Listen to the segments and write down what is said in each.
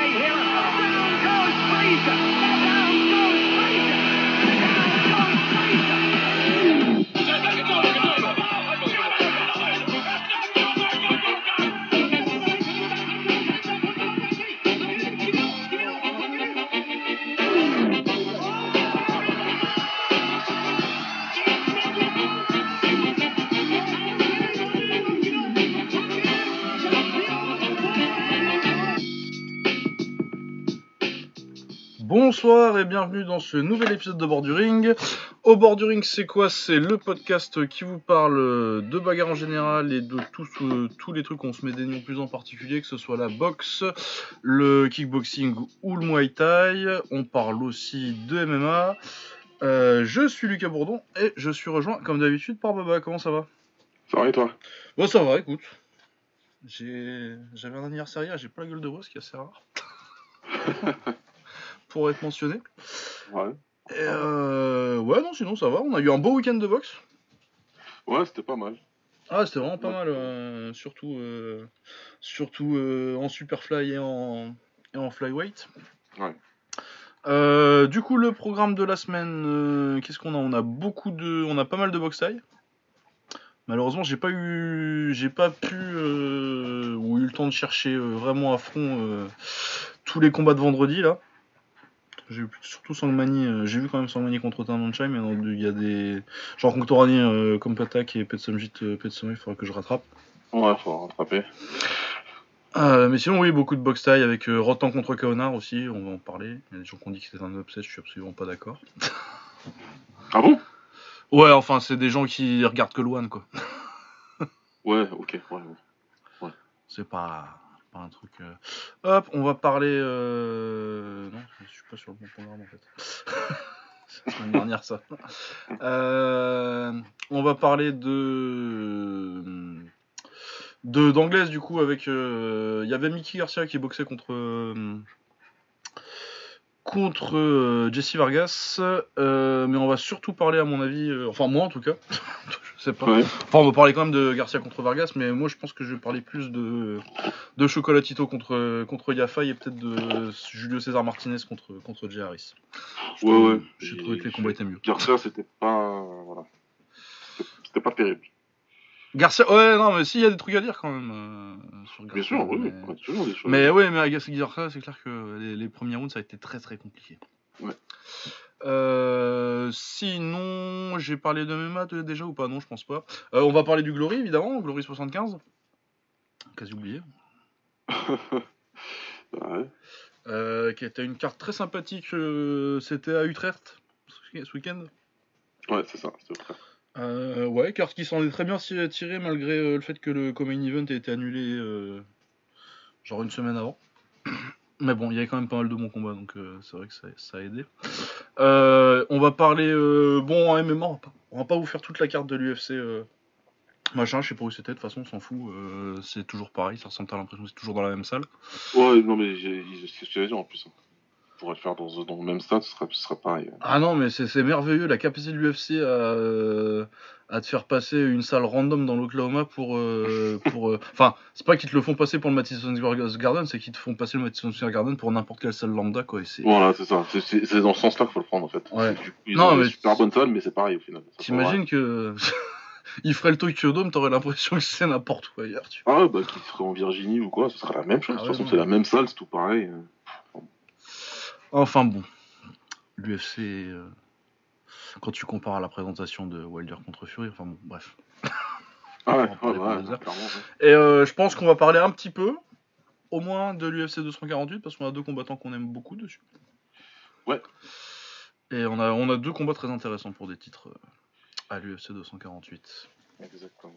right here. Bonsoir et bienvenue dans ce nouvel épisode de Bord du Ring. Au Bord du Ring, c'est quoi? C'est le podcast qui vous parle de bagarre en général et de tous euh, tous les trucs où on se met des noms plus en particulier, que ce soit la boxe, le kickboxing ou le muay thai. On parle aussi de MMA. Euh, je suis Lucas Bourdon et je suis rejoint comme d'habitude par Baba. Comment ça va? Ça va et toi? Bon, ça va, écoute. J'ai- J'avais un anniversaire hier, j'ai pas la gueule de bois, ce qui est assez rare. Pour être mentionné. Ouais. Et euh, ouais, non, sinon ça va. On a eu un beau week-end de boxe. Ouais, c'était pas mal. Ah, c'était vraiment pas Ouais. mal, euh, surtout, euh, surtout en superfly et en, et en flyweight. Ouais. Du coup, le programme de la semaine, qu'est-ce qu'on a? On a beaucoup de, on a pas mal de boxe taille. Malheureusement, j'ai pas eu, j'ai pas pu ou eu le temps de chercher vraiment à fond euh, tous les combats de vendredi là. J'ai vu surtout Sangmani, euh, j'ai vu quand même Sangmani contre Tananchai, mais il y a des genre Conctorani euh, comme Patak et Petsumjit euh, il faudra que je rattrape. Ouais, faut rattraper. Euh, mais sinon, oui, beaucoup de boxe taille avec euh, Rotan contre Kaonar aussi, on va en parler. Il y a des gens qui ont dit que c'était un upset, je suis absolument pas d'accord. Ah bon? Ouais, enfin, c'est des gens qui regardent que Luan, quoi. Ouais, ok. Ouais, ouais. C'est pas, un truc. euh. Hop, on va parler. Euh... Non, je suis pas sur le bon programme en fait. Dernière ça. Euh, On va parler de. d'anglaise du coup avec. Il y avait Mickey Garcia qui boxait contre. contre Jesse Vargas, mais on va surtout parler à mon avis, enfin moi en tout cas, je sais pas, Ouais. Enfin, on va parler quand même de Garcia contre Vargas, mais moi je pense que je vais parler plus de, de Chocolatito contre, contre Yafai et peut-être de Julio César Martinez contre, contre Harris. Je Ouais, trouve- ouais. J'ai trouvé que les combats étaient mieux. Garcia, c'était pas. Voilà. C'était- pas terrible. Garcia, ouais, non, mais s'il y a des trucs à dire quand même euh, sur Garcia. Bien sûr, oui, mais... oui. Ouais, toujours des choses. Mais ouais, mais à Garcia, c'est clair que les, les premiers rounds ça a été très très compliqué. Ouais. Euh, sinon, j'ai parlé de MMA de- déjà ou pas? Non, je pense pas. Euh, on va parler du Glory évidemment, Glory 75. Quasi oublié. ouais. Euh, qui était une carte très sympathique. C'était à Utrecht ce week-end. Ouais, c'est ça. C'était. Euh, ouais, carte qui s'en est très bien tirée malgré le fait que le Common Event ait été annulé genre une semaine avant. Mais bon, il y avait quand même pas mal de bons combats, donc euh, c'est vrai que ça, a aidé. Euh, on va parler, euh, bon, en MMA, on va, pas, on vous faire toute la carte de l'UFC. machin, je sais pas où c'était, de toute façon, on s'en fout. c'est toujours pareil, ça ressemble à l'impression que c'est toujours dans la même salle. Ouais, non, mais j'ai- dit en plus. hein. Pourrait faire dans, dans le même stade, ce serait, ce serait pareil. Ah non, mais c'est merveilleux, la capacité de l'UFC à, euh, à te faire passer une salle random dans l'Oklahoma pour. euh, pour euh, Enfin, c'est pas qu'ils te le font passer pour le Madison Square Garden, c'est qu'ils te font passer le Madison Square Garden pour n'importe quelle salle lambda, quoi. Et c'est... Voilà, c'est ça. C'est- dans ce sens-là qu'il faut le prendre en fait. Ouais. Du coup, ils Non, ont mais une super bonne salle, mais c'est pareil au final. T'imagines que. Il ferait le Tokyo Dome, t'aurais l'impression que c'est n'importe où ailleurs, tu vois. Ah bah qu'il serait en Virginie ou quoi, ce serait la même chose. Ah de ouais, toute façon, c'est la même salle, c'est tout pareil. Enfin bon, l'UFC, euh, quand tu compares à la présentation de Wilder contre Fury, enfin bon, bref. Ah ouais, ouais, ouais, ouais. Et euh, je pense qu'on va parler un petit peu, au moins, de l'UFC 248, parce qu'on a deux combattants qu'on aime beaucoup dessus. Ouais. Et on a, on a deux combats très intéressants pour des titres euh, à l'UFC 248. Exactement.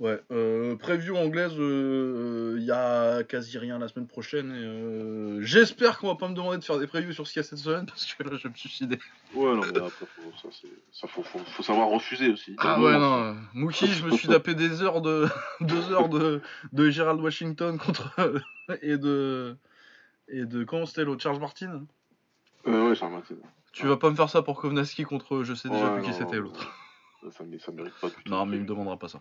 Ouais, euh, preview anglaise, il y a quasi rien la semaine prochaine. Et, euh, J'espère qu'on va pas me demander de faire des previews sur ce qu'il y a cette semaine, parce que là, je vais me suicider. Ouais, non, mais après, faut, ça, c'est- ça, faut, faut, faut savoir refuser aussi. Ah ouais, non. euh, Mookie, je me suis tapé des heures de. deux heures de, de Gerald Washington contre. et de. Et de. Comment c'était l'autre Charles Martin? Euh, ouais, Charles Martin. Tu vas pas me faire ça pour Kovnaski contre. Je sais déjà Ouais, plus qui c'était l'autre. Ça, ça, mé- ça mérite pas du tout. Non, mais il me demandera pas ça.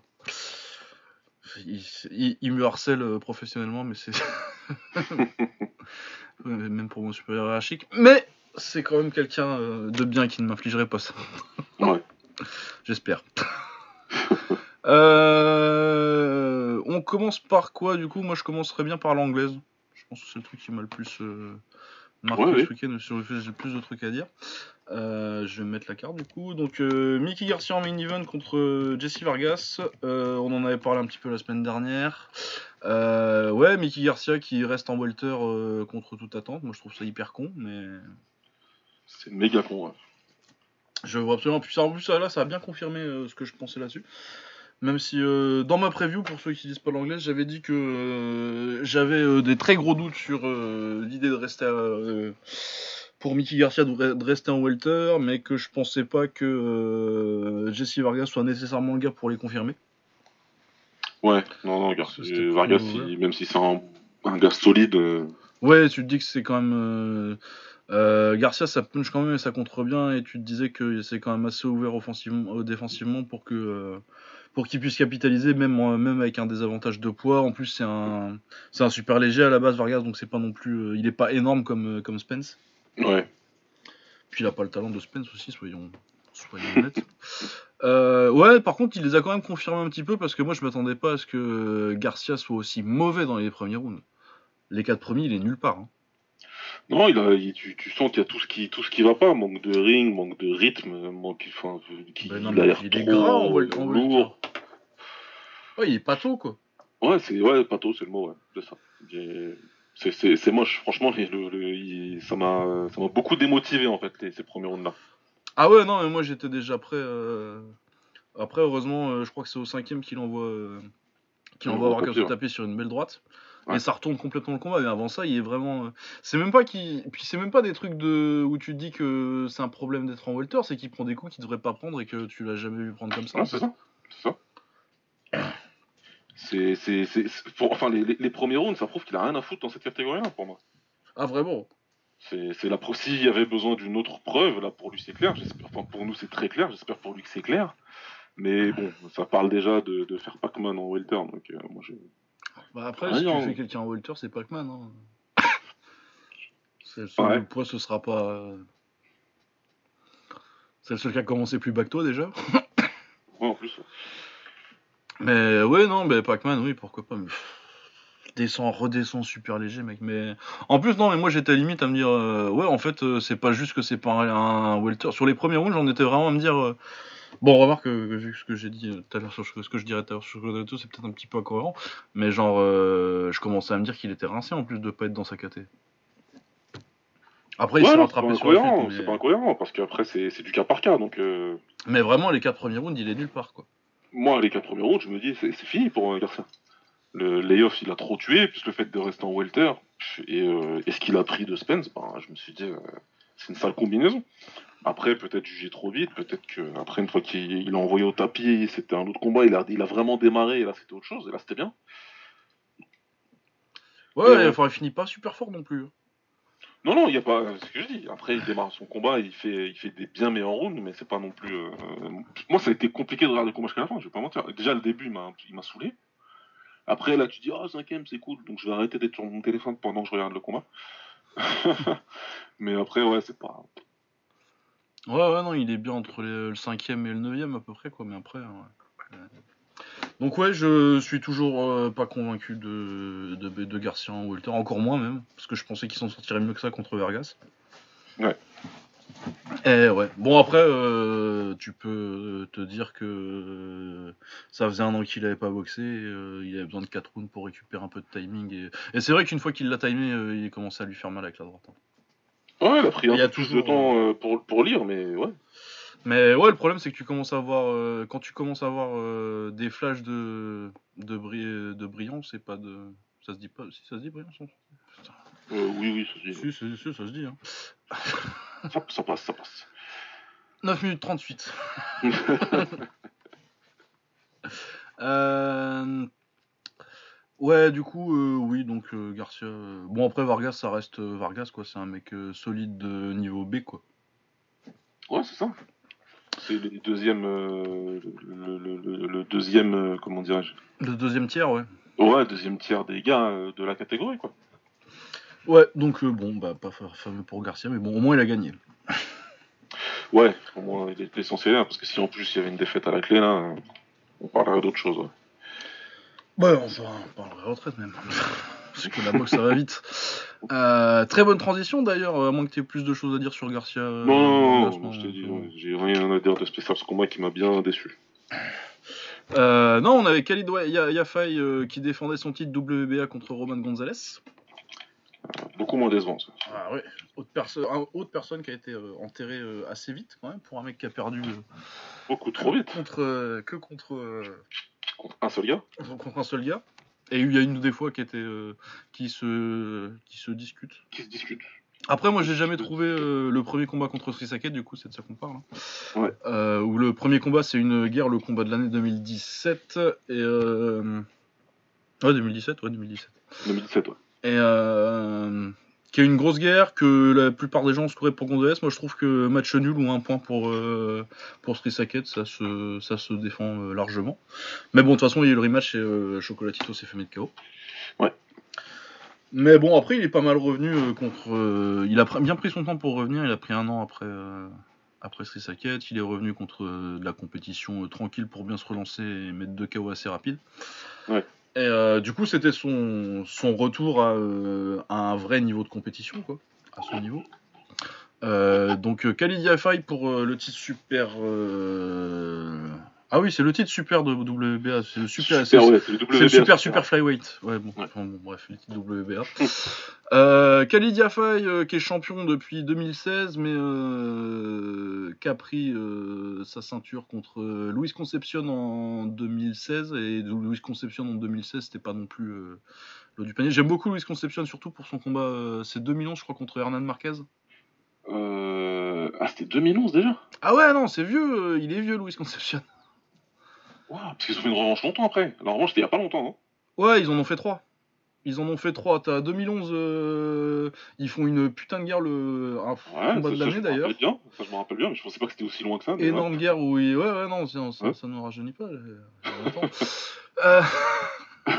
Il, il- il me harcèle euh, professionnellement, mais c'est Même pour mon supérieur hiérarchique. Mais c'est quand même quelqu'un euh, de bien qui ne m'infligerait pas ça. Ouais. J'espère. Euh, on commence par quoi du coup? Moi je commencerais bien par l'anglaise. Je pense que c'est le truc qui m'a le plus euh, marqué Ouais, ce oui. week-end, j'ai plus de trucs à dire. Euh, je vais mettre la carte du coup. Donc euh, Mickey Garcia en main event contre euh, Jesse Vargas. Euh, on en avait parlé un petit peu la semaine dernière. Ouais, Mickey Garcia qui reste en welter contre toute attente. Moi je trouve ça hyper con, mais C'est méga con, ouais. je vois absolument. Puis ça, en plus, ça, là, ça a bien confirmé ce que je pensais là-dessus. Même si euh, dans ma preview, pour ceux qui disent pas l'anglais, j'avais dit que euh, j'avais euh, des très gros doutes sur l'idée de rester à, pour Mickey Garcia de, re- de rester en welter, mais que je pensais pas que Jesse Vargas soit nécessairement le gars pour les confirmer. Ouais, non, non, plus Vargas, il- même si c'est un, un gars solide, Ouais, tu te dis que c'est quand même. euh, Garcia, ça punch quand même et ça contre bien, et tu te disais que c'est quand même assez ouvert offensivement, euh, défensivement pour que euh, pour qu'il puisse capitaliser, même euh, même avec un désavantage de poids. En plus, c'est un c'est un super léger à la base, Vargas, donc c'est pas non plus, euh, il est pas énorme comme euh, comme Spence. ouais. Puis il a pas le talent de Spence aussi, soyons soyons honnêtes. Euh, ouais, par contre, il les a quand même confirmés un petit peu parce que moi, je m'attendais pas à ce que Garcia soit aussi mauvais dans les premiers rounds. Les quatre premiers, il est nulle part. hein. Non, il a, il- tu, tu sens qu'il y a tout ce qui, tout ce qui va pas, manque de ring, manque de rythme, manque, enfin, qui, non, il a l'air il est trop gras en lourd. Ouais, il est pato, quoi. Ouais, c'est, ouais, pato, c'est le mot, ouais, c'est ça. C'est, c'est, c'est moche, franchement, les- le, le- il- ça m'a, ça m'a beaucoup démotivé, en fait, les- ces premiers rounds là. Ah ouais, non, mais moi j'étais déjà prêt. euh, Après, heureusement, euh, je crois que c'est au cinquième qu'il envoie, euh, qu'il Il envoie taper, se taper sur une belle droite. Ouais. Et ça retourne complètement le combat. Mais avant ça, il est vraiment. euh, C'est même pas qu'il. Puis c'est même pas des trucs de où tu te dis que c'est un problème d'être en welter, c'est qu'il prend des coups qu'il devrait pas prendre et que tu l'as jamais vu prendre comme ça. En c'est ça, c'est ça. C'est, c'est, c'est, c'est- pour- enfin, les, les, les premiers rounds, ça prouve qu'il a rien à foutre dans cette catégorie-là, pour moi. Ah vraiment? C'est, c'est la pro- S'il y avait besoin d'une autre preuve, là, pour lui, c'est clair. J'espère, enfin, pour nous, c'est très clair. J'espère pour lui que c'est clair. Mais bon, ça parle déjà de, de faire Pac-Man en welter, donc euh, moi, je... Bah après, Ah, si non. tu fais quelqu'un en welter, c'est Pac-Man. Hein. C'est le seul Ouais. poids, ce sera pas. euh, C'est le seul qui a commencé plus bas que toi déjà. Ouais, en plus. Mais ouais, non, mais Pac-Man, oui, pourquoi pas. Mais... pff, Descend, redescend super léger, mec. Mais en plus, non, mais moi j'étais à limite à me dire, euh, ouais, en fait, euh, c'est pas juste que c'est pas un, un welter. Sur les premiers rounds, j'en étais vraiment à me dire, euh, bon, remarque, vu ce que j'ai dit euh, tout à l'heure sur ce que je dirais tout à l'heure sur Godreto, c'est peut-être un petit peu incohérent. Mais genre, euh, je commençais à me dire qu'il était rincé en plus de pas être dans sa KT. Après, il s'est rattrapé sur incohérent, c'est Mais... pas incohérent, parce qu'après, c'est, du cas par cas. Donc, euh, mais vraiment, les quatre premiers rounds, il est nulle part, quoi. moi, les quatre premiers rounds, je me dis, c'est, fini pour euh, Garcia. Le layoff, il a trop tué, plus le fait de rester en welter, et, euh, et ce qu'il a pris de Spence, ben, je me suis dit, c'est une sale combinaison. Après, peut-être jugé trop vite, peut-être que après une fois qu'il il l'a envoyé au tapis, c'était un autre combat, il a, il a vraiment démarré, et là, c'était autre chose, et là, c'était bien. Ouais, Ouais. enfin, il finit pas super fort non plus. hein. Non, non, il y a pas. C'est ce que je dis. Après, il démarre son combat, il fait, il fait des bien meilleurs rounds, mais c'est pas non plus. euh, Moi, ça a été compliqué de regarder le combat jusqu'à la fin. Je vais pas mentir. Déjà, le début, il m'a, il m'a saoulé. Après, là, tu dis, oh, cinquième, c'est cool, donc je vais arrêter d'être sur mon téléphone pendant que je regarde le combat. mais après, ouais, c'est pas. Ouais, ouais, non, il est bien entre les- le cinquième et le neuvième à peu près, quoi. Mais après, ouais. Euh, Donc ouais, je suis toujours euh, pas convaincu de, de, de Garcia en Walter, encore moins même, parce que je pensais qu'il s'en sortirait mieux que ça contre Vergas. Ouais. Et ouais. Bon après, euh, tu peux te dire que euh, ça faisait un an qu'il avait pas boxé, euh, il avait besoin de 4 rounds pour récupérer un peu de timing. Et, et c'est vrai qu'une fois qu'il l'a timé, euh, il commençait à lui faire mal avec la droite. hein. Ouais, il a pris un Il y a peu plus de toujours, temps euh, pour, pour lire, mais ouais. Mais ouais, le problème c'est que tu commences à avoir, euh, quand tu commences à avoir euh, des flashs de de, bri- de brillance, c'est pas de, ça se dit pas, si ça se dit brillance. Euh, oui, oui, ça, se dit. Si, si, si, ça se dit. Hein. ça, ça passe, ça passe. 9 minutes 38. Ouais, du coup, euh, oui, donc euh, Garcia. euh, Bon, après Vargas, ça reste euh, Vargas, quoi. C'est un mec euh, solide de niveau B, quoi. Ouais, c'est ça. C'est le deuxième, euh, le, le- le- le deuxième, euh, comment dirais-je? Le deuxième tiers, ouais. Ouais, deuxième tiers des gars euh, de la catégorie, quoi. Ouais, donc euh, bon, bah pas fa- fameux pour Garcia, mais bon, au moins il a gagné. Ouais, au moins il est essentiel, hein, parce que si en plus il y avait une défaite à la clé, là, on parlerait d'autre chose. ouais. Ouais, on parlerait retraite même. Parce que la boxe, ça va vite. Euh, très bonne transition d'ailleurs, à moins que tu aies plus de choses à dire sur Garcia. euh, Non, non, non, non, je t'ai dit, ouais, j'ai rien à dire de spécial ce combat qui m'a bien déçu. Euh, non, on avait Khalid Ya- Yafai euh, qui défendait son titre WBA contre Roman Gonzalez. Beaucoup moins décevant, ça. Ah ouais, autre, perso- un- autre personne qui a été euh, enterrée euh, assez vite quand même pour un mec qui a perdu euh, Beaucoup trop vite. contre, euh, que contre, euh, Contre un seul gars. contre un seul gars. Et il y a une ou des fois qui, était, euh, qui, se, qui se discutent. Qui se discute. Après, moi, j'ai jamais trouvé euh, le premier combat contre Srisaket, du coup, c'est de ça qu'on parle. hein. Ouais. Euh, où le premier combat, c'est une guerre, le combat de l'année 2017. Et. Ouais, 2017, ouais, 2017. 2017, ouais. Et. Euh... Qui est une grosse guerre, que la plupart des gens scoraient pour Gonzalez. Moi, je trouve que match nul ou un point pour, euh, pour Srisaket, ça se, ça se défend euh, largement. Mais bon, de toute façon, il y a eu le rematch et euh, Chocolatito s'est fait mettre KO. Ouais. Mais bon, après, il est pas mal revenu contre. il a pr- bien pris son temps pour revenir. Il a pris un an après, après Sri Saket. Il est revenu contre de la compétition tranquille pour bien se relancer et mettre deux KO assez rapides. Ouais. Et euh, du coup, c'était son, retour à, euh, à un vrai niveau de compétition, quoi. À son niveau. Euh, donc, Khalid Yafai pour le titre super. Ah oui, c'est le titre super de WBA. C'est le super. Super, ouais, le WBA. le super super flyweight. Ouais, bon, Ouais. enfin, bon, bref, le titre WBA. euh, Khalid Yafai, euh, qui est champion depuis 2016, mais euh, qui a pris euh, sa ceinture contre Luis Concepcion en 2016. Et Luis Concepcion en 2016, c'était pas non plus l'eau du panier. J'aime beaucoup Luis Concepcion, surtout pour son combat. c'est 2011, je crois, contre Hernan Marquez. Ah, c'était 2011 déjà? Ah ouais, non, c'est vieux. il est vieux, Luis Concepcion. Parce qu'ils ont fait une revanche longtemps après. La revanche, c'était il y a pas longtemps, hein. Ouais, ils en ont fait trois. Ils en ont fait trois. T'as 2011, euh, ils font une putain de guerre, le un Ouais, combat ça, de l'année d'ailleurs. Ça, je me rappelle bien, mais je pensais pas que c'était aussi loin que ça. mais Énorme guerre où il... Ouais, ouais, non, ça, Ouais. ça ne rajeunit pas. euh,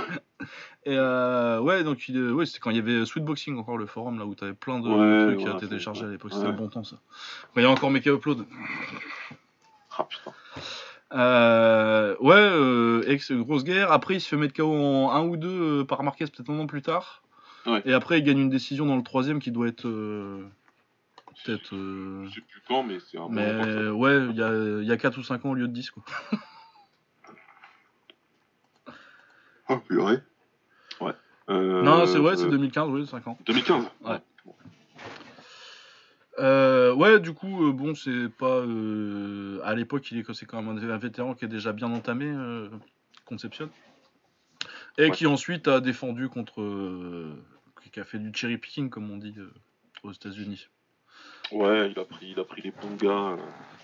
Et euh, ouais, donc il, ouais, c'était quand il y avait Sweet Boxing encore le forum là où t'avais plein de Ouais, trucs ouais, à télécharger à l'époque. C'était le bon temps ça. Quand il y a encore Mecha Upload. Ah putain. Euh, ouais, euh, ex grosse guerre. Après, il se fait mettre KO en 1 ou 2 par Marquez peut-être un an plus tard. Ouais. Et après, il gagne une décision dans le troisième qui doit être euh, peut-être. euh, Je sais plus quand, mais c'est un mais ouais, il y a, il y a 4 ou 5 ans au lieu de 10 quoi. Oh purée. Ouais. Euh, non, c'est ouais, c'est euh, 2015, oui, 5 ans. 2015 Ouais. Euh, ouais, du coup, euh, bon, c'est pas. euh, à l'époque, il est c'est quand même un, vétéran qui est déjà bien entamé, Concepcion. Et Ouais. qui ensuite a défendu contre. qui a fait du cherry picking, comme on dit aux États-Unis. Ouais, il a pris, il a pris les bons gars.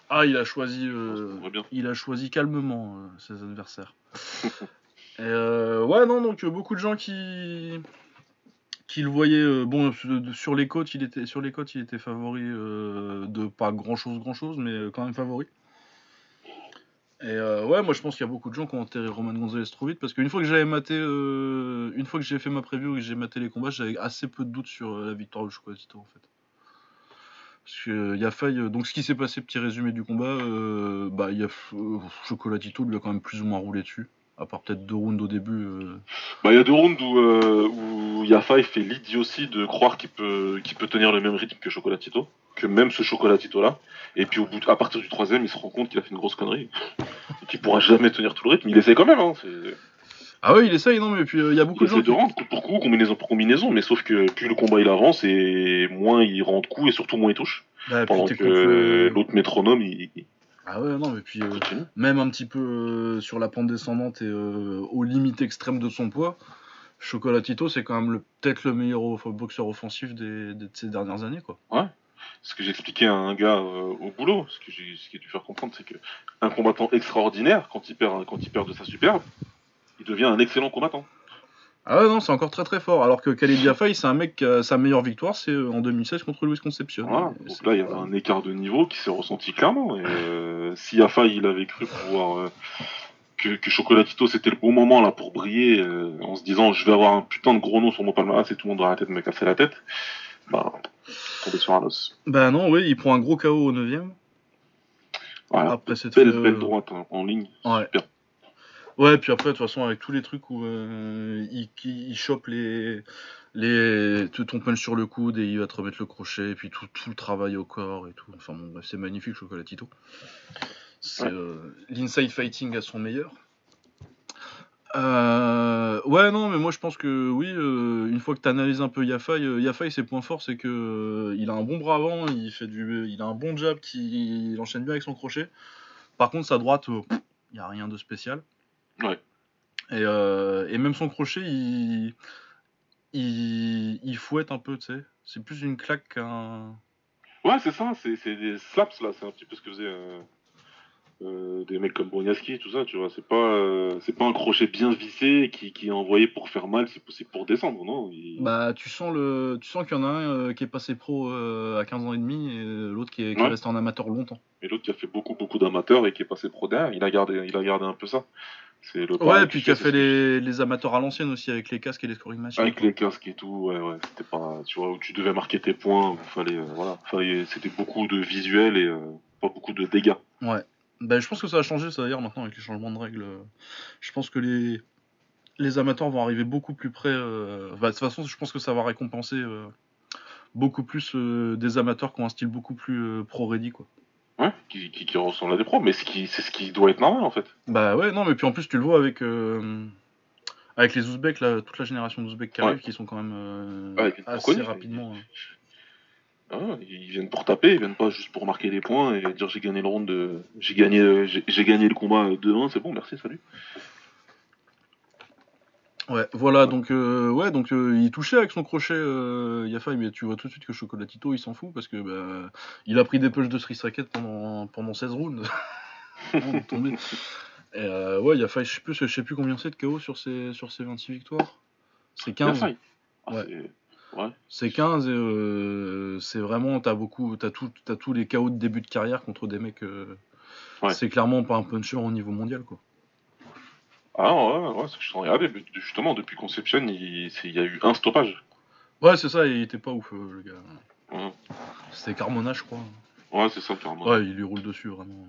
Ah, il a choisi. euh, il a choisi calmement ses adversaires. Et ouais, non, donc beaucoup de gens qui qui le voyaient. euh, bon, sur- sur les côtes, il était sur les côtes, il était favori euh, de pas grand chose, grand chose, mais euh, quand même favori. Et euh, ouais, moi je pense qu'il y a beaucoup de gens qui ont enterré Roman Gonzalez trop vite parce qu'une fois que j'avais maté, euh, une fois que j'ai fait ma preview et que j'ai maté les combats, j'avais assez peu de doutes sur euh, la victoire de Chocolatito en fait. Parce qu'il y a faille. euh, Donc ce qui s'est passé, petit résumé du combat, euh, bah il y a euh, Chocolatito lui a quand même plus ou moins roulé dessus. À part peut-être deux rounds au début. euh. Bah, il y a deux rounds où, euh, où Yafa il fait l'idiotie de croire qu'il peut, qu'il peut tenir le même rythme que Chocolatito, que même ce Chocolatito là. Et puis au bout, à partir du troisième, il se rend compte qu'il a fait une grosse connerie, et qu'il pourra jamais tenir tout le rythme. Il essaie quand même, hein. c'est- Ah ouais, il essaye, non mais puis euh, il y a beaucoup Il de gens. essaie de rendre coup pour coup, combinaison pour combinaison, mais sauf que plus le combat il avance et moins il rend de coups et surtout moins il touche. Bah, Pendant que l'autre métronome il, il Ah ouais, non mais puis euh, même un petit peu euh, sur la pente descendante et euh, aux limites extrêmes de son poids. Chocolatito, c'est quand même le- peut-être le meilleur off- boxeur offensif des, des- de ces dernières années, quoi. Ce que j'expliquais à un gars au boulot, ce que j'ai ce qui a dû faire comprendre, c'est que un combattant extraordinaire, quand il perd, quand il perd de sa superbe, il devient un excellent combattant. Ah ouais, non, c'est encore très très fort. Alors que Khalid Diafai, c'est un mec qui a sa meilleure victoire, c'est euh, en 2016 contre Louis Concepcion. Voilà. Donc là, il y a un écart de niveau qui s'est ressenti clairement. Et euh, si Yafa il avait cru pouvoir euh, que, que Chocolatito c'était le bon moment là pour briller euh, en se disant je vais avoir un putain de gros nom sur mon palmarès et tout le monde aura la tête de me casser la tête. Bah, tomber sur un os. Bah non, oui, il prend un gros KO au 9ème. Voilà. Après Belle, belle droite hein, en ligne. Ouais. Super. Ouais, puis après, de toute façon, avec tous les trucs où euh, il, chope les, ton punch sur le coude et il va te remettre le crochet, et puis tout, tout le travail au corps et tout. Enfin bon, bref, c'est magnifique, Chocolatito. C'est Ouais. euh, l'inside fighting à son meilleur. Euh, ouais, non, mais moi je pense que oui, euh, une fois que tu analyses un peu Yafai, euh, Yafai, ses points forts, c'est que il a un bon bras avant, il, fait du, il a un bon jab qui il enchaîne bien avec son crochet. Par contre, sa droite, il n'y a rien de spécial. Ouais. Et, euh, et même son crochet, il, il, il fouette un peu, tu sais. C'est plus une claque qu'un. Ouais, c'est ça, c'est des slaps là, c'est un petit peu ce que faisaient euh, euh, des mecs comme Broniaski, tout ça, tu vois. C'est pas, c'est pas un crochet bien vissé qui, qui est envoyé pour faire mal, c'est c'est pour descendre, non Il- Bah, tu sens le, tu sens qu'il y en a un qui est passé pro à 15 ans et demi et l'autre qui est, qui est Ouais. resté en amateur longtemps. Et l'autre qui a fait beaucoup, beaucoup d'amateurs et qui est passé pro derrière, il a gardé, il a gardé un peu ça. C'est le Ouais, et puis qui a fait les, les amateurs à l'ancienne aussi avec les casques et les scoring machines. Avec quoi. les casques et tout, ouais, ouais, c'était pas, tu vois, où tu devais marquer tes points, fallait, euh, voilà, fallait, c'était beaucoup de visuels et euh, pas beaucoup de dégâts. Ouais. Ben, je pense que ça a changé ça d'ailleurs maintenant avec les changements de règles. Je pense que les, les amateurs vont arriver beaucoup plus près. euh, de toute façon, je pense que ça va récompenser beaucoup plus des amateurs qui ont un style beaucoup plus pro-ready quoi. Ouais, qui, qui, qui ressemble à des pros, mais c'est ce qui doit être normal en fait. Bah ouais, non, mais puis en plus tu le vois avec euh, avec les Ouzbeks là, toute la génération d'Ouzbeks qui Ouais. arrive, qui sont quand même euh, Ouais, ils assez rapidement. hein. Ah, ils viennent pour taper, ils viennent pas juste pour marquer des points et dire j'ai gagné le round de, j'ai gagné, j'ai j'ai gagné le combat 2-1, c'est bon, merci, salut. Ouais, voilà, donc euh, ouais, donc euh, il touchait avec son crochet euh, Yafai, mais tu vois tout de suite que Chocolatito il s'en fout parce que bah, il a pris des punches de Street Racket pendant, pendant 16 rounds. Et ouais, Yafai, je sais plus, je sais plus combien c'est de KO sur ses, sur ses 26 victoires. C'est 15. Bien fait. Ah, Ouais. c'est- ouais. C'est 15 et euh, c'est vraiment, t'as beaucoup, t'as tout, t'as tous les KO de début de carrière contre des mecs. euh, Ouais. C'est clairement pas un puncher au niveau mondial quoi. Ah ouais, ouais, c'est que je t'en mais justement, depuis Conception, il, y a eu un stoppage. Ouais, c'est ça, il était pas ouf euh, le gars. Ouais, C'était Carmona, je crois. ouais c'est ça, carrément. Ouais, il lui roule dessus vraiment.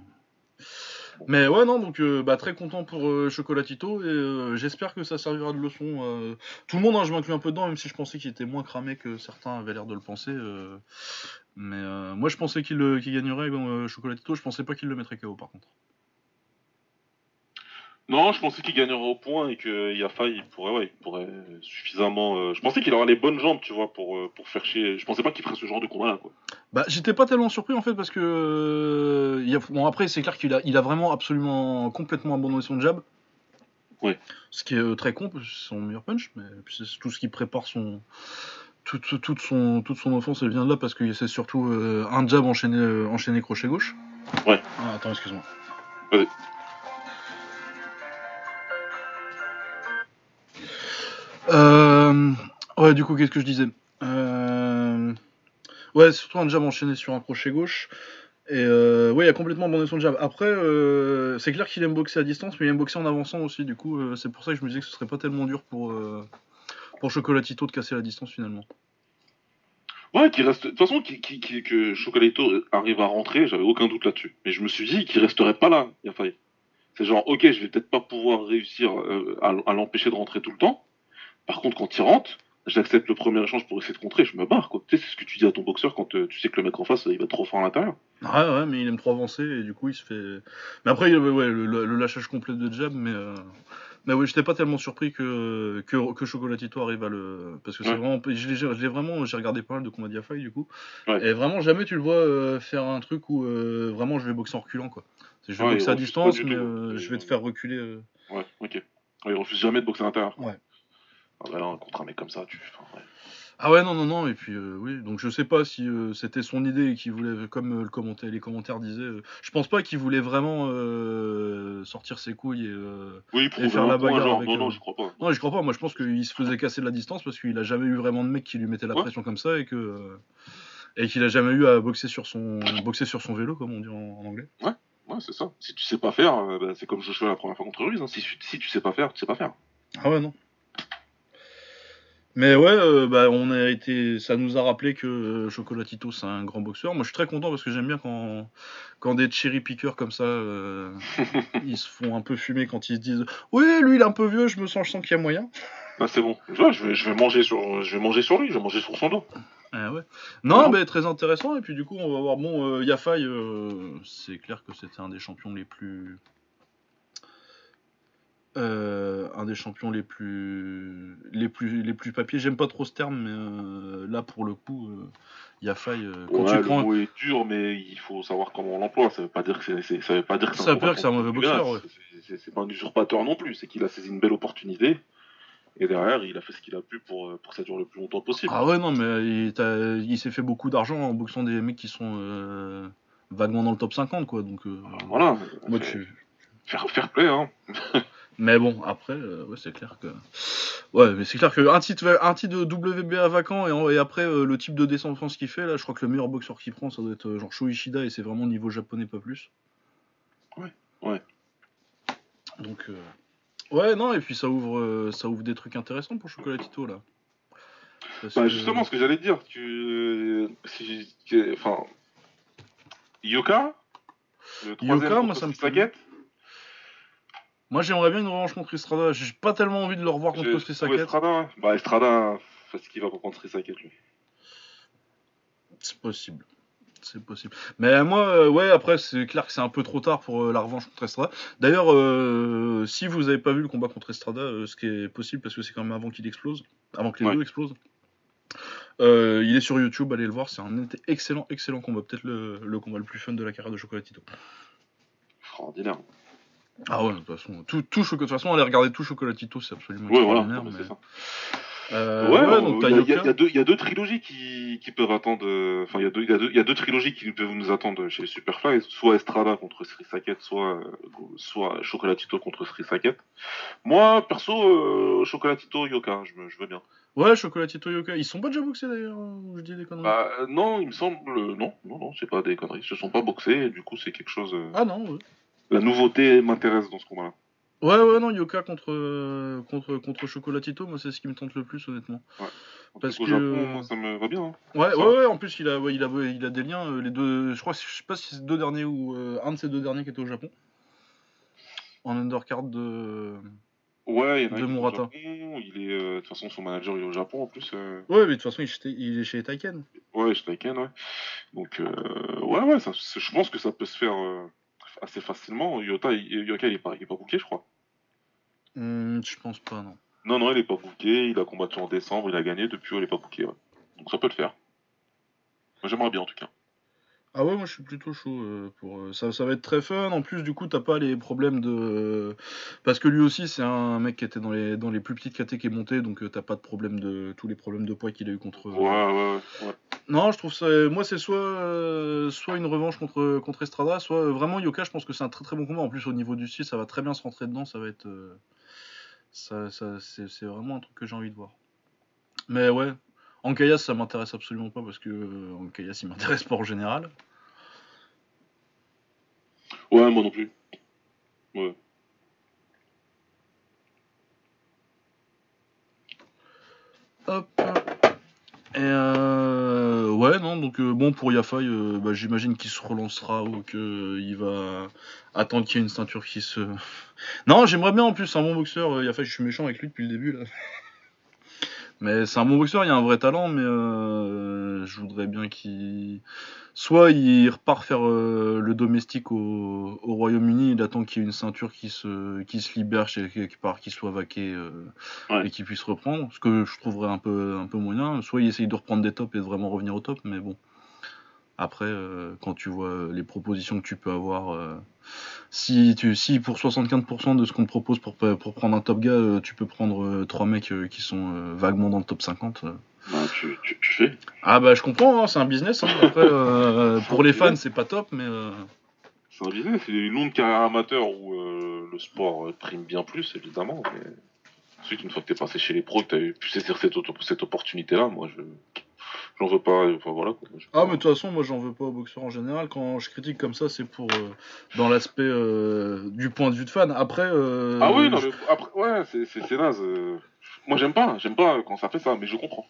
Mais ouais, non, donc euh, bah, très content pour euh, Chocolatito et euh, j'espère que ça servira de leçon. Tout le monde, hein, je m'inclus un peu dedans, même si je pensais qu'il était moins cramé que certains avaient l'air de le penser. Mais moi, je pensais qu'il qu'il gagnerait Chocolatito, je pensais pas qu'il le mettrait KO par contre. Non, je pensais qu'il gagnerait au point et que Yafa, il pourrait, ouais, il pourrait suffisamment. euh, Je pensais qu'il aurait les bonnes jambes, tu vois, pour, euh, pour faire chier. Je pensais pas qu'il ferait ce genre de combat-là, quoi. Bah, j'étais pas tellement surpris en fait parce que. euh, il y a- Bon, après, c'est clair qu'il a, il a vraiment absolument complètement abandonné son jab. Ouais. Ce qui est très con, parce que c'est son meilleur punch, mais c'est tout ce qui prépare son. Toute, toute, son, toute son offense, elle vient de là parce que c'est surtout euh, un jab enchaîné, euh, enchaîné crochet gauche. Ouais. Ah, attends, excuse-moi. Vas-y. Euh, ouais, du coup, qu'est-ce que je disais Euh, Ouais, surtout un jab enchaîné sur un crochet gauche. Et euh, ouais, il a complètement abandonné son jab. Après, euh, c'est clair qu'il aime boxer à distance, mais il aime boxer en avançant aussi. Du coup, euh, c'est pour ça que je me disais que ce serait pas tellement dur pour, euh, pour Chocolatito de casser la distance finalement. Ouais, qui reste. De toute façon, que Chocolatito arrive à rentrer, j'avais aucun doute là-dessus. Mais je me suis dit qu'il resterait pas là, Yafa. C'est genre, ok, je vais peut-être pas pouvoir réussir à l'empêcher de rentrer tout le temps. Par contre, quand il rentre, j'accepte le premier échange pour essayer de contrer, je me barre, quoi. Tu sais, c'est ce que tu dis à ton boxeur quand euh, tu sais que le mec en face, il va trop fort à l'intérieur. Ouais, ouais, mais il aime trop avancer et du coup, il se fait. Mais après, ouais, le, le lâchage complet de jab, mais. euh, Mais oui, j'étais pas tellement surpris que, que, que Chocolatito arrive à le. Parce que c'est Ouais. vraiment. Je l'ai vraiment. J'ai regardé pas mal de combats d'Yafai du coup. Ouais. Et vraiment, jamais tu le vois euh, faire un truc où euh, vraiment je vais boxer en reculant quoi. Je vais Ouais, boxer à distance, mais tout. euh, je vais te euh, faire reculer. euh. Ouais, ok. Il refuse jamais de boxer à l'intérieur. Ouais. Ah bah contre un mec comme ça, tu. enfin, ouais. Ah ouais, non, non, non, et puis euh, oui, donc je sais pas si euh, c'était son idée et qu'il voulait, comme euh, le commentaire, les commentaires disaient, je pense pas qu'il voulait vraiment sortir ses couilles et. Oui, faire la bagarre genre, avec, non, non, je crois pas. Non, je crois pas. Moi, je pense qu'il se faisait casser de la distance parce qu'il a jamais eu vraiment de mec qui lui mettait la Ouais. pression comme ça et que et qu'il a jamais eu à boxer sur son boxer sur son vélo, comme on dit en, en anglais. Ouais, c'est ça. Si tu sais pas faire, bah, c'est comme Joshua la première fois contre Ruiz. hein. Si, tu- si tu sais pas faire, tu sais pas faire. Ah ouais, non. Mais ouais, euh, bah, on a été, ça nous a rappelé que euh, Chocolatito c'est un grand boxeur. Moi je suis très content parce que j'aime bien quand, quand des cherry pickers comme ça, euh, ils se font un peu fumer quand ils se disent Oui, lui il est un peu vieux, je me sens, je sens qu'il y a moyen. Bah, c'est bon. Je vais, je vais manger sur, je vais manger sur lui, je vais manger sur son dos. Ah ouais. Non, Non. mais très intéressant. Et puis du coup, on va voir. Bon, Yafai, c'est clair que c'était un des champions les plus. Euh, un des champions les plus les plus les plus papiers j'aime pas trop ce terme mais euh, là pour le coup euh, Yafai euh, quand Ouais, tu le prends mot est dur, mais il faut savoir comment on l'emploie. Ça veut pas dire que c'est, ça veut pas dire que Ça veut pas dire que c'est un mauvais boxeur, populaire. C'est- pas un usurpateur non plus. C'est qu'il a saisi une belle opportunité. Et derrière, il a fait ce qu'il a pu pour, pour que ça dure le plus longtemps possible. ah ouais non mais il, il s'est fait beaucoup d'argent en boxant des mecs qui sont vaguement dans le top 50 quoi donc Voilà. moi, tu- Faire, faire play, hein. Mais bon, après, euh, ouais, c'est clair que. Ouais, mais c'est clair que un titre, un titre de WBA vacant et, en- et après euh, le type de descendance qu'il fait, là, je crois que le meilleur boxeur qu'il prend, ça doit être euh, genre Sho Ishida et c'est vraiment niveau japonais, pas plus. Ouais, ouais. Donc, euh, ouais, non, et puis ça ouvre, ça ouvre des trucs intéressants pour Chocolatito là. Bah, que- justement, ce que j'allais te dire, tu, si, enfin, Yoka, le Yoka, moi, ça me Saket, Moi, j'aimerais bien une revanche contre Estrada. J'ai pas tellement envie de le revoir contre j'ai Chris trouvé Saket. Estrada, ouais. bah Estrada, fait ce qu'il va pour contre Saket lui. C'est possible. C'est possible. Mais moi, euh, ouais, après, c'est clair que c'est un peu trop tard pour euh, la revanche contre Estrada. D'ailleurs, euh, si vous avez pas vu le combat contre Estrada, ce qui est possible, parce que c'est quand même avant qu'il explose, avant que les Ouais. deux explosent, euh, il est sur YouTube, allez le voir, c'est un excellent, excellent combat. Peut-être le, le combat le plus fun de la carrière de Chocolatito. Extraordinaire. Ah ouais, de toute façon, tout, tout de toute façon, allez regarder tout Chocolatito, c'est absolument Ouais, voilà, extraordinaire. ouais, c'est mais- ça. Euh, ouais, ouais, on- donc il y, y a- Yoka. il y a deux- il y a deux trilogies qui, qui peuvent attendre. euh, Enfin, il y, a deux- il y, a deux- il y a deux trilogies qui peuvent nous attendre chez Superfly, soit Estrada contre Sri Saket, soit, euh, soit Chocolatito contre Sri Saket. Moi, perso, euh, Chocolatito, Yoka, je, me- je veux bien. Ouais, Chocolatito Yoka. Ils sont pas déjà boxés d'ailleurs, je dis des conneries. Bah, non, il me semble. non, non, non, c'est pas des conneries. Ils se sont pas boxés, et du coup, c'est quelque chose. Ah non, ouais. La nouveauté m'intéresse dans ce combat-là. Ouais, ouais, non, Yoka contre, contre, contre Chocolatito, moi c'est ce qui me tente le plus, honnêtement. En Parce que- Au Japon, moi, ça me va bien. hein. Ouais, ouais, ouais, en plus il a, ouais, il a, ouais, il a des liens, euh, les deux, je crois, je sais pas si c'est deux derniers ou euh, un de ces deux derniers qui était au Japon. En undercard de. Ouais, il y en a De Murata. Japon. Il est, euh, de toute façon, son manager il est au Japon en plus. euh, Ouais, mais de toute façon il, est chez- il est chez Taiken. Ouais, je Taiken, ouais. Donc, euh, ouais, ouais, ça, je pense que ça peut se faire assez facilement. Yota, Yoka, il est pas, il est pas booké, je crois. Hmm, je pense pas, non. Non, non, il est pas booké. Il a combattu en décembre, il a gagné. Depuis, il est pas booké, ouais. Donc, ça peut le faire. Moi, J'aimerais bien, en tout cas. Ah ouais, moi je suis plutôt chaud euh, pour euh, ça. Ça va être très fun. En plus, du coup, t'as pas les problèmes de parce que lui aussi c'est un mec qui était dans les dans les plus petites KT qui est monté, donc euh, t'as pas de problème de tous les problèmes de poids qu'il a eu contre. Ouais, ouais, ouais. Non, je trouve ça. Moi, c'est soit soit une revanche contre contre Estrada, soit vraiment Yoka. Je pense que c'est un très très bon combat. En plus, au niveau du style, ça va très bien se rentrer dedans. Ça va être ça, ça c'est vraiment un truc que j'ai envie de voir. Mais ouais. Ankayas, ça m'intéresse absolument pas parce que euh, Ankayas, il m'intéresse pas en général. Ouais, moi non plus. Ouais. Hop. Et euh, ouais, non, donc euh, bon, pour Yafai, euh, bah, j'imagine qu'il se relancera ou qu'il va attendre qu'il y ait une ceinture qui se. Non, j'aimerais bien en plus, un bon boxeur. euh, Yafai, je suis méchant avec lui depuis le début là. Mais c'est un bon boxeur, il a un vrai talent, mais euh, je voudrais bien qu'il. Soit il repart faire euh, le domestique au, au Royaume-Uni, il attend qu'il y ait une ceinture qui se, qui se libère chez quelque part, qui soit vaquée. euh, Ouais. et qu'il puisse reprendre, ce que je trouverais un peu, un peu moyen. Soit il essaye de reprendre des tops et de vraiment revenir au top, mais bon. Après, euh, quand tu vois euh, les propositions que tu peux avoir, euh, si, tu, si pour 75% de ce qu'on te propose pour, pour prendre un top gars, euh, tu peux prendre trois mecs qui sont vaguement dans le top 50. euh. Bah, tu, tu, tu fais. Ah bah je comprends, hein, c'est un business. hein. Après, pour les fans, c'est pas top, mais C'est un business, c'est une longue carrière amateur où le sport prime bien plus, évidemment. Mais ensuite, une fois que t'es passé chez les pros, que t'as pu saisir cette, cette opportunité-là, moi, je, j'en veux pas. Enfin voilà. Quoi. Ah, mais de toute façon, moi j'en veux pas aux boxeurs en général. Quand je critique comme ça, c'est pour. euh, dans l'aspect euh, du point de vue de fan. Après. euh, Ah oui, non, mais après, ouais, c'est naze. Moi, j'aime pas, j'aime pas quand ça fait ça, mais je comprends.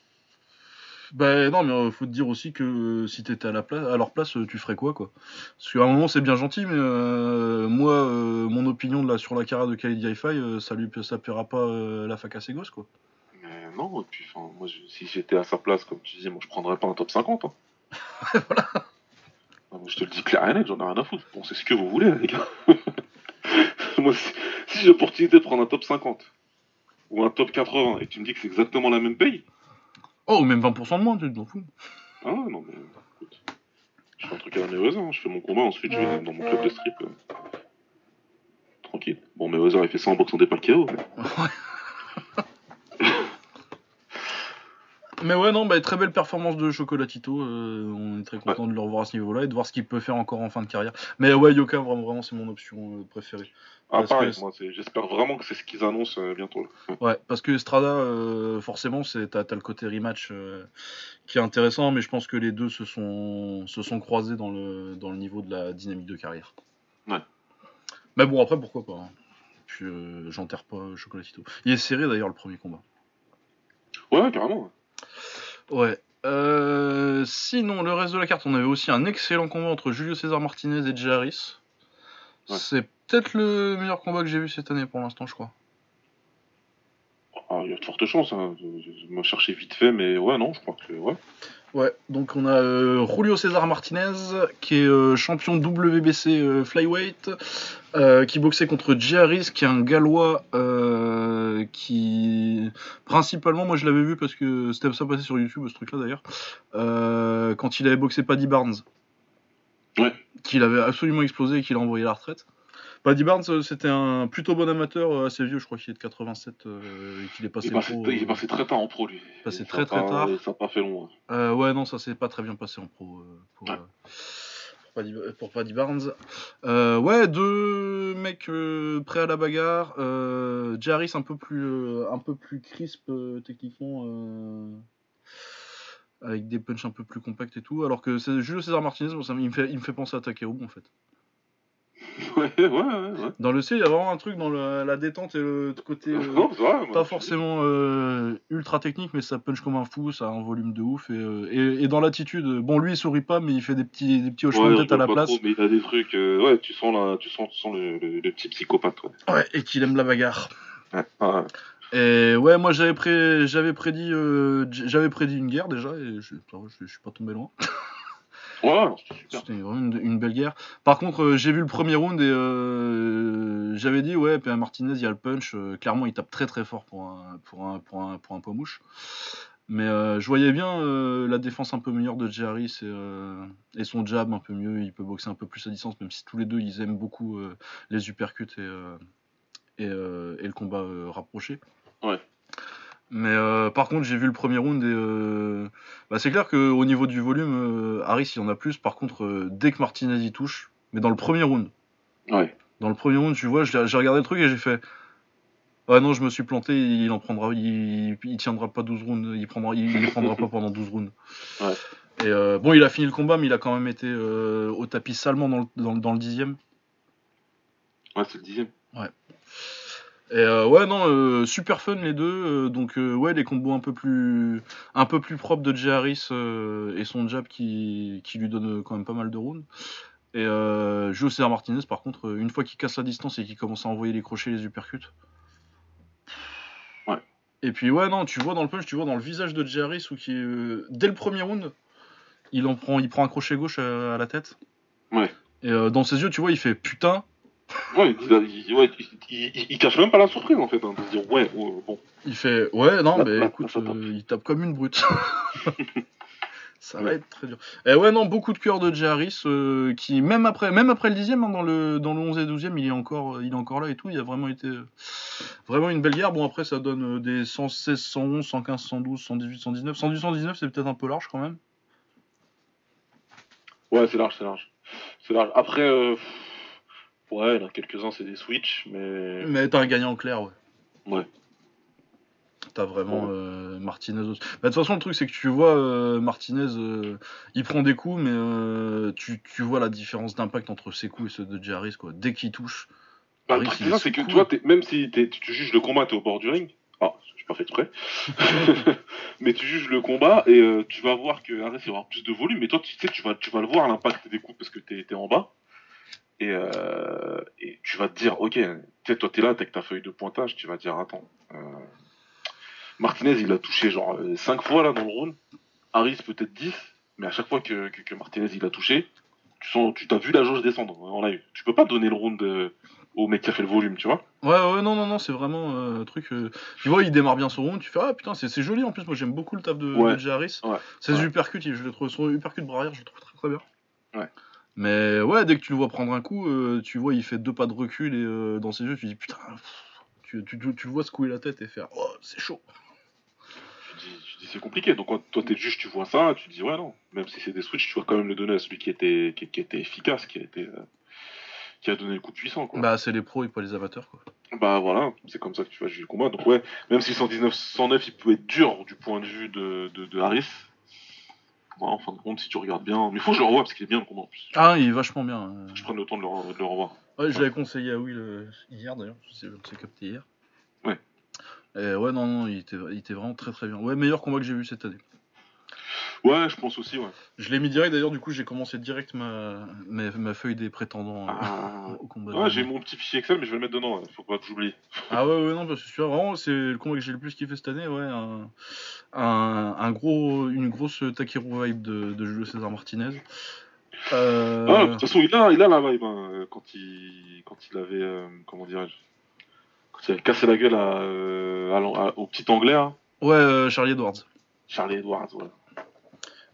Bah non, mais faut te dire aussi que si t'étais à, la place, à leur place, tu ferais quoi, quoi? Parce qu'à un moment, c'est bien gentil, mais euh, moi, euh, mon opinion de la, sur la carrière de Khalid Hi-Fi, euh, ça lui ça paiera pas la fac à ses gosses, quoi. Non, et puis, enfin, moi, je- si j'étais à sa place, comme tu dis, moi, je prendrais pas un top 50. Hein. voilà. Moi, Je te le dis clair et net, j'en ai rien à foutre. Bon, c'est ce que vous voulez, les gars. moi, si, si j'ai l'opportunité de prendre un top 50 ou un top 80 et que tu me dis que c'est exactement la même paye, Oh, ou même 20% de moins, tu t'en fous. ah ouais, non, mais écoute, je fais un truc à la Mayweather, hein. je fais mon combat, ensuite je vais dans mon club de strip. euh, Tranquille. Bon, Mayweather, il fait ça en boxant des pas le KO. mais- Mais ouais, non, bah, très belle performance de Chocolatito. euh, on est très content de le revoir à ce niveau-là et de voir ce qu'il peut faire encore en fin de carrière. Mais ouais, Yoka, vraiment, vraiment c'est mon option euh, préférée. Ah, pareil, j'espère vraiment que c'est ce qu'ils annoncent euh, bientôt. là. Ouais, parce que Strada, euh, forcément, t'as t'as le côté rematch qui est intéressant, mais je pense que les deux se sont se sont croisés dans le dans le niveau de la dynamique de carrière. Ouais. Mais bon, après pourquoi pas. hein. Puis j'enterre pas Chocolatito. Il est serré d'ailleurs le premier combat. Ouais, carrément. Ouais. Euh, sinon, le reste de la carte, on avait aussi un excellent combat entre Julio César Martinez et. Ouais. C'est peut-être le meilleur combat que j'ai vu cette année pour l'instant, je crois. Ah, il y a de fortes chances. Hein. Je, je- je me cherchais vite fait, mais ouais, non, je crois que ouais. Ouais, donc on a euh, Julio César Martinez, qui est euh, champion WBC euh, Flyweight, qui boxait contre Jay Harris, qui est un gallois qui. Principalement, moi je l'avais vu parce que c'était ça passé sur YouTube, ce truc-là d'ailleurs, quand il avait boxé Paddy Barnes. Ouais. Qu'il avait absolument explosé et qu'il a envoyé à la retraite. Paddy Barnes, euh, c'était un plutôt bon amateur, euh, assez vieux, je crois qu'il est de 87 euh, et qu'il est passé Il est, passé, pro, il est passé très tard en pro, lui. Passé très, très pas- tard. Ça n'a pas fait long. hein. Ouais, non, ça s'est pas très bien passé en pro pour, Ouais. Paddy, pour Paddy Barnes. Euh, ouais, deux mecs euh, prêts à la bagarre. Euh, Jarris un peu plus, un peu plus crisp techniquement, avec des punches un peu plus compacts et tout. Alors que Julio César Martinez, bon, ça, me- il, me fait, il me fait penser à Takeru en fait. ouais, ouais, ouais. ouais. Dans le C, il y a vraiment un truc dans le- la détente et le côté. euh, Non, vrai, pas forcément euh, ultra technique, mais ça punch comme un fou, ça a un volume de ouf. Et, euh, et, et dans l'attitude, bon, lui il sourit pas, mais il fait des petits, des petits hochements de tête à la place. trop, mais il a des trucs. euh, ouais, tu sens, là, tu sens, tu sens le, le- le petit psychopathe. Ouais. Et qu'il aime la bagarre. Ouais, ouais. Et ouais, moi j'avais pré... j'avais prédit, euh, j'avais prédit une guerre déjà, et je, je suis pas tombé loin. Ouais, c'était vraiment une, une belle guerre. Par contre, euh, j'ai vu le premier round et euh, j'avais dit, ouais, PA Martinez, il y a le punch. euh, clairement, il tape très très fort pour un, pour un, pour un, pour un poids mouche. Mais je voyais bien la défense un peu meilleure de Harris et, et son jab un peu mieux. Il peut boxer un peu plus à distance, même si tous les deux ils aiment beaucoup les uppercuts et, et, et le combat rapproché. Ouais. Mais euh, par contre, j'ai vu le premier round et euh, bah, c'est clair qu'au niveau du volume, euh, Harris il y en a plus. Par contre, dès que Martinez y touche, mais dans le premier round, Ouais. dans le premier round, tu vois, j'ai regardé le truc et j'ai fait. Ouais, non, je me suis planté, il en prendra, il, il tiendra pas 12 rounds, il prendra, il, prendra pas pendant 12 rounds. Ouais. Et euh, bon, il a fini le combat, mais il a quand même été euh, au tapis salement dans le, dans, le- dans le dixième. Ouais, c'est le dixième. Et euh, ouais, non, euh, super fun les deux. euh, donc ouais, les combos un peu plus, un peu plus propres de Jay Harris et son jab qui, qui lui donne quand même pas mal de rounds. Et euh, César Martinez, par contre, une fois qu'il casse la distance et qu'il commence à envoyer les crochets, les uppercuts. Ouais. Et puis ouais, non, tu vois dans le punch, tu vois dans le visage de Jay Harris où qui, dès le premier round, il en prend, il prend un crochet gauche à, à la tête. Ouais. Et dans ses yeux, tu vois, il fait putain. Ouais, il, il- ouais, il, il- cache même pas la surprise en fait, hein, de se dire ouais, ouais, bon. Il fait ouais non Là, mais là, écoute tape. euh, il tape comme une brute. ça va être très dur. Et ouais non beaucoup de cœur de Jay Harris euh, qui même après même après le dixième hein, dans le dans le 11 et 12e il est encore il est encore là et tout il a vraiment été euh, vraiment une belle guerre bon après ça donne euh, des 116 111 115 112 118 119 118 119 c'est peut-être un peu large quand même. Ouais, c'est large, c'est large. C'est large. Après, euh, ouais, il y en a quelques-uns, c'est des switch, mais. Mais t'as un gagnant clair ouais. Ouais. T'as vraiment Ouais. euh, Martinez aussi. Bah, de toute façon, le truc, c'est que tu vois, euh, Martinez, euh, il prend des coups, mais tu, tu vois la différence d'impact entre ses coups et ceux de Jarris, quoi. Dès qu'il touche. Bah, Harris, le truc, il c'est que cool. tu vois, t'es- même si t'es- tu, tu juges le combat, t'es au bord du ring. Ah, j'ai pas fait exprès. mais tu juges le combat et tu vas voir que Harris il va avoir plus de volume. Mais toi, tu sais, tu vas, tu vas le voir l'impact des coups parce que t'es es en bas. Et, euh, et tu vas te dire, ok, tu toi t'es là, t'as que ta feuille de pointage, tu vas te dire, attends. euh, Martinez, il a touché genre 5 fois là dans le round. Harris peut-être 10. Mais à chaque fois que, que, que Martinez il a touché, tu sens, tu t'as vu la jauge descendre en live. Tu peux pas donner le round euh, au mec qui a fait le volume, tu vois. Ouais, ouais, non, non, non, c'est vraiment euh, un truc. euh, Tu vois, il démarre bien son round, tu fais Ah putain, c'est joli en plus. Moi, j'aime beaucoup le taf de, Ouais. de. Ouais. C'est Ouais. je le trouve, son uppercut de je le trouve très très bien. Ouais. Mais ouais, dès que tu le vois prendre un coup, euh, tu vois, il fait deux pas de recul et euh, dans ses yeux, tu dis putain, pff, tu, tu, tu, tu le vois secouer la tête et faire oh, c'est chaud. Tu dis, dis, c'est compliqué. Donc quand toi t'es juste, tu vois ça, tu te dis ouais non. Même si c'est des switches, tu vas quand même le donner à celui qui était, qui, qui était efficace, qui a été, euh, qui a donné le coup puissant quoi. Bah, c'est les pros et pas les amateurs quoi. Bah voilà, c'est comme ça que tu vas juger le combat. Donc ouais, même si 119, 109, il peut être dur du point de vue de, de, de Harris. En fin de compte, si tu regardes bien, mais il faut que je le revoie parce qu'il est bien le combat en plus. Ah, il est vachement bien. euh. Je prenne le temps de le, re- de le revoir. Ouais, je l'avais conseillé à Will euh, hier d'ailleurs, je sais, on s'est capté hier. Ouais. Et ouais, non, non, il était, il était vraiment très très bien. Ouais, meilleur combat que j'ai vu cette année. Ouais, je pense aussi, ouais. Je l'ai mis direct d'ailleurs, du coup, j'ai commencé direct ma, ma, ma feuille des prétendants euh, Ah. au combat. Ouais, j'ai mon petit fichier Excel, mais je vais le mettre dedans. ouais. Faut pas que j'oublie. Ah ouais, ouais, non, parce que celui-là, vraiment, c'est le combat que j'ai le plus kiffé cette année, ouais. Un, un, un gros, une grosse Takeru vibe de, de Julio César Martinez. Euh, Ah, de toute façon, il a, il a la vibe hein, euh, quand il, quand il avait, euh, comment dirais-je, quand il avait cassé la gueule à, à l'an- à- au petit anglais, hein, ouais, Charlie Edwards. Charlie Edwards. Ouais.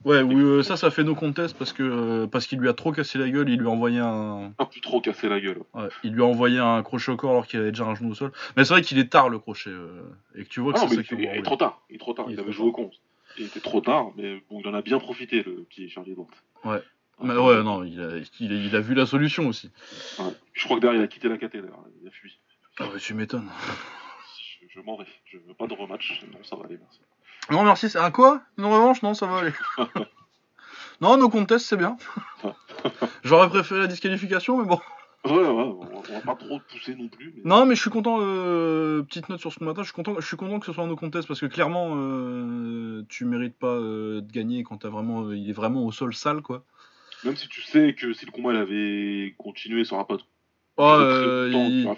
Ouais, oui, euh, ça, ça fait nos contests parce que euh, parce qu'il lui a trop cassé la gueule, il lui a envoyé un, Un peu trop cassé la gueule. ouais, il lui a envoyé un crochet au corps alors qu'il avait déjà un genou au sol. Mais c'est vrai qu'il est tard le crochet euh, et que tu vois que Ah c'est ça qui il, est trop tard. Il est trop tard. Il avait joué au con. Il était trop tard, mais bon, il en a bien profité le petit Charlie Edwards. Ouais. Mais ouais, non, il a, il, a, il a vu la solution aussi. Ouais. Je crois que derrière, il a quitté la d'ailleurs. Il a fui. Ah bah tu m'étonnes. Je, je m'en vais. Je veux pas de rematch. Non, ça va aller, merci. Non, merci, c'est un quoi? Une revanche? Non, ça va aller. non, nos contests, c'est bien. J'aurais préféré la disqualification, mais bon. Ouais, ouais, on va, pas trop pousser non plus. Mais... Non, mais je suis content, euh, petite note sur ce matin, je suis content, je suis content que ce soit un no contest parce que clairement, euh, tu mérites pas euh, de gagner quand t'as vraiment, euh, il est vraiment au sol sale, quoi. Même si tu sais que si le combat il avait continué, ça aura pas Oh, euh, temps,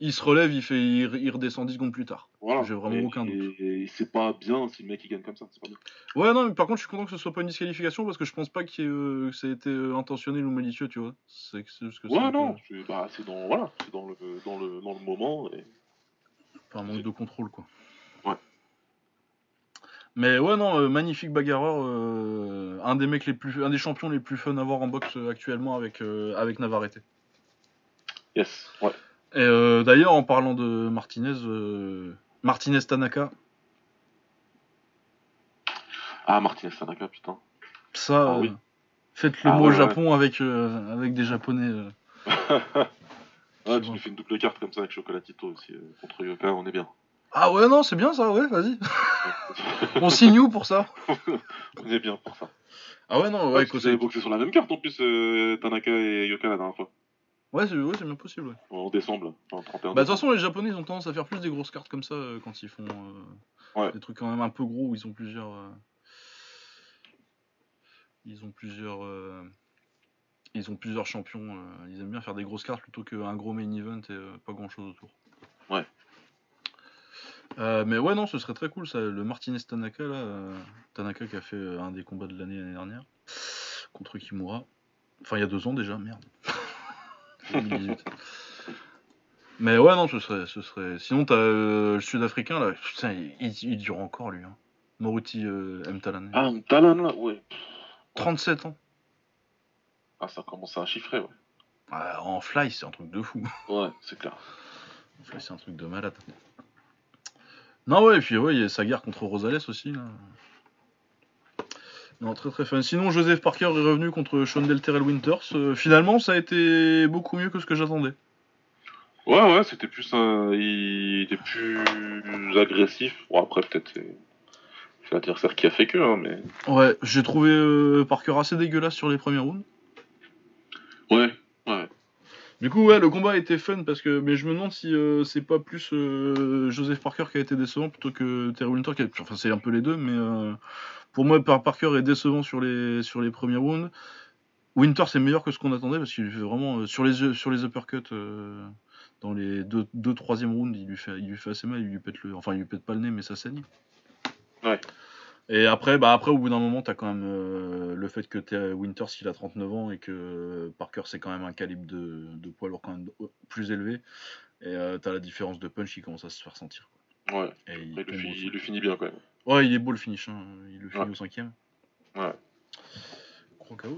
il, se relève, il, fait, il, redescend 10 secondes plus tard. Voilà. J'ai vraiment Et- aucun doute. Et, et c'est pas bien si le mec il gagne comme ça. C'est pas bien. Ouais, non, mais par contre, je suis content que ce soit pas une disqualification parce que je pense pas euh, que ça ait été euh, intentionnel ou malicieux, tu vois. C'est c'est juste que c'est Ouais, peu- non. C'est bah, dans, voilà, c'est dans, le, dans, le, dans le moment. Et... un manque de contrôle, quoi. Ouais. Mais ouais, non, euh, magnifique bagarreur. un des mecs les plus, un des champions les plus fun à voir en boxe actuellement avec, avec Navarrete. Yes. Ouais. Et euh, d'ailleurs, en parlant de Martinez, euh, Martinez Tanaka, Ah, Martinez Tanaka, putain. ça, Ah euh, oui. faites le Ah mot ouais, ouais. Japon avec, avec des japonais. ouais, tu nous fais une double carte comme ça avec Chocolatito aussi. contre Yoka, on est bien. Ah ouais, non, c'est bien ça, ouais, vas-y. On signe où pour ça? On est bien pour ça. Ah ouais, non, Ouais, ouais, parce que vous avez boxé sur la même carte en plus, euh, Tanaka et Yoka la dernière fois. Ouais, c'est ouais, bien possible. ouais. En décembre. Enfin, 31 Bah, de toute façon, les Japonais, ils ont tendance à faire plus des grosses cartes comme ça euh, quand ils font euh, Ouais. des trucs quand même un peu gros où ils ont plusieurs. euh, Ils ont plusieurs. Ils ont plusieurs champions. Ils aiment bien faire des grosses cartes plutôt qu'un gros main event et pas grand chose autour. Ouais. Mais ouais, non, ce serait très cool ça. Le Martinez Tanaka, là. Tanaka qui a fait un des combats de l'année l'année dernière contre Kimura. Enfin, il y a deux ans déjà, merde. 2018. Mais ouais, non, ce serait. Ce serait... Sinon, t'as euh, le Sud-Africain, là. Putain, il, il- il dure encore, lui. Hein. Moruti euh, M. Talané. Ah, Talan là, ouais. 37 ans. Ah, ça commence à chiffrer, ouais. Ah, en fly, c'est un truc de fou. Ouais, c'est clair. En fly, c'est un truc de malade. Non, ouais, et puis ouais, il y a sa guerre contre Rosales aussi. Là. Non, très très fun. Sinon, Joseph Parker est revenu contre Sean Delterrell Winters. Euh, finalement, ça a été beaucoup mieux que ce que j'attendais. Ouais, ouais, c'était plus un... Il était plus agressif. Bon, après, peut-être, c'est... c'est l'adversaire qui a fait que, hein, mais. Ouais, j'ai trouvé euh, Parker assez dégueulasse sur les premiers rounds. Ouais, ouais. Du coup, ouais, le combat était fun parce que. Mais je me demande si euh, c'est pas plus euh, Joseph Parker qui a été décevant plutôt que Terry Winter qui a. Enfin, c'est un peu les deux, mais euh, pour moi, Par- Parker est décevant sur les, sur les premiers rounds. Winter, c'est meilleur que ce qu'on attendait parce qu'il lui fait vraiment. euh, sur, les, sur les uppercuts, euh, dans les deux, deux troisième rounds, il lui, fait, il lui fait assez mal. Il lui pète le. Enfin, il lui pète pas le nez, mais ça saigne. Ouais. Et après, bah après, au bout d'un moment, t'as quand même euh, le fait que t'es Winters, il a 39 ans et que Parker, c'est quand même un calibre de, de poids lourd quand même plus élevé. Et euh, t'as la différence de punch qui commence à se faire sentir. quoi. Ouais. Et il le fi- il finit bien quand même. Ouais, il est beau le finish. hein. Il le finit Ouais. au cinquième. Ouais.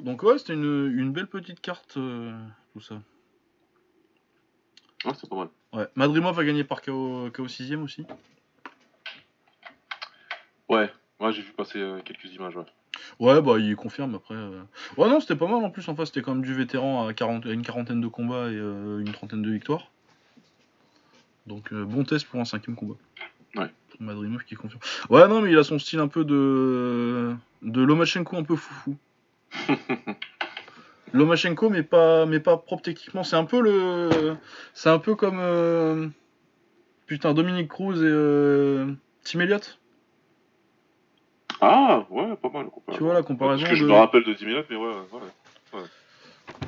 Donc ouais, c'était une, une belle petite carte, euh, tout ça. Ouais, c'est pas mal. Ouais. Madrimov a gagné par KO, KO 6 aussi. Ouais. J'ai vu passer euh, quelques images, ouais. Ouais, bah il confirme après. euh. Ouais, non, c'était pas mal en plus. En face, c'était quand même du vétéran à, 40, à une quarantaine de combats et euh, une trentaine de victoires. Donc, euh, bon test pour un cinquième combat. Ouais. Pour Madrimov qui confirme. Ouais, non, mais il a son style un peu de. de Lomachenko un peu foufou. Lomachenko, mais pas, mais pas propre techniquement. C'est un peu le. C'est un peu comme. euh, Putain, Dominique Cruz et. euh, Tim Elliott. Ah, ouais, pas mal. comparaison. Tu vois la comparaison Parce que je de- me rappelle de 10 minutes, mais ouais, ouais.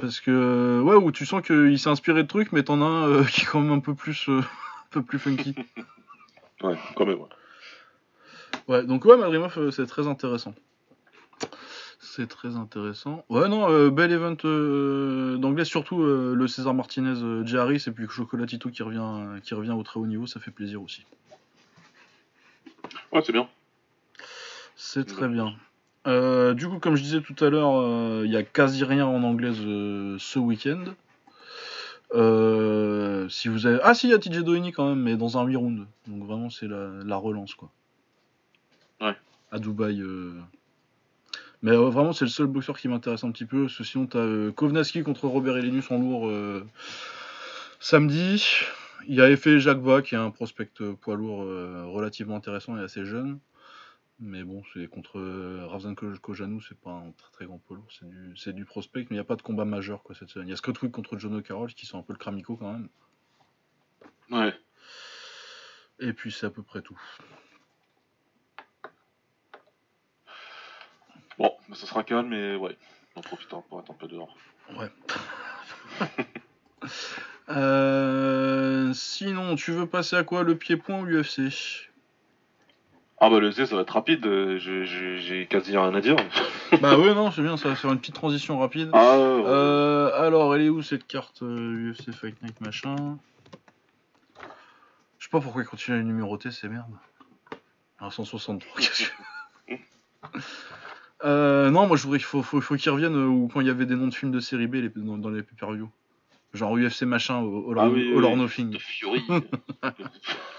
Parce que, ouais, où tu sens qu'il s'est inspiré de trucs, mais t'en as un euh, qui est quand même un peu plus, euh, un peu plus funky. Ouais, quand même, ouais. Ouais, donc ouais, Madrimov, euh, c'est très intéressant. C'est très intéressant. Ouais, non, euh, bel event euh, d'anglais, surtout euh, le César Martinez, euh, Harris, et puis Chocolatito qui revient, euh, qui revient au très haut niveau, ça fait plaisir aussi. Ouais, c'est bien. C'est très bien. Euh, du coup, comme je disais tout à l'heure, euh, il y a quasi rien en anglaise euh, ce week-end. Si vous avez... Ah si, il y a TJ Doheny quand même, mais dans un 8 rounds. Donc vraiment, c'est la, la relance, quoi. Ouais. À Dubaï. Mais vraiment, c'est le seul boxeur qui m'intéresse un petit peu. Parce que sinon, t'as Kovnaski contre Robert Elenus en lourd samedi. Il y a Effet Jacques Bas, qui est un prospect poids lourd relativement intéressant et assez jeune. Mais bon, c'est contre euh, Ravzan Ko- Kojanou, c'est pas un très très grand lourd, c'est du, c'est du prospect, mais il n'y a pas de combat majeur quoi cette semaine. Il y a Scott Wick contre John O'Carroll qui sont un peu le cramico quand même. Ouais. Et puis c'est à peu près tout. Bon, bah, ça sera calme, mais ouais. On en profite pour être un peu dehors. Ouais. Euh, sinon, tu veux passer à quoi Le pied-point ou l'UFC Ah bah le Z, ça va être rapide. euh, j'ai- quasi rien à dire. Bah ouais, non, c'est bien, ça va faire une petite transition rapide. Ah, ouais. Euh, alors, elle est où cette carte euh, UFC Fight Night machin? Je sais pas pourquoi il continue à les numéroter, c'est merde. Ah, 163, qu'est-ce que. Euh, non, moi je voudrais qu'il faut, faut, faut qu'ils reviennent euh, où quand il y avait des noms de films de série B les- dans, dans les pay-per-view. Genre UFC machin, All, All, Ah oui, All oui, or oui. Nothing. Fury.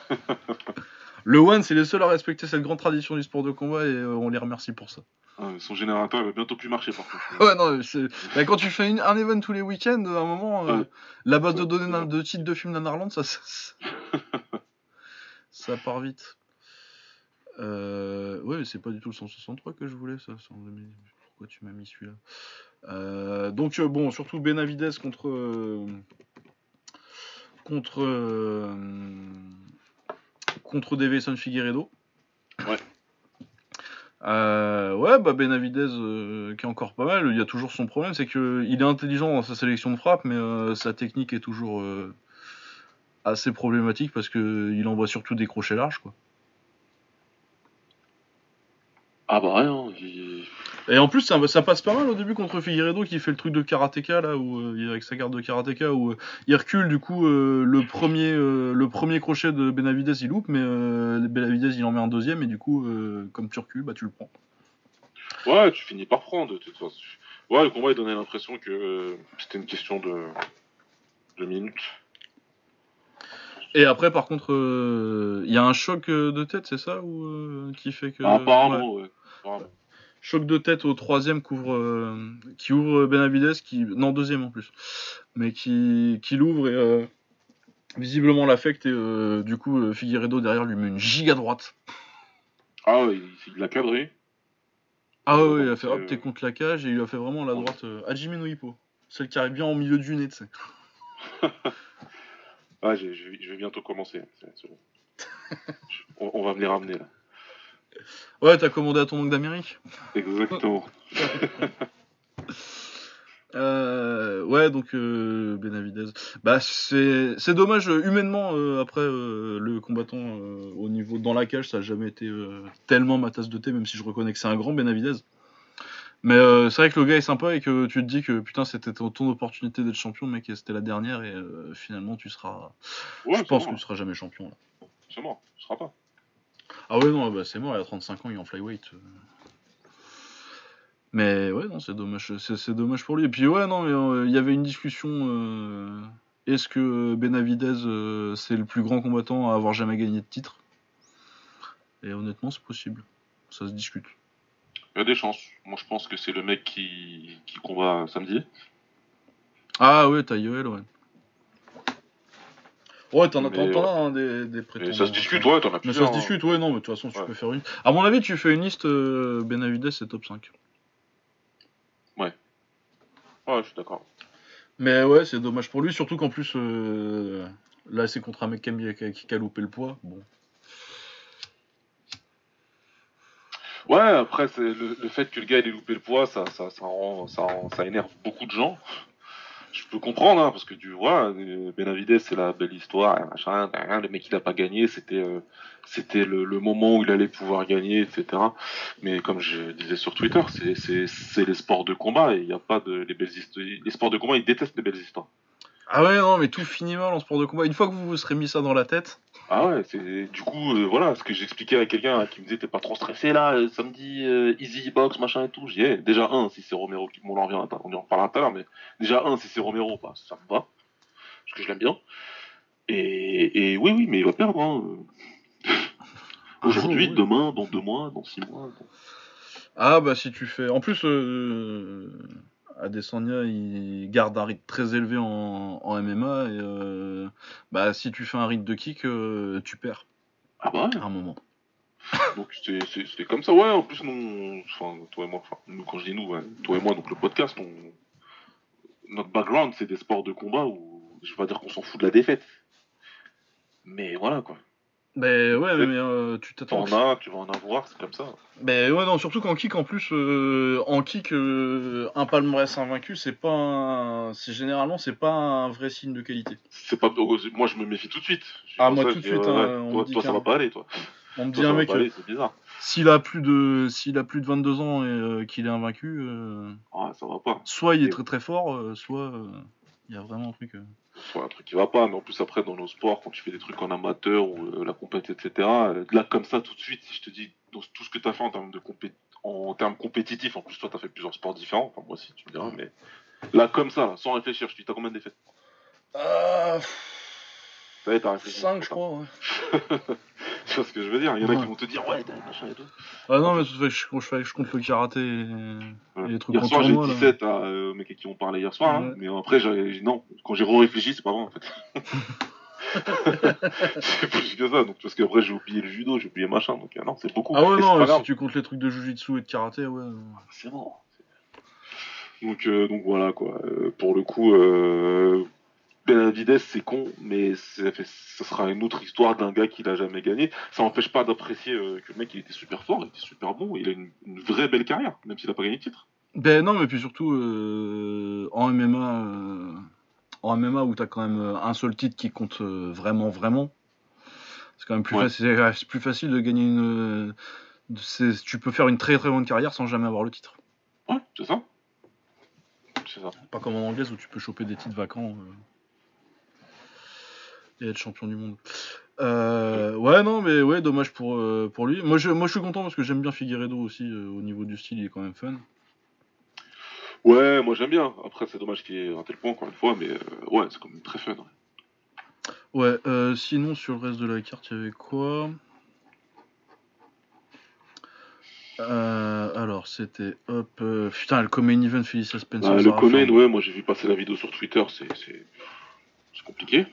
Le One, c'est les seuls à respecter cette grande tradition du sport de combat et euh, on les remercie pour ça. Ah, son générateur va bientôt plus marcher par contre. Ouais, non, bah, quand tu fais une- un event tous les week-ends, à un moment, euh, Ouais. la base de données de titres de films d'Anarland, ça, ça, ça part vite. Euh... Ouais, mais c'est pas du tout le 163 que je voulais, ça. 100 Pourquoi tu m'as mis celui-là? Euh, Donc, euh, bon, surtout Benavides contre. Contre. Euh, Contre Davison Figueredo. Ouais. Euh, ouais, bah Benavidez euh, qui est encore pas mal. Il y a toujours son problème, c'est que il est intelligent dans sa sélection de frappe, mais euh, sa technique est toujours euh, assez problématique parce que il envoie surtout des crochets larges, quoi. Ah bah rien. il- Et en plus, ça, ça passe pas mal au début contre Figueredo qui fait le truc de karatéka là, où, euh, avec sa garde de karatéka, où euh, il recule du coup euh, le premier euh, le premier crochet de Benavidez il loupe, mais euh, Benavidez il en met un deuxième et du coup comme tu recules, bah tu le prends. Ouais, tu finis par prendre de toute façon. Ouais, le combat il donnait l'impression que c'était une question de, de minutes. Et après par contre, il y a un choc de tête, c'est ça, ou qui fait que Ah, ouais. apparemment, ouais. Apparemment. Choc de tête au troisième couvre, euh, qui ouvre Benavides, qui non deuxième en plus, mais qui, qui l'ouvre et euh, visiblement l'affecte et euh, du coup euh, Figueredo derrière lui met une giga droite. Ah, il, il l'a cadré. Ah ouais, il a fait hop, euh, t'es contre la cage et il a fait vraiment la droite euh, no Hippo. Celle qui arrive bien au milieu du nez, tu sais. Ah, je vais- bientôt commencer. bon. On va me les ramener là. Ouais, t'as commandé à ton oncle d'Amérique Exactement. Euh, ouais, donc euh, Benavidez. Bah, c'est c'est dommage, euh, humainement, euh, après, le combattant au niveau dans la cage, ça a jamais été tellement ma tasse de thé, même si je reconnais que c'est un grand Benavidez. Mais c'est vrai que le gars est sympa et que tu te dis que putain, c'était ton, ton opportunité d'être champion, mec, et c'était la dernière, et finalement, tu seras. Ouais, je pense que tu seras jamais champion. Là. C'est mort. Ce sera pas. Ah ouais, non, bah, c'est mort, il a 35 ans, il est en flyweight. euh. Mais ouais, non, c'est dommage, c'est, c'est dommage pour lui. Et puis ouais, non, mais, euh, il y avait une discussion. euh, Est-ce que Benavidez, euh, c'est le plus grand combattant à avoir jamais gagné de titre? Et honnêtement, c'est possible. Ça se discute. Il y a des chances. Moi, je pense que c'est le mec qui, qui combat samedi. Ah ouais, t'as Yoel, ouais. Ouais, t'en as, Mais, t'en as hein, des, des Et prétendants. ça se discute, ouais, t'en as Mais plusieurs. ça se hein. discute, ouais, non, mais de toute façon, tu Ouais. peux faire une. À mon avis, tu fais une liste, euh, Benavidez, c'est top 5. Ouais, je suis d'accord. Mais ouais, c'est dommage pour lui, surtout qu'en plus, euh, là, c'est contre un mec qui a, loupé le poids. Bon. Ouais, après, c'est le, le fait que le gars ait loupé le poids, ça, ça, ça, rend, ça, ça énerve beaucoup de gens. Je peux comprendre, hein, parce que tu vois, euh, Benavidez, c'est la belle histoire, machin, le mec il a pas gagné, c'était euh, le, moment où il allait pouvoir gagner, etc. Mais comme je disais sur Twitter, c'est- les sports de combat, et il n'y a pas de les belles histoires. Les sports de combat, ils détestent les belles histoires. Ah ouais, non, mais tout finit mal en sport de combat. Une fois que vous vous serez mis ça dans la tête. Ah ouais, c'est du coup euh, voilà ce que j'expliquais à quelqu'un hein, qui me disait t'es pas trop stressé là euh, samedi euh, easy box machin et tout. J'ai dit eh, déjà un si c'est Romero qui on en revient on en reparlera tout à l'heure mais déjà un si c'est Romero bah, ça me va parce que je l'aime bien et, et oui oui mais il va perdre hein. Aujourd'hui, oui. demain, dans deux mois, dans six mois. dans- Ah bah si tu fais. En plus, euh, Adesanya, il garde un rythme très élevé en, en MMA. Et euh, bah si tu fais un rythme de kick, euh, tu perds Ah bah ouais. à un moment. Donc c'est comme ça, ouais. En plus, nous, enfin, toi et moi, enfin, nous, quand je dis nous, ouais, toi et moi, donc le podcast, on- notre background, c'est des sports de combat où je vais pas dire qu'on s'en fout de la défaite. Mais voilà, quoi. Mais ouais, mais, euh, tu t'attends. T'en as, tu vas en avoir, c'est comme ça. Mais ouais, non, surtout qu'en kick, en plus, euh, en kick, euh, un palmarès invaincu, c'est pas un... c'est généralement, c'est pas un vrai signe de qualité. C'est pas, moi, je me méfie tout de suite. Ah, moi, ça, tout de suite, ouais, hein, on toi, dit toi, ça va pas aller, toi. On me dit un mec, pas aller, c'est bizarre. s'il a plus de, s'il a plus de 22 ans et qu'il est invaincu, euh, Ah, ça va pas. soit il est Et- très très fort, soit il y a vraiment un truc. Euh. soit un truc qui va pas, mais en plus après dans nos sports, quand tu fais des trucs en amateur ou euh, la compète, etc., euh, là comme ça tout de suite, si je te dis dans tout ce que tu as fait en termes de compé en termes compétitifs, en plus toi tu as fait plusieurs sports différents, enfin moi aussi tu me diras, mais là comme ça, là, sans réfléchir, je te dis t'as combien de défaites? Réfléchi. 5 je crois. Ouais. tu vois ce que je veux dire Il y en a Ouais. qui vont te dire ouais, machin et tout. Ah non, mais je, je, je compte le karaté. Et... Les trucs Hier soir j'ai tournoi, là. 17 à euh, mec qui on parlait hier soir, hein, Ouais. mais après j'ai non, quand j'ai réfléchi c'est pas vrai en fait. c'est plus que ça, donc parce qu'après j'ai oublié le judo, j'ai oublié machin, donc euh, non c'est beaucoup. Ah ouais, Et non, si tu comptes les trucs de jujitsu et de karaté, ouais. c'est bon. Donc, euh, donc voilà quoi. Euh, pour le coup, Benavidez c'est con, mais c'est- ce sera une autre histoire d'un gars qui l'a jamais gagné. Ça n'empêche pas d'apprécier euh, que le mec il était super fort, il était super bon, il a une, une vraie belle carrière, même s'il a pas gagné de titre. Ben non, mais puis surtout euh, en MMA, euh, en MMA où t'as quand même un seul titre qui compte vraiment, vraiment. C'est quand même plus Ouais. facile, c'est plus facile de gagner une. c'est- tu peux faire une très très bonne carrière sans jamais avoir le titre. Ouais, c'est ça. C'est ça. Pas comme en anglaise où tu peux choper des titres vacants euh, et être champion du monde. Euh, ouais, non, mais ouais, dommage pour, euh, pour lui. Moi je, moi, je suis content parce que j'aime bien Figueredo aussi. euh, au niveau du style, il est quand même fun. Ouais, moi j'aime bien. Après, c'est dommage qu'il ait raté le point encore une fois, mais ouais, c'est quand même très fun. ouais. Ouais, sinon sur le reste de la carte, il y avait quoi? Alors, c'était hop. putain, le Common Event Felicia Spencer. Bah, le Farm. ouais, moi j'ai vu passer la vidéo sur Twitter, c'est compliqué.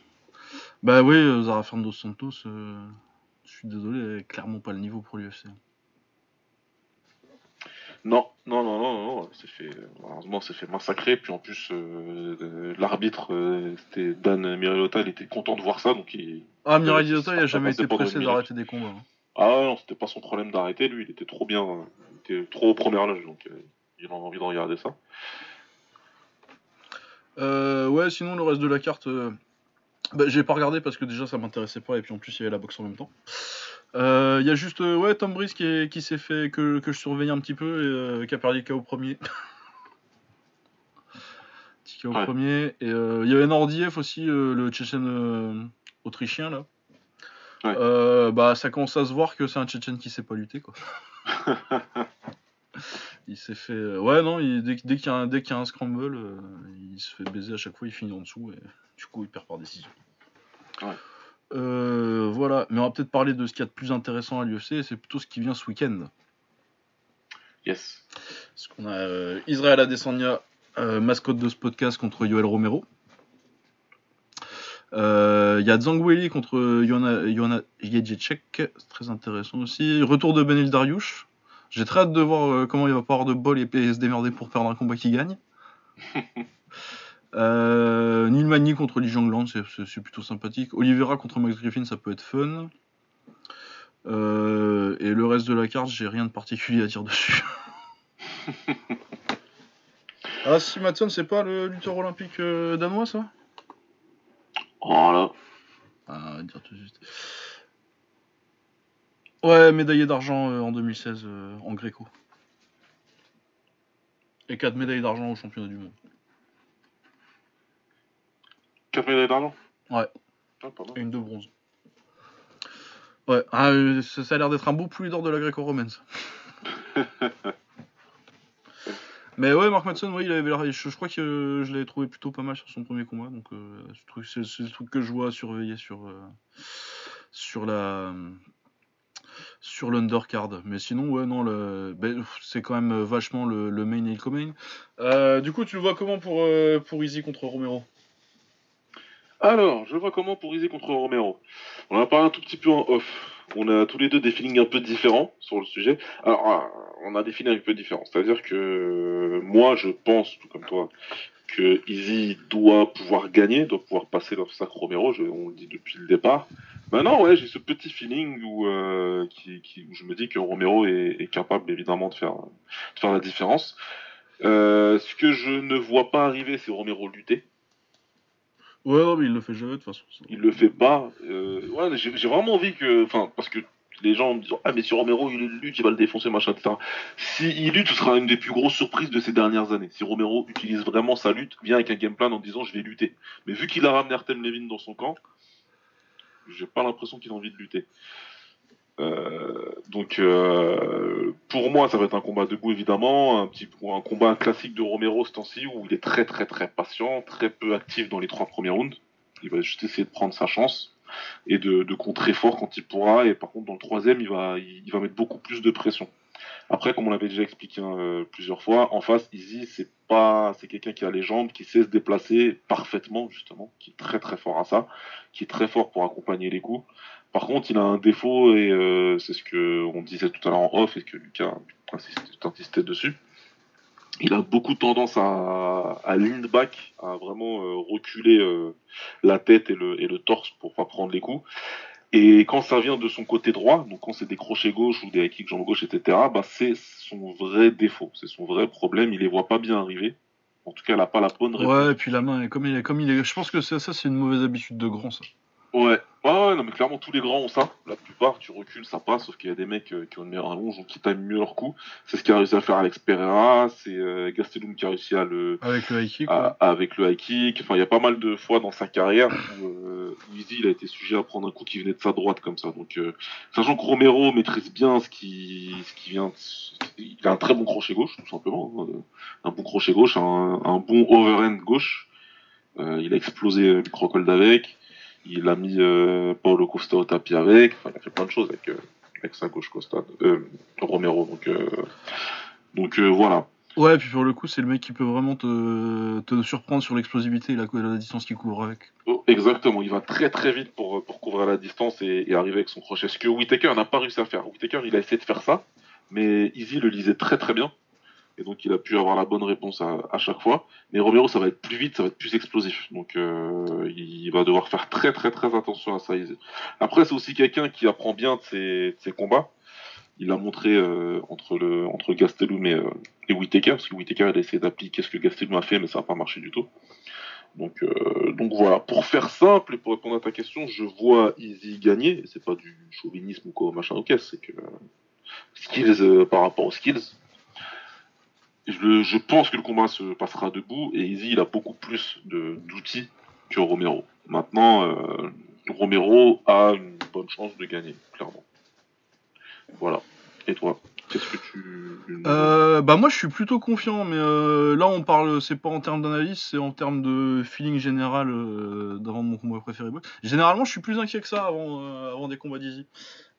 Bah oui, euh, Zara Fernando Santos, euh, je suis désolé, elle est clairement pas le niveau pour l'UFC. Non, non, non, non, non, c'est fait, malheureusement, c'est fait massacrer. Puis en plus, euh, l'arbitre, euh, c'était Dan Miriota, il était content de voir ça, donc il. Ah, Diotta, il a sera jamais été pressé d'arrêter des combats. hein. Ah non, c'était pas son problème d'arrêter, lui, il était trop bien, il était trop au premier loge, donc euh, il a envie de regarder ça. Euh, ouais, sinon le reste de la carte, bah, j'ai pas regardé parce que déjà ça m'intéressait pas et puis en plus il y avait la boxe en même temps. Euh, Il y a juste euh, ouais Tom Breeze qui, qui s'est fait que, que je surveille un petit peu et euh, qui a perdu le KO premier. Petit KO Ouais. premier et il y avait Nordiev aussi le Tchétchène autrichien là. Ouais. Bah ça commence à se voir que c'est un Tchétchène qui sait pas lutter quoi. Il s'est fait. Ouais, non, il- dès, dès qu'il y, a un- dès qu'il y a un scramble, il se fait baiser à chaque fois, il finit en dessous et du coup il perd par décision. Ouais. Euh, voilà, mais on va peut-être parler de ce qu'il y a de plus intéressant à l'UFC, c'est plutôt ce qui vient ce week-end. Yes. Parce qu'on a euh, Israël Adesanya, euh, mascotte de ce podcast, contre Yoel Romero. Euh, Il y a Zhang Weili contre Joanna Jędrzejczyk, c'est très intéressant aussi. Retour de Benil Dariush. J'ai très hâte de voir euh, comment il va pas avoir de bol et, et se démerder pour perdre un combat qui gagne. euh, Neil Magny contre Li Jianglan, c'est- plutôt sympathique. Oliveira contre Max Griffin, ça peut être fun. Euh, et le reste de la carte, j'ai rien de particulier à dire dessus. ah si, Matson, c'est pas le lutteur olympique euh, danois, ça? Voilà. Ah, on va dire tout de suite. Ouais, médaillé d'argent euh, en 2016 euh, en Gréco. Et 4 médailles d'argent au championnat du monde. 4 médailles d'argent Ouais. Ah, pardon. Et une de bronze. Ouais, ah, euh, ça, ça a l'air d'être un beau poulet d'or de la gréco-romaine. ça. Mais ouais, Mark Madsen, ouais, il avait l'air- je, je crois que euh, je l'avais trouvé plutôt pas mal sur son premier combat. Donc, euh, c'est c'est le truc que je vois à surveiller sur, euh, sur la. Sur l'undercard. Mais sinon, ouais, non, le, ben, c'est quand même vachement le, le main et le co-main. Euh, du coup, tu le vois comment pour, euh, pour Easy contre Romero? Alors, je vois comment pour Izzy contre Romero. On en a parlé un tout petit peu en off. On a tous les deux des feelings un peu différents sur le sujet. Alors, ah, on a des feelings un peu différents. C'est-à-dire que moi, je pense, tout comme toi, que Izzy doit pouvoir gagner, doit pouvoir passer l'obstacle Romero. On le dit depuis le départ. Maintenant, ouais, j'ai ce petit feeling où, euh, je me dis que Romero est, est capable, évidemment, de faire, de faire la différence. Euh, ce que je ne vois pas arriver, c'est Romero lutter. Ouais, non, mais il le fait jamais de toute façon. il le fait pas. Euh, ouais, j'ai vraiment envie que, enfin, parce que les gens me disent ah mais si Romero il lutte, il va le défoncer machin etc. Si il lutte, ce sera une des plus grosses surprises de ces dernières années. Si Romero utilise vraiment sa lutte, vient avec un game plan en disant je vais lutter. Mais vu qu'il a ramené Artem Levin dans son camp, j'ai pas l'impression qu'il a envie de lutter. Euh, donc euh, pour moi ça va être un combat debout évidemment, un petit un combat classique de Romero ce temps-ci où il est très très très patient, très peu actif dans les trois premiers rounds. Il va juste essayer de prendre sa chance et de, de contrer fort quand il pourra. Et par contre, dans le troisième, il va, il va mettre beaucoup plus de pression. Après, comme on l'avait déjà expliqué hein, euh, plusieurs fois, en face, Easy, c'est pas, c'est quelqu'un qui a les jambes, qui sait se déplacer parfaitement, justement, qui est très très fort à ça, qui est très fort pour accompagner les coups. Par contre, il a un défaut et euh, c'est ce que on disait tout à l'heure en off et que Lucas insistait, insistait dessus. Il a beaucoup tendance à, à lean back, à vraiment euh, reculer euh, la tête et le, et le torse pour pas prendre les coups. Et quand ça vient de son côté droit, donc quand c'est des crochets gauche ou des high kicks jambe gauche, etc., bah c'est son vrai défaut, c'est son vrai problème. Il les voit pas bien arriver. En tout cas, elle a pas la bonne réponse. Ouais, et puis la main, comme il est, comme il est, je pense que c'est- ça, c'est une mauvaise habitude de grand, ça. Ouais. Ouais, ouais, non, mais clairement, tous les grands ont ça. La plupart, tu recules, ça passe, sauf qu'il y a des mecs euh, qui ont une meilleure allonge ou qui taillent mieux leur coup. C'est ce qu'a réussi à faire Alex Pereira, c'est euh, Gastelum qui a réussi à le, Avec le high kick. à- avec le high kick. Enfin, il y a pas mal de fois dans sa carrière où, euh, Izzy, il a été sujet à prendre un coup qui venait de sa droite comme ça. Donc, euh, sachant que Romero maîtrise bien ce qui, ce qui vient, de- il a un très bon crochet gauche, tout simplement. hein. Un bon crochet gauche, un, un bon overhand gauche. Euh, il a explosé euh, le crocold avec. Il a mis euh, Paulo Costa au tapis avec. Enfin, il a fait plein de choses avec, euh, avec sa gauche Costa, euh, Romero. Donc, euh, donc voilà. Ouais, et puis pour le coup, c'est le mec qui peut vraiment te, te surprendre sur l'explosivité et la, la distance qu'il couvre avec. Oh, Exactement, il va très très vite pour, pour couvrir la distance et, et arriver avec son crochet. Ce que Whitaker n'a pas réussi à faire. Whitaker, il a essayé de faire ça, mais Easy le lisait très très bien. Et donc il a pu avoir la bonne réponse à, chaque fois. Mais Romero, ça va être plus vite, ça va être plus explosif. Donc euh, il va devoir faire très très très attention à ça. Après, c'est aussi quelqu'un qui apprend bien de ses, combats. Il a montré euh, entre le entre Gastelum et, euh, et Whittaker, parce que Whittaker il a essayé d'appliquer ce que Gastelum a fait, mais ça n'a pas marché du tout. Donc, euh, donc voilà, pour faire simple et pour répondre à ta question, je vois Easy gagner. C'est pas du chauvinisme ou quoi, machin, ok, c'est que skills par rapport aux skills. Je, je pense que le combat se passera debout et Easy il a beaucoup plus d'outils que Romero. Maintenant, euh, Romero a une bonne chance de gagner, clairement. Voilà. Et toi, qu'est-ce que tu. Euh, bah moi je suis plutôt confiant, mais euh, là on parle, c'est pas en termes d'analyse, c'est en termes de feeling général euh, d'avant mon combat préféré. Généralement je suis plus inquiet que ça avant, avant des combats d'Easy.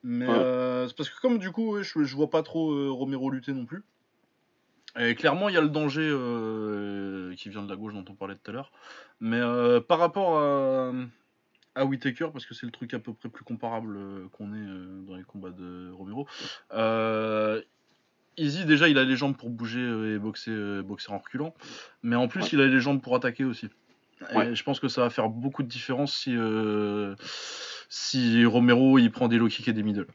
Mais Ouais. euh, c'est parce que comme du coup ouais, je, je vois pas trop Romero lutter non plus. Et clairement il y a le danger euh, qui vient de la gauche dont on parlait tout à l'heure. Mais euh, par rapport à, à Whittaker, parce que c'est le truc à peu près plus comparable euh, qu'on ait euh, dans les combats de Romero, Easy, déjà, il a les jambes pour bouger et boxer, boxer en reculant. Mais en plus, Ouais. il a les jambes pour attaquer aussi. Et je pense que ça va faire beaucoup de différence si, si Romero il prend des low kicks et des middle.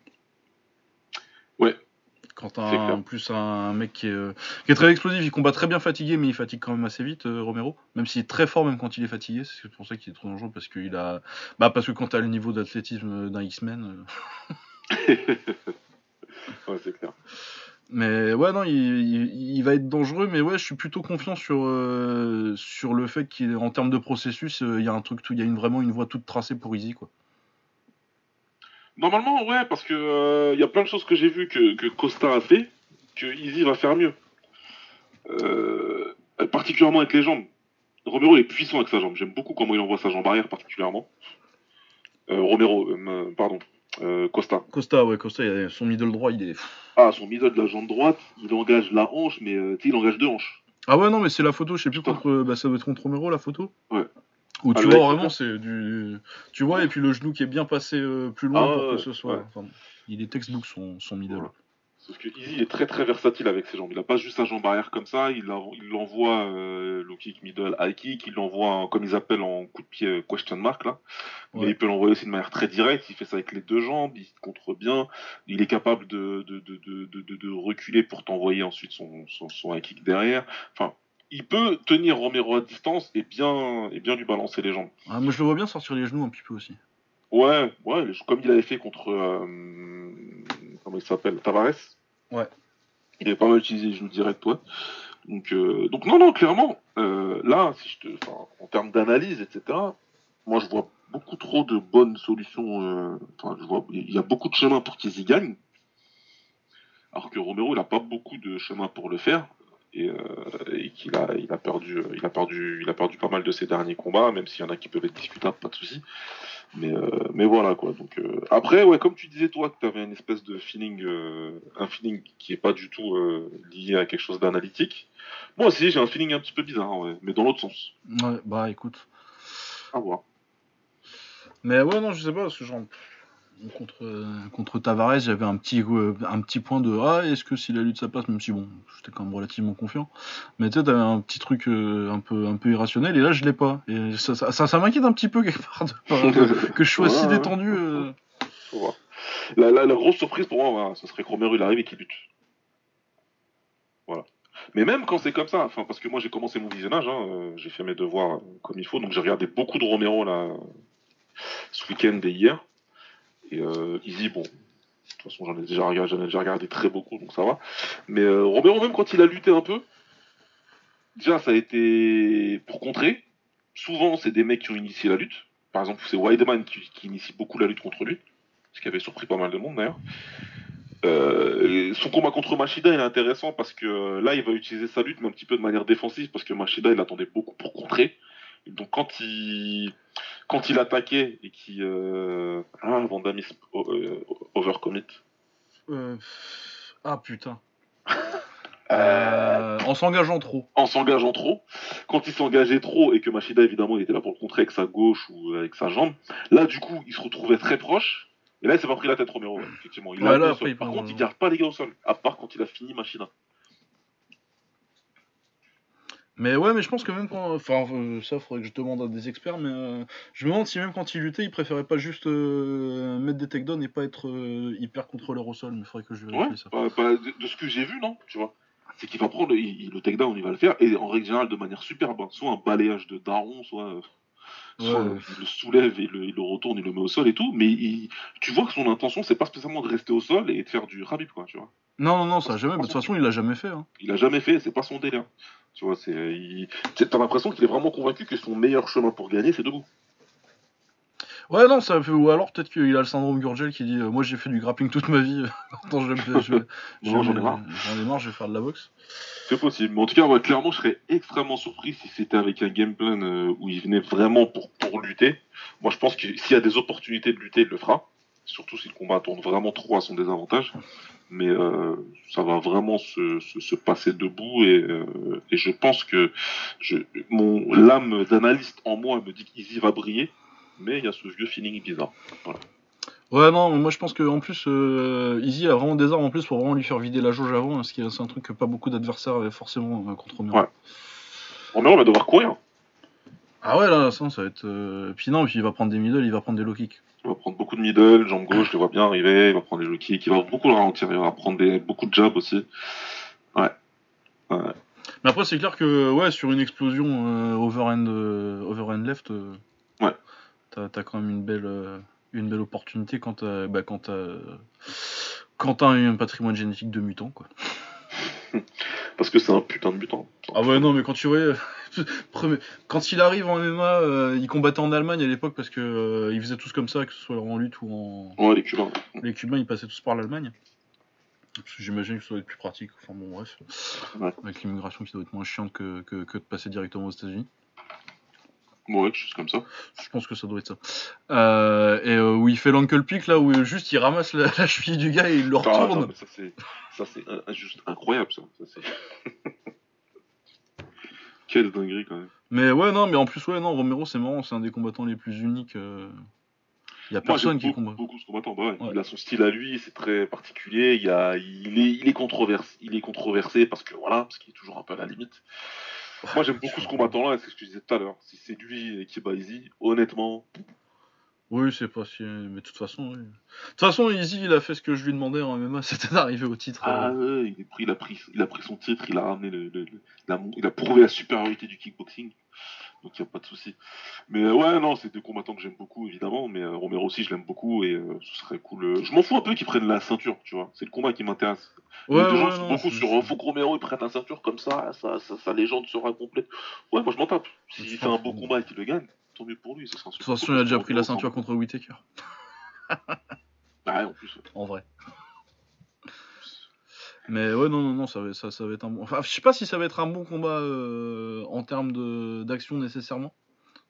Quand clair. en plus un mec qui est, euh, qui est très explosif, il combat très bien fatigué, mais il fatigue quand même assez vite, euh, Romero. Même s'il est très fort, même quand il est fatigué, c'est pour ça qu'il est trop dangereux parce qu'il a, bah parce que quand t'as le niveau d'athlétisme d'un X-Men. euh, ouais, c'est clair. Mais ouais, non, il, il- il va être dangereux, mais ouais, je suis plutôt confiant sur, euh, sur le fait qu'en termes de processus, il y a un truc, il y a une, vraiment une voie toute tracée pour Easy, quoi. Normalement, ouais, parce que euh, il y a plein de choses que j'ai vues que, que Costa a fait, que Easy va faire mieux. Euh, particulièrement avec les jambes. Romero il est puissant avec sa jambe. J'aime beaucoup comment il envoie sa jambe arrière, particulièrement. Euh, Romero, euh, pardon, euh, Costa. Costa, ouais, Costa, il a- son middle droit, il est. Ah, son middle de la jambe droite, il engage la hanche, mais euh, tu sais, il engage deux hanches. Ah ouais, non, mais c'est la photo, je sais plus contre. Bah, ça doit être contre Romero, la photo Ouais. Où Ah, tu vois vraiment, c'est du. Tu vois, et puis le genou qui est bien passé euh, plus loin Ah, pour que ce soit. ouais. enfin, il est textbook son, son middle. Voilà. Parce que Easy est très très versatile avec ses jambes. Il a pas juste sa jambe arrière comme ça, il, l'envoie euh, low kick, middle, high kick, il l'envoie en- comme ils appellent en coup de pied euh, question mark là. Mais il peut l'envoyer aussi de manière très directe, il fait ça avec les deux jambes, il se contre bien, il est capable de, de, de, de, de, de- de reculer pour t'envoyer ensuite son, son, son high kick derrière. Enfin, il peut tenir Romero à distance et bien, et bien lui balancer les jambes. Ah, moi, je le vois bien sortir les genoux un petit peu aussi. Ouais, ouais, comme il avait fait contre. euh, comment il s'appelle Tavares Ouais. Il avait pas mal utilisé les genoux directs, ouais. Donc, euh, donc non, non, clairement, euh, là, si je te, en termes d'analyse, etc., moi, je vois beaucoup trop de bonnes solutions. Enfin, je vois, il y a beaucoup de chemins pour qu'ils y gagnent. Alors que Romero, il a pas beaucoup de chemins pour le faire. Et, euh, et qu'il a, il a perdu, il a perdu, il a perdu pas mal de ses derniers combats, même s'il y en a qui peuvent être discutables, pas de souci. Mais, euh, mais voilà quoi. Donc euh, après, ouais, comme tu disais toi que tu avais une espèce de feeling, un feeling qui est pas du tout lié à quelque chose d'analytique. Moi aussi, j'ai un feeling un petit peu bizarre, ouais, mais dans l'autre sens. Ouais, bah écoute. À voir. Mais ouais, non, je sais pas, parce que genre, contre, euh, contre Tavares, j'avais un petit, euh, un petit point de Ah, est-ce que si la lutte ça passe, même si bon, j'étais quand même relativement confiant. Mais tu sais, t'avais un petit truc euh, un, peu, un peu irrationnel, et là, je l'ai pas. Et ça, ça, ça, ça m'inquiète un petit peu quelque part de- que je sois Ouais, si ouais. détendu. euh. Faut voir. La, la, la grosse surprise pour moi, voilà, ce serait que Romero il arrive et qu'il lutte. Voilà. Mais même quand c'est comme ça, enfin parce que moi j'ai commencé mon visionnage, hein, euh, j'ai fait mes devoirs comme il faut, donc j'ai regardé beaucoup de Romero là ce week-end et hier. Et euh, Easy, bon, de toute façon j'en ai déjà regardé, très beaucoup, donc ça va. Mais euh, Romero même quand il a lutté un peu, déjà ça a été pour contrer. Souvent c'est des mecs qui ont initié la lutte. Par exemple c'est Weidman qui, qui initie beaucoup la lutte contre lui, ce qui avait surpris pas mal de monde d'ailleurs. Euh, son combat contre Machida il est intéressant parce que euh, là il va utiliser sa lutte mais un petit peu de manière défensive parce que Machida il attendait beaucoup pour contrer. Donc quand il quand il attaquait et qu'il euh... ah Vandamisme euh, overcommit. Euh, Ah putain. En s'engageant trop. en s'engageant trop. Quand il s'engageait trop et que Machida, évidemment, il était là pour le contrer avec sa gauche ou avec sa jambe, là, du coup, il se retrouvait très proche. Et là, il s'est pas pris la tête, Romero, ouais, effectivement. Il Ouais, a là, après, Par contre, il garde pas les gars au sol, à part quand il a fini Machida. Mais ouais, mais je pense que même quand. Enfin, euh, ça, faudrait que je demande à des experts, mais euh, je me demande si même quand il luttait, il préférait pas juste euh, mettre des takedowns et pas être euh, hyper contrôleur au sol. Mais faudrait que je Ouais, vérifie ça. bah, bah, de, de ce que j'ai vu, non, tu vois. C'est qu'il va prendre, il- il- le takedown, il va le faire, et en règle générale de manière superbe. hein. Soit un balayage de daron, soit, euh, soit Ouais. il le soulève et le, il le retourne, il le met au sol et tout. Mais il- tu vois que son intention, c'est pas spécialement de rester au sol et de faire du rabib, quoi, tu vois. Non, non, non, ça a jamais. De toute façon, il l'a jamais fait. Hein. Il a jamais fait, c'est pas son délire. Tu vois, c'est, il- t'as l'impression qu'il est vraiment convaincu que son meilleur chemin pour gagner, c'est debout. Ouais, non, ça fait. Ou alors peut-être qu'il a le syndrome Gurgel qui dit euh, Moi j'ai fait du grappling toute ma vie. Attends, je je je j'en ai marre. J'en ai marre, je vais faire de la boxe. C'est possible. Mais en tout cas, ouais, clairement, je serais extrêmement surpris si c'était avec un game plan euh, où il venait vraiment pour, pour lutter. Moi, je pense que s'il y a des opportunités de lutter, il le fera. Surtout si le combat tourne vraiment trop à son désavantage. Mais euh, ça va vraiment se, se, se passer debout et, et je pense que je, mon l'âme d'analyste en moi me dit qu'Easy va briller. Mais il y a ce vieux feeling bizarre. Ouais, non, moi je pense qu'en plus, euh, Easy a vraiment des armes en plus pour vraiment lui faire vider la jauge avant, hein, ce qui est c'est un truc que pas beaucoup d'adversaires avaient forcément euh, contre Romero. Ouais. Romero va devoir courir. Ah ouais, là, ça, ça va être. euh, Puis non, puis il va prendre des middle, il va prendre des low kicks. Il va prendre beaucoup de middle, jambe gauche, je le vois bien arriver, il va prendre des low kicks, il va beaucoup le ralentir, il va prendre des, beaucoup de jabs aussi. Ouais. Ouais. Mais après, c'est clair que ouais, sur une explosion euh, euh, overhand left, t'as quand même une belle, euh, une belle opportunité quand t'as bah, quand t'as quand un patrimoine génétique de mutant, quoi. Parce que c'est un putain de butant. Ah ouais, non, mais quand tu vois. euh, Quand il arrive en MMA, euh, il combattait en Allemagne à l'époque parce que euh, ils faisaient tous comme ça, que ce soit en lutte ou en. Ouais, les Cubains. Les Cubains, ils passaient tous par l'Allemagne. J'imagine que ça doit être plus pratique. Enfin bon, bref. Ouais. Avec l'immigration qui doit être moins chiante que, que, que de passer directement aux États-Unis. Ouais, quelque chose comme ça. Je pense que ça doit être ça. Euh, et euh, où il fait l'uncle pick, là où euh, juste il ramasse la, la cheville du gars et il le Ah, non, retourne. ça, c'est, juste incroyable, ça. Ça, Quelle dinguerie, quand même. Mais ouais, non, mais en plus, ouais, non, Romero, c'est marrant, c'est un des combattants les plus uniques. euh. Il y a personne qui beaucoup, combat. beaucoup ce combattant. Bah ouais, Ouais. Il a son style à lui, c'est très particulier. Il, y a, il, est, il, est controversé, il est controversé parce que voilà, parce qu'il est toujours un peu à la limite. Moi, j'aime beaucoup ce combattant-là, et c'est ce que je disais tout à l'heure. Si c'est lui qui bat Easy, honnêtement, Oui, c'est pas si. Mais de toute façon, oui. De toute façon, Easy, il a fait ce que je lui demandais en MMA, c'était d'arriver au titre. ah, euh. ouais, il, est pris, il, a pris, il a pris son titre, il a ramené le, le- le- il, a, il a prouvé la supériorité du kickboxing. Donc il n'y a pas de souci. Mais euh, ouais, non, c'est deux combattants que j'aime beaucoup, évidemment. Mais euh, Romero aussi, je l'aime beaucoup et euh, ce serait cool. Je m'en fous un peu qu'ils prennent la ceinture, tu vois. C'est le combat qui m'intéresse. Ouais, les gens ouais, sont non, beaucoup sur faut que Romero il prenne la ceinture comme ça, ça, ça, sa légende sera complète. Ouais, moi je m'en tape. S'il fait un que- combat et qu'il le gagne, tant mieux pour lui. Ce sera De toute façon, il a déjà pris la ceinture contre Whitaker, Ah ouais, en plus. en vrai. Mais ouais, non, non, non, ça va, ça, ça va être un bon. Enfin, je sais pas si ça va être un bon combat euh, en termes d'action nécessairement.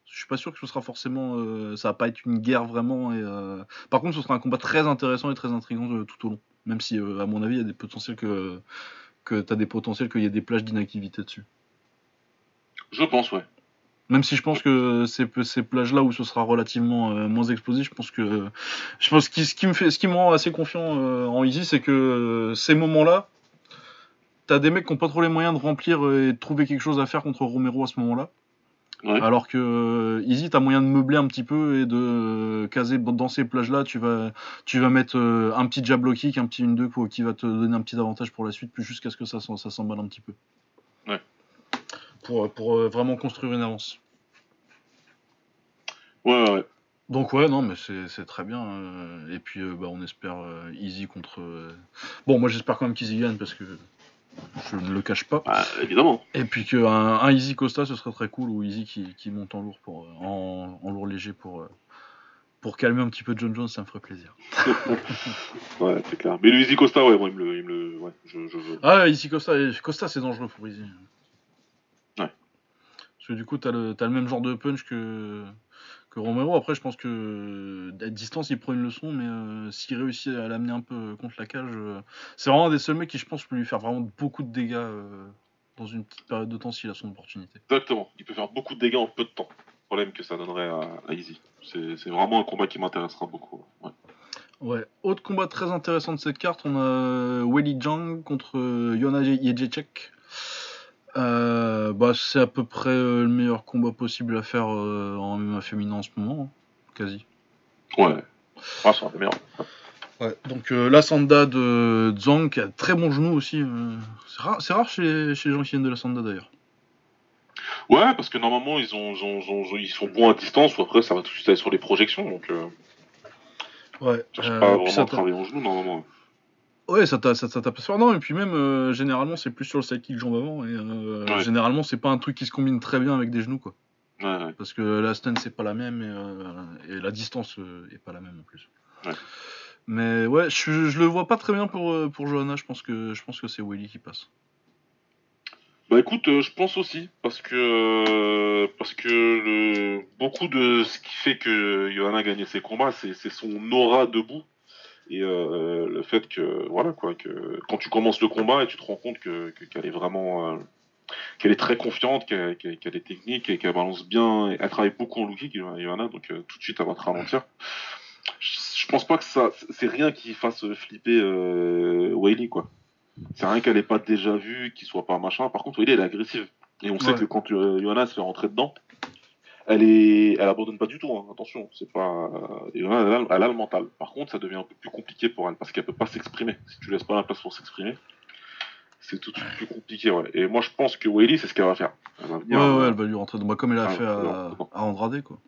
Je suis pas sûr que ce sera forcément. euh, ça va pas être une guerre vraiment. Et, euh, Par contre, ce sera un combat très intéressant et très intriguant euh, tout au long. Même si, euh, à mon avis, il y a des potentiels que. que t'as des potentiels qu'il y ait des plages d'inactivité dessus. Je pense, ouais. Même si je pense que ces, ces plages-là où ce sera relativement euh, moins explosif, je pense que je pense que ce qui me fait, ce qui me rend assez confiant euh, en Easy, c'est que euh, ces moments-là, t'as des mecs qui ont pas trop les moyens de remplir et de trouver quelque chose à faire contre Romero à ce moment-là. Ouais. Alors que Easy, t'as moyen de meubler un petit peu et de caser dans ces plages-là. Tu vas, tu vas mettre un petit jab low kick, un petit 1-2 pour- qui va te donner un petit avantage pour la suite, puis jusqu'à ce que ça s'emballe un petit peu. Pour, pour euh, vraiment construire une avance. Ouais, ouais. Donc ouais, non, mais c'est très bien. euh, et puis euh, bah, on espère euh, Easy contre... Bon, moi j'espère quand même qu'Easy gagne parce que je ne le cache pas. Bah, évidemment. Et puis qu'un un Easy Costa, ce serait très cool, ou Easy qui, qui monte en lourd, pour, en, en lourd léger pour, pour calmer un petit peu John Jones, ça me ferait plaisir. ouais, c'est clair. Mais Luigi Costa, ouais, moi, il me le. Il me le ouais, je, je veux. Ah, Easy Costa, Costa c'est dangereux pour Easy. Parce que du coup, t'as le, t'as le même genre de punch que, que Romero. Après, je pense que à distance, il prend une leçon, mais euh, s'il réussit à l'amener un peu contre la cage, euh, c'est vraiment un des seuls mecs qui, je pense, peut lui faire vraiment beaucoup de dégâts euh, dans une petite période de temps s'il a son opportunité. Exactement. Il peut faire beaucoup de dégâts en peu de temps. Problème que ça donnerait à, à Easy. C'est vraiment un combat qui m'intéressera beaucoup. Ouais. Ouais. Autre combat très intéressant de cette carte, on a Welly Zhang contre euh, Yona Jędrzejczyk. Euh, bah, c'est à peu près euh, le meilleur combat possible à faire euh, en MMA féminin en ce moment, hein, quasi. Ouais. Ah, c'est un meilleurs. Ouais, donc la Sanda de Zhang, qui a très bon genou aussi. c'est rare, chez, chez les gens qui viennent de la Sanda d'ailleurs. Ouais, parce que normalement, ils, ont, ils, ont- ils ont- ils sont bons à distance, ou après, ça va tout de suite aller sur les projections. Donc, Ouais, euh, pas vraiment travailler en genou, normalement. Ouais, ça, tape- ça, ça tape fort. Non, et puis même, euh, généralement, c'est plus sur le side kick jambe avant. Et euh, Ouais. généralement, c'est pas un truc qui se combine très bien avec des genoux, quoi. Ouais, ouais. Parce que la stun, c'est pas la même, et, euh, et la distance euh, est pas la même en plus. Mais ouais, je, je le vois pas très bien pour, pour Johanna, je pense que, je pense que c'est Willy qui passe. Bah écoute, je pense aussi, parce que, parce que le, beaucoup de ce qui fait que Johanna a gagné ses combats, c'est son aura debout. Et euh, le fait que, voilà quoi, que quand tu commences le combat et tu te rends compte que que- qu'elle est vraiment, euh, qu'elle est très confiante, qu'elle est technique et qu'elle balance bien, elle travaille beaucoup en low kick, Johanna, donc euh, tout de suite elle va te ralentir. Je, je pense pas que ça, c'est rien qui fasse flipper euh, Whaley quoi. C'est rien qu'elle ait pas déjà vu, qu'il soit pas machin. Par contre, Whaley elle est agressive. Et on sait que quand euh, Johanna se fait rentrer dedans, elle est, elle abandonne pas du tout. Hein. Attention, c'est pas. euh, elle, a, elle a le mental. Par contre, ça devient un peu plus compliqué pour elle parce qu'elle peut pas s'exprimer. Si tu laisses pas la place pour s'exprimer, c'est tout de suite plus compliqué. Ouais. Et moi, je pense que Whaley, c'est ce qu'elle va faire. Elle va venir. ouais, euh, elle va lui rentrer dedans, Bah, comme elle a Ah, fait à, à Andrade, quoi.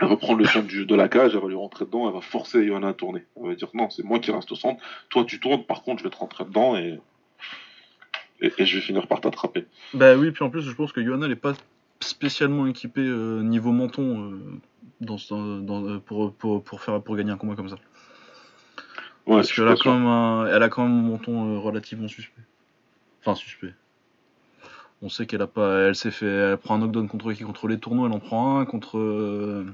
Elle va prendre le centre du- de la cage, elle va lui rentrer dedans, elle va forcer Johanna à tourner. Elle va dire non, c'est moi qui reste au centre. Toi, tu tournes. Par contre, je vais te rentrer dedans et et, et je vais finir par t'attraper. Bah oui, puis en plus, je pense que Johanna, elle est pas spécialement équipée euh, niveau menton euh, dans, euh, pour, pour, pour, faire, pour gagner un combat comme ça. Ouais, Parce qu'elle a, quand même un, elle a quand même un menton relativement suspect. Enfin, suspect. On sait qu'elle a pas. Elle s'est fait. Elle prend un knockdown contre qui? Contre les tournois, elle en prend un. Contre. euh,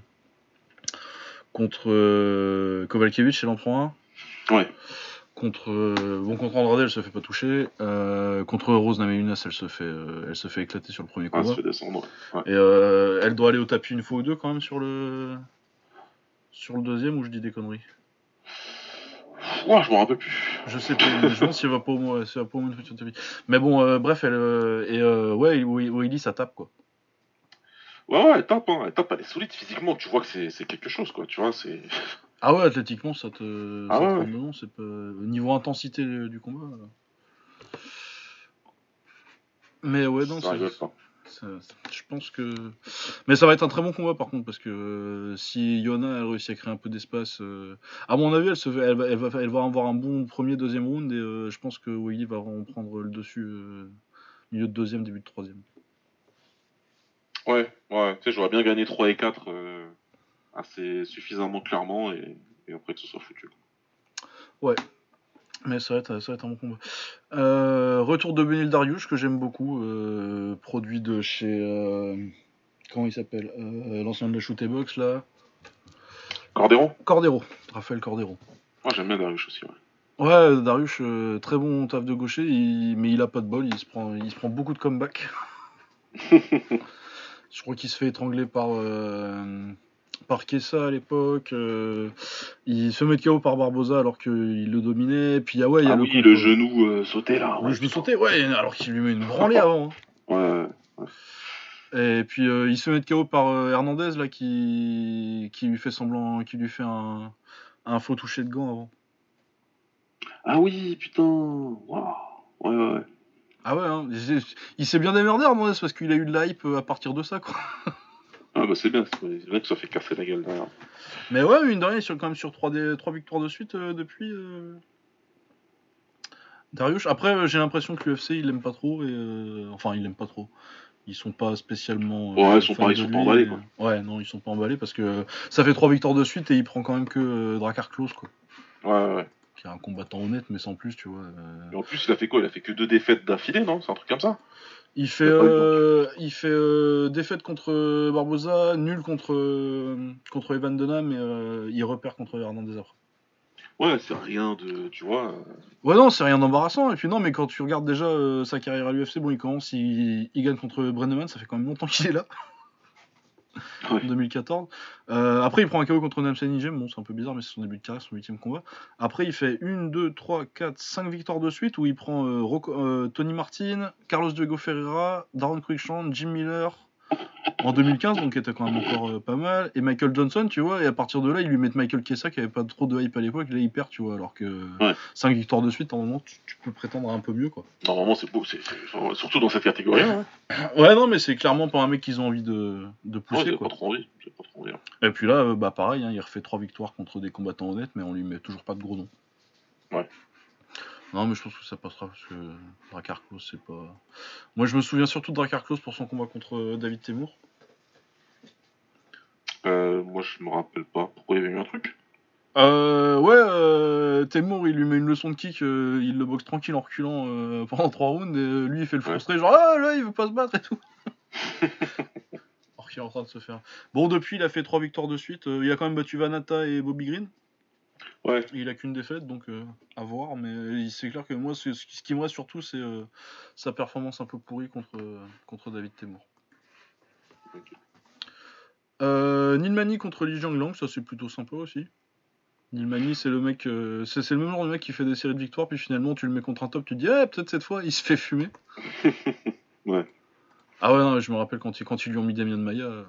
contre euh, Kovalkiewicz, elle en prend un. Ouais. Contre, euh, bon, contre Andrade, elle se fait pas toucher. Euh, contre Rose Namajunas, elle se fait, euh, elle se fait éclater sur le premier Ah, elle combat. se fait descendre. Ouais. Et euh, elle doit aller au tapis une fois ou deux quand même sur le, sur le deuxième ou je dis des conneries? Ouah, je m'en rappelle plus. Je sais pas, je si elle va pas au moins, va pas au moins une fois sur le tapis. Mais bon, bref, elle, et ouais, Willy ça tape quoi. Ouais, ouais, elle tape, hein. Elle tape, elle est solide physiquement. Tu vois que c'est c'est quelque chose, quoi. Tu vois, c'est. Ah ouais, athlétiquement ça te, Ah ça ouais, dedans, c'est pas, au niveau intensité du combat. euh. Mais ouais, non, ça c'est- rigole pas. Ça- je pense que. Mais ça va être un très bon combat par contre, parce que euh, si Yona elle réussit à créer un peu d'espace. euh, À mon avis, elle, se elle, va, elle, va, elle va avoir un bon premier, deuxième round, et euh, je pense que Willy va en prendre le dessus milieu de deuxième, début de troisième. Ouais, ouais. Tu sais, j'aurais bien gagné 3 et 4 euh, assez suffisamment clairement et, et après que ce soit foutu. Mais ça va être, ça va être un bon combat. Euh, retour de Benil Dariush, que j'aime beaucoup, euh, produit de chez. euh, comment il s'appelle L'ancien de la Shoot Box là. Cordero Cordero, Raphaël Cordero. Moi, j'aime bien Darius aussi, ouais. Ouais, Darius, euh, très bon taf de gaucher, il- mais il a pas de bol, il se prend, il se prend beaucoup de comeback. Je crois qu'il se fait étrangler par, euh, par Kessa à l'époque. euh, il se met de KO par Barbosa alors qu'il le dominait. Puis ah ouais, il y a ah le, oui, le genou euh, sauté là. Le ouais, genou putain. sauté, ouais, alors qu'il lui met une branlée avant. hein. Ouais, ouais. Et puis euh, il se met de KO par Hernandez là qui, qui lui fait semblant, qui lui fait un, un faux toucher de gant avant. Ah oui, putain. Waouh. Ouais, ouais, ouais. Ah ouais, hein, il s'est- bien démerdé Hernandez parce qu'il a eu de la hype à partir de ça quoi. Ah bah c'est bien, c'est vrai que ça fait casser la gueule derrière. Mais ouais, mine de rien, il est sur- quand même sur 3, des, 3 victoires de suite euh, depuis. euh, Darius. Après, euh, j'ai l'impression que l'UFC il l'aime pas trop. Et, euh, Enfin, il l'aime pas trop. Ils sont pas spécialement. Ouais, ils sont pas- ils sont pas emballés, et- quoi. Ouais, non, ils sont pas emballés parce que ça fait 3 victoires de suite et il prend quand même que Drakkar Close, quoi. Ouais, ouais. Qui est un combattant honnête, mais sans plus, tu vois. Et en plus, il a fait quoi? Il a fait que deux défaites d'affilée, non? C'est un truc comme ça? Il fait, Il a pas eu euh, il fait euh, défaite contre Barbosa, nul contre, euh, contre Evan Dunham, euh, il repère contre Hernandez après. Ouais, c'est rien de. Tu vois. euh, Ouais, non, c'est rien d'embarrassant. Et puis, non, mais quand tu regardes déjà euh, sa carrière à l'UFC, bon, il commence, il, il gagne contre Brenneman, ça fait quand même longtemps qu'il est là. En 2014. Euh, après, il prend un KO contre Namsen Nigem. Bon, c'est un peu bizarre, mais c'est son début de carrière, son huitième combat. Après, il fait 1, 2, 3, 4, 5 victoires de suite où il prend euh, euh, Tony Martin, Carlos Diego Ferreira, Darren Cruikshank, Jim Miller en 2015, donc était quand même encore euh, pas mal. Et Michael Johnson, tu vois, et à partir de là, ils lui mettent Michael Kessa qui avait pas trop de hype à l'époque. Là, il perd, tu vois, alors que Ouais. 5 victoires de suite, en moment, tu, tu peux prétendre un peu mieux, quoi. Normalement, c'est beau, c'est c'est- surtout dans cette catégorie. hein. Ouais, non, mais c'est clairement pas un mec qu'ils ont envie de, pousser, quoi. pas trop envie. Pas trop envie. hein. Et puis là, euh, bah pareil, hein, il refait trois victoires contre des combattants honnêtes, mais on lui met toujours pas de gros noms. Ouais. Non, mais je pense que ça passera parce que Klose, c'est pas. Moi, je me souviens surtout de Klose pour son combat contre euh, David Temur. Euh, moi, je me rappelle pas pourquoi il y avait eu un truc? Euh, ouais, euh, Temur, il lui met une leçon de kick, euh, il le boxe tranquille en reculant euh, pendant trois rounds, et lui, il fait le Ouais. frustré, genre, ah là, il veut pas se battre et tout. Alors qu'il est en train de se faire. Bon, depuis, il a fait trois victoires de suite. il a quand même battu Vanata et Bobby Green. Ouais. Il a qu'une défaite, donc euh, à voir. Mais euh, c'est clair que moi, ce qui ce qui me reste surtout, c'est euh, sa performance un peu pourrie contre, contre David Temur. Ok. Euh, Nilmani contre Li Jianglang, ça c'est plutôt sympa aussi. Nilmani, c'est le mec, c'est le même genre de mec qui fait des séries de victoires, puis finalement tu le mets contre un top, tu te dis, eh, peut-être cette fois, il se fait fumer. Ouais. Ah ouais, non, je me rappelle quand ils, quand ils lui ont mis Damien Maya, euh,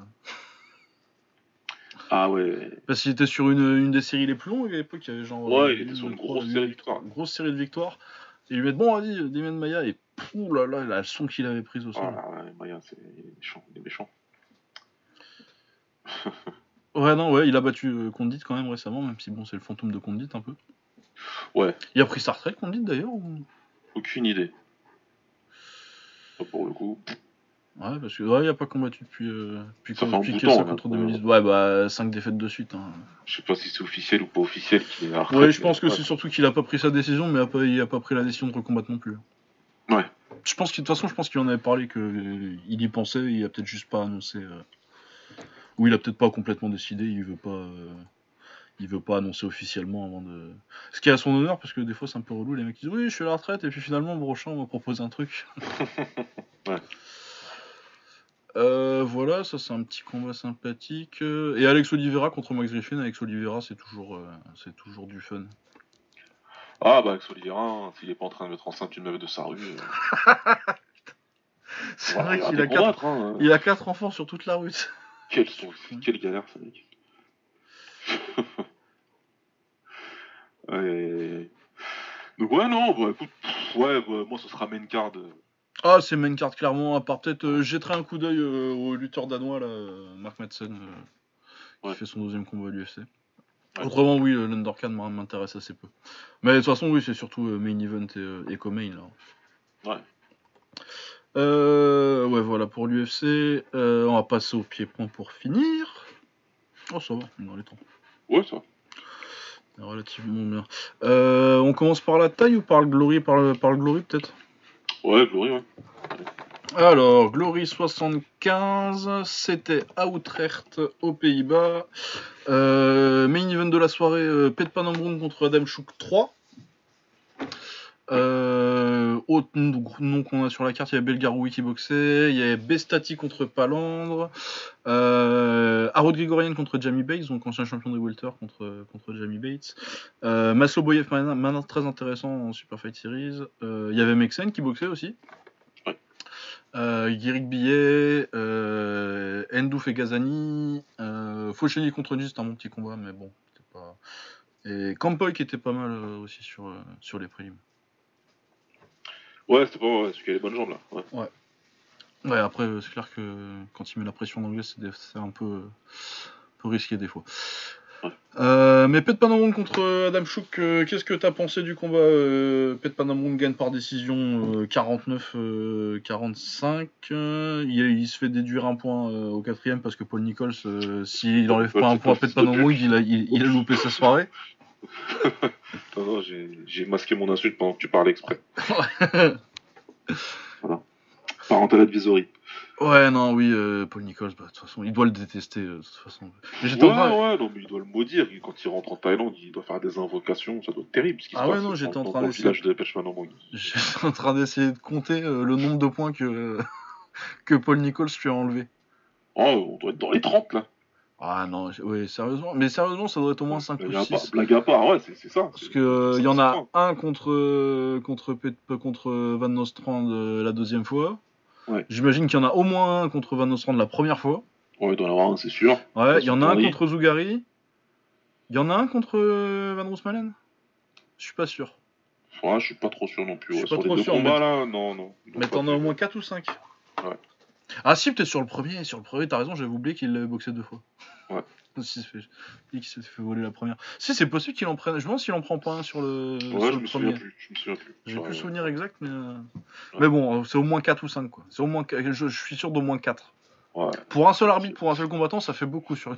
Ah ouais. parce qu'il était sur une, une des séries les plus longues à l'époque, il y avait genre. Ouais, euh, il était sur une grosse série de victoires. grosse série de victoires. Et lui mettent bon, vas-y, Damien Maya, et pouh là là, la son qu'il avait prise au sol. Ah ouais, Maya, c'est méchant. Il est méchant. Ouais, non, ouais, il a battu euh, Condit quand même récemment, même si bon, c'est le fantôme de Condit un peu. Ouais. Il a pris sa retraite, Condit d'ailleurs ou... Aucune idée. Pour le coup. Ouais, parce que ouais, il a pas combattu depuis, euh, depuis, Ça depuis bout de Kessa temps, contre là. 2010. Ouais, bah 5 défaites de suite. Hein. Je sais pas si c'est officiel ou pas officiel qu'il est à Ouais, je pense que c'est surtout qu'il a pas pris sa décision, mais a pas- il a pas pris la décision de recombattre non plus. Ouais. Je pense qu'il de toute façon, je pense qu'il en avait parlé que euh, y pensait, il a peut-être juste pas annoncé. euh, Ou il a peut-être pas complètement décidé, il veut pas. euh, Il veut pas annoncer officiellement avant de. Ce qui est à son honneur, parce que des fois c'est un peu relou, les mecs qui disent oui, je suis à la retraite, et puis finalement, Brochamp m'a proposé un truc. Ouais. Euh, voilà, ça c'est un petit combat sympathique. Et Alex Oliveira contre Max Griffin, Alex Oliveira c'est toujours, euh, c'est toujours du fun. Ah bah, avec Oliveira, s'il est pas en train de mettre enceinte une meuf de sa rue. euh, C'est vrai qu'il a, quatre... hein. il a quatre enfants sur toute la route. Quelle, quelle galère, ce mec. Ouais. Donc ouais, non, bah écoute, pff, ouais, bah, moi ce sera main card. Ah, c'est main card clairement, à part peut-être, euh, jetterai un coup d'œil euh, au lutteur danois là, euh, Mark Madsen, euh, Ouais. qui fait son deuxième combat à l'UFC. Ouais. Autrement, oui, euh, l'undercard m'in- m'intéresse assez peu. Mais de toute façon, oui, c'est surtout euh, main event et, euh, et co-main là. Ouais. Euh, ouais, voilà pour l'UFC. Euh, on va passer au pied-point pour finir. Oh, ça va, on est dans les temps. Ouais, ça. Relativement bien. Euh, on commence par la taille ou par le Glory Par le, par le Glory peut-être? Ouais, Glory, ouais. Alors, Glory 75, c'était à Utrecht, aux Pays-Bas. Euh, main event de la soirée, euh, Pet contre Adam Chouk 3. Euh, autre nom qu'on a sur la carte, il y a Belgaroui qui boxait, il y a Bestati contre Palandre, euh, Harold Grigorian contre Jamie Bates, donc ancien champion de Welter contre, contre Jamie Bates, euh, Maslo Boyev, maintenant très intéressant en Super Fight Series, Euh, il y avait Mexen qui boxait aussi, euh, Guéric Billet, euh, Endouf et Gazani, euh, contre Nice, c'était un bon petit combat, mais bon, c'était pas. Et Campoy qui était pas mal aussi sur, sur les prélims. Ouais, c'était pas ouais, celui qui a les bonnes jambes là. Ouais. Ouais, après, euh, c'est clair que quand il met la pression c'est des- c'est un peu, euh, peu risqué des fois. Ouais. Euh, mais Pet Panamon contre Adam Chouk, euh, qu'est-ce que t'as pensé du combat Pet Panamon gagne par décision euh, 49-45. euh, il, il se fait déduire un point au quatrième parce que Paul Nichols, s'il enlève pas un point à Pet Panamon, il a, il, il a loupé sa soirée. Non, non, j'ai masqué mon insulte pendant que tu parlais exprès. Parental advisory. ouais, non, oui, euh, Paul Nichols, bah, de toute façon, il doit le détester euh, de toute façon. Mais Ouais, en ouais, non, mais il doit le maudire. Quand il rentre en Thaïlande, il doit faire des invocations. Ça doit être terrible. Ce qui Ah se ouais, passe non, j'étais en dans- train d'essayer. de. J'étais en train d'essayer de compter euh, le nombre de points que, que Paul Nichols lui a enlevé. Oh, on doit être dans les 30 là. Ah non, oui, sérieusement. Mais sérieusement, ça doit être au moins 5 Blague ou à 6. part, blague à part, ouais, c'est ça. Parce que euh, y en a un contre euh, contre contre Van Nostrand euh, la deuxième fois. Ouais. J'imagine qu'il y en a au moins un contre Van Nostrand la première fois. Ouais, il doit y en avoir un, c'est sûr. Ouais, il y en a un contre Zougari. Il y en a un contre Van Roosmalen Je suis pas sûr. Ouais, je suis pas trop sûr non plus. Je ouais. suis pas Sur les trop deux sûr, combats mais- là, non, non. Ils ont Mais pas t'en as au moins 4 ou 5. Ouais. Ah si, peut-être sur le premier. Sur le premier, t'as raison, j'avais oublié qu'il l'avait boxé deux fois. Ouais. Si, c'est fait... qu'il s'est fait voler la première. Si, c'est possible qu'il en prenne. Je me demande s'il en prend pas un sur le, sur Ouais, je le me premier. souviens plus. Je me souviens plus. J'ai plus le souvenir exact, mais. euh, Mais bon, euh, c'est au moins 4 ou 5, quoi. C'est au moins... Je, je suis sûr d'au moins 4. Ouais. Pour un seul arbitre, pour un seul combattant, ça fait beaucoup sur une.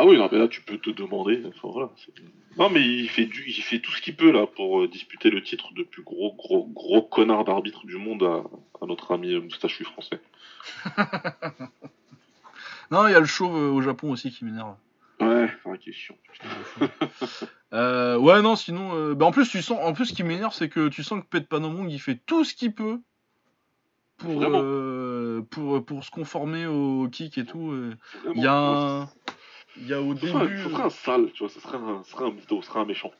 Ah oui, non, mais là, tu peux te demander. enfin, voilà, non, mais il fait, du, il fait tout ce qu'il peut là pour euh, disputer le titre de plus gros, gros, gros connard d'arbitre du monde à, à notre ami euh, moustachu français. Non, il y a le chauve euh, au Japon aussi qui m'énerve. Ouais, vrai qu'il est chiant. Euh, ouais, non, sinon. euh, bah, en plus, tu sens. En plus, ce qui m'énerve, c'est que tu sens que Pet Panomong, il fait tout ce qu'il peut pour, euh, pour, pour se conformer au kick et tout. Il y a un. Il y a au Ce serait, un, début. ce serait un sale, tu vois, ce serait un, ce serait un mytho, ce serait un méchant.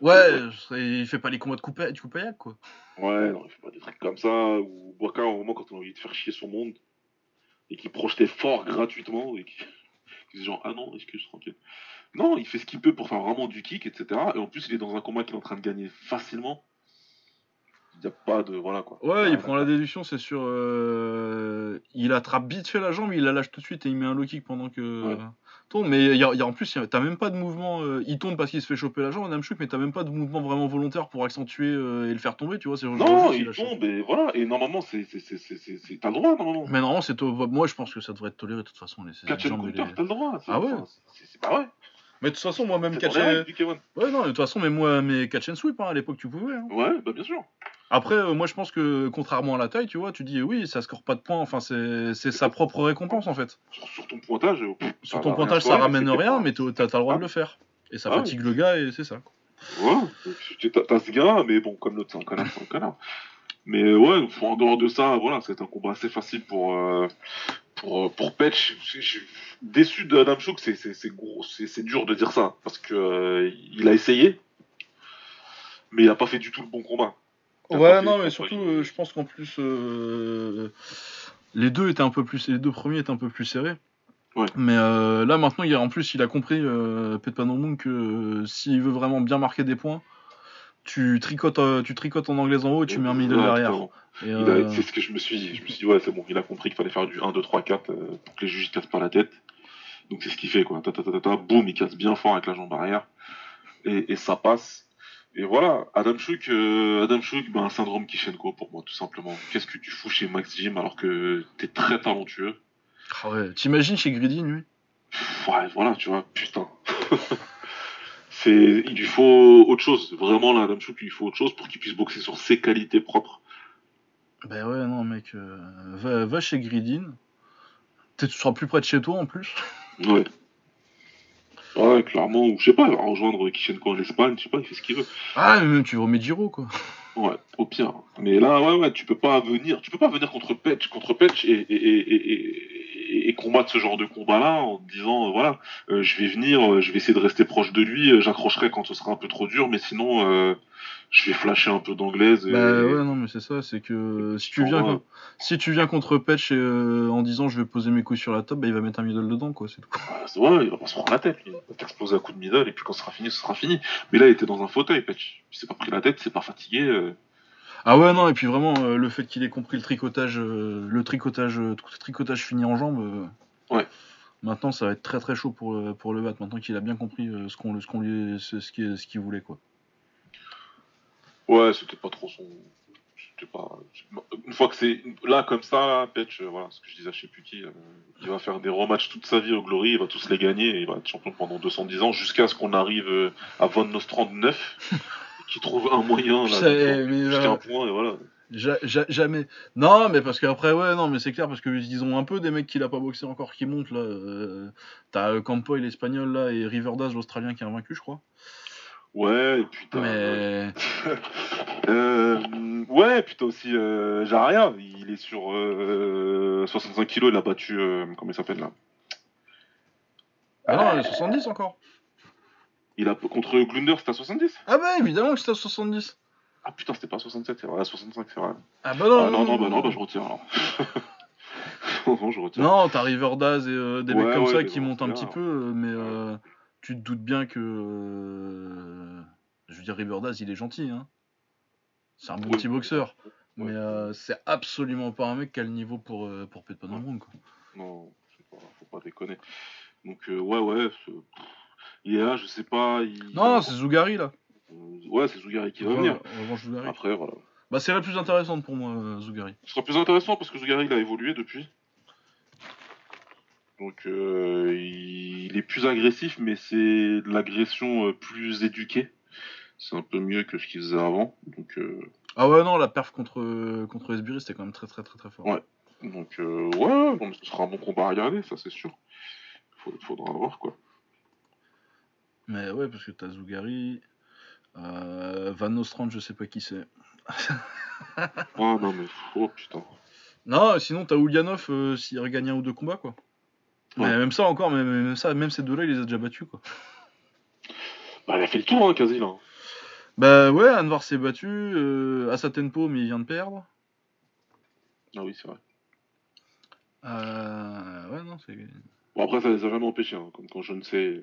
Ouais, il fait pas les combats de coupé, du coupayac, quoi. Ouais, non, il fait pas des trucs comme ça, ou Boaka, au moment, quand on a envie de faire chier son monde, et qui projetait fort gratuitement, et qui, disait genre, ah non, excuse, tranquille. Non, il fait ce qu'il peut pour faire vraiment du kick, etc. Et en plus, il est dans un combat qu'il est en train de gagner facilement. Il n'y a pas de. Voilà quoi. Ouais, il prend la déduction, c'est sûr. euh, Il attrape vite fait la jambe, il la lâche tout de suite et il met un low kick pendant que. Ouais. Mais il y a, y a- en plus, t'as même pas de mouvement. euh, il tombe parce qu'il se fait choper la jambe, Adam Chouk, mais t'as même pas de mouvement vraiment volontaire pour accentuer euh, et le faire tomber, tu vois. Non, il tombe, et voilà. Et normalement, c'est. T'as le droit, normalement. Mais normalement, c'est moi je pense que ça devrait être toléré de toute façon. Les, Catch jambes et counter, les- t'as le droit. c'est- Ah ouais c'est- pas vrai. Mais de toute façon, moi même catch dans les and... règles du K1. Ouais, non, de toute façon, mais moi, mes catch and sweep, hein, à l'époque, tu pouvais. hein. Ouais, bah bien sûr. Après, euh, moi je pense que contrairement à la taille, tu vois, tu dis oui, ça score pas de points, enfin, c'est sa propre récompense en fait. Sur, sur ton pointage. Sur ton pointage, ça ramène rien, mais t'as t'as le droit Ah. de le faire. Et ça Ah oui. fatigue le gars, et c'est ça. Ouais, tu- t'as ce gars, mais bon, comme l'autre, c'est un connard, c'est un connard. Mais ouais, en dehors de ça, voilà, c'est un combat assez facile pour, euh, pour, euh, pour Petch. Je suis déçu de Adam Chouk, c'est- c'est gros, c'est c'est dur de dire ça, parce que euh, il a essayé, mais il a pas fait du tout le bon combat. Ouais, non, mais surtout, euh, je pense qu'en plus, euh, les deux étaient un peu plus, les deux premiers étaient un peu plus serrés. Ouais. Mais euh, là, maintenant, il a, en plus, il a compris, euh, Panomung, que s'il veut vraiment bien marquer des points, tu tricotes, tu tricotes en anglaise en haut et tu mets un middle derrière. A- C'est ce que je me suis dit. Je me suis dit, ouais, c'est bon, il a compris qu'il fallait faire du 1, 2, 3, 4 euh, pour que les juges ne cassent pas la tête. Donc c'est ce qu'il fait, quoi. Ta, ta, ta, ta, ta, boum, il casse bien fort avec la jambe arrière. Et, et ça passe. Et voilà, Adam Chouk, euh, Adam ben, un syndrome Kishenko pour moi, tout simplement. Qu'est-ce que tu fous chez Max Jim alors que t'es très talentueux ah ouais. T'imagines chez Greedy, lui? Ouais, voilà, tu vois, putain. c'est, il lui faut autre chose. Vraiment, là, Adam Chouk, il lui faut autre chose pour qu'il puisse boxer sur ses qualités propres. Ben ouais, non, mec, euh, va, va chez Gridin. Tu seras plus près de chez toi en plus. Ouais. Ouais, clairement, ou je sais pas, il va rejoindre Kishenko en Espagne, je sais pas, il fait ce qu'il veut. Ah, mais même tu remets Giro, quoi. Ouais, au pire. Mais là, ouais, ouais, tu peux pas venir, tu peux pas venir contre Petch, contre Petch et, et, et, et, combattre ce genre de combat-là en disant, euh, voilà, euh, je vais venir, euh, je vais essayer de rester proche de lui, j'accrocherai quand ce sera un peu trop dur, mais sinon, je vais flasher un peu d'anglaise. Et... Bah ouais, non, mais c'est ça, c'est que si tu viens, si tu viens contre Patch euh, en disant je vais poser mes couilles sur la table, bah, il va mettre un middle dedans, quoi, c'est tout. Ouais, vrai, il va pas se prendre la tête, il va t'exploser à coup de middle, et puis quand ce sera fini, ce sera fini. Mais là, il était dans un fauteuil, Petch. Il s'est pas pris la tête, il s'est pas fatigué. euh. Ah ouais, non, et puis vraiment, euh, le fait qu'il ait compris le tricotage, euh, le tricotage, euh, tr- tricotage fini en jambe, Ouais. maintenant ça va être très très chaud pour, pour le battre, maintenant qu'il a bien compris ce qu'on ce qu'on lui, ce, ce qu'il ce qu'il voulait, quoi. Ouais, c'était pas trop son. C'était pas. Une fois que c'est là comme ça, Petch, voilà, ce que je disais à euh, il va faire des rematchs toute sa vie au Glory, il va tous les gagner, et il va être champion pendant 210 ans jusqu'à ce qu'on arrive à Von Nostrand 9, et qu'il trouve un moyen là, mais, jusqu'à euh, un point, et voilà. Ja- ja- jamais. Non, mais parce qu'après, ouais, non, mais c'est clair, parce qu'ils ont un peu des mecs qu'il a pas boxé encore qui montent, là. euh, T'as euh, Campoy, l'espagnol, là, et Riverdaz, l'australien, qui est invaincu, je crois. Ouais, et puis t'as. Mais. Euh, ouais, Ouais, puis t'as aussi euh, Jaria, il est sur euh, 65 kilos, il a battu, euh, comment il s'appelle là? Ah non, il est 70 encore. Il a contre Glunder, c'était à 70 Ah bah évidemment que c'était à 70. Ah putain, c'était pas à 67, c'est vrai, à 65, c'est vrai. Ah bah non. Ah non, non, bah non, bah je retire alors. non, je retire. Non, t'as Riverdaz et euh, des Ouais, mecs comme ouais, ça qui bon, montent un petit bien. peu, euh, mais euh, tu te doutes bien que. euh, je veux dire, Riverdaz, il est gentil, hein. C'est un bon petit boxeur. Mais c'est absolument pas un mec qui a le niveau pour, pour Pete Pan Ouais. quoi. Non, pas, faut pas déconner. Donc, ouais, ouais, il est là, je sais pas. Il... Non, c'est Zougari là. Euh, Ouais, c'est Zougari qui va venir. Après, voilà. Bah, c'est la plus intéressante pour moi, euh, Zougari. Ce sera plus intéressant parce que Zougari, il a évolué depuis. Donc, euh, il est plus agressif, mais c'est de l'agression plus éduquée. C'est un peu mieux que ce qu'il faisait avant. Donc, euh, Ah ouais, non, la perf contre, contre Esbiri, c'était quand même très très très très fort. Ouais. donc euh, ouais, mais ce sera un bon combat à regarder, ça c'est sûr. Faut- faudra voir quoi. Mais ouais, parce que t'as Zougari. Euh, Van Nostrand, je sais pas qui c'est. Ah non, mais oh putain. Non, sinon t'as Ulyanov euh, s'il regagne un ou deux combats, quoi. Mais même ça encore, même, même ça, même ces deux-là, il les a déjà battus, quoi. Bah, il a fait le tour, hein, quasi là. Bah ouais, Anvar s'est battu euh, à sa tempo, mais il vient de perdre. Ah oui, c'est vrai. Euh, ouais, non, c'est. Bon, après, ça les a jamais empêchés, hein, comme quand je ne sais.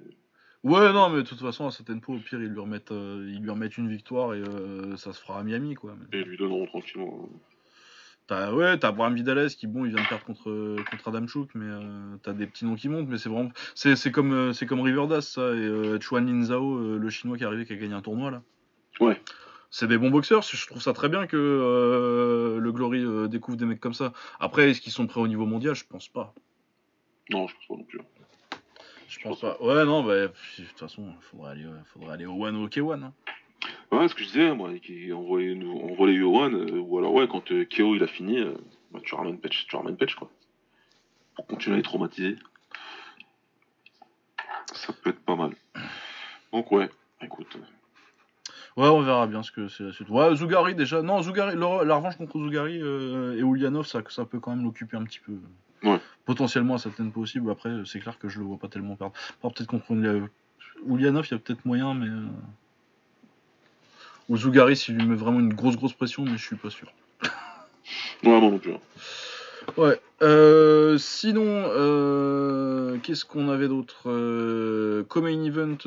Ouais, non, mais de toute façon, à tempo, au pire, ils lui remettent, euh, ils lui remettent une victoire et euh, ça se fera à Miami, quoi. Mais Et lui donneront tranquillement. hein. T'as, ouais, t'as Abraham Vidales qui, bon, il vient de perdre contre, contre Adam Chouk, mais euh, t'as des petits noms qui montent, mais c'est vraiment. C'est, c'est comme, c'est comme Riverdas, ça, et Chuan Lin Zhao, le chinois qui est arrivé, qui a gagné un tournoi, là. Ouais. C'est des bons boxeurs, je trouve ça très bien que le Glory découvre des mecs comme ça. Après, est-ce qu'ils sont prêts au niveau mondial? Je pense pas. Non, je pense pas non plus. Je pense pas. Ouais, non, bah, de toute façon, il faudrait aller, euh, faudrait aller au One ou au K1. hein. Ouais, ce que je disais, moi, qui envoie, envoie les Yohan, euh, ou alors, ouais, quand euh, Keo il a fini, euh, bah, tu ramènes Patch, tu ramènes Patch, quoi. Pour continuer à les traumatiser. Ça peut être pas mal. Donc, ouais, écoute. Ouais, on verra bien ce que c'est la suite. Ouais, Zougari déjà. Non, Zougari, la revanche contre Zougari euh, et Ulyanov, ça, ça peut quand même l'occuper un petit peu. Ouais. Potentiellement à certaines possibles. Après, c'est clair que je le vois pas tellement perdre. Peut-être contre Ulyanov, il y a peut-être moyen, mais. euh, Ou Zougari, s'il lui met vraiment une grosse, grosse pression, mais je suis pas sûr. Ouais, non plus. hein. Ouais. Euh, sinon, euh, qu'est-ce qu'on avait d'autre euh, Comme main event,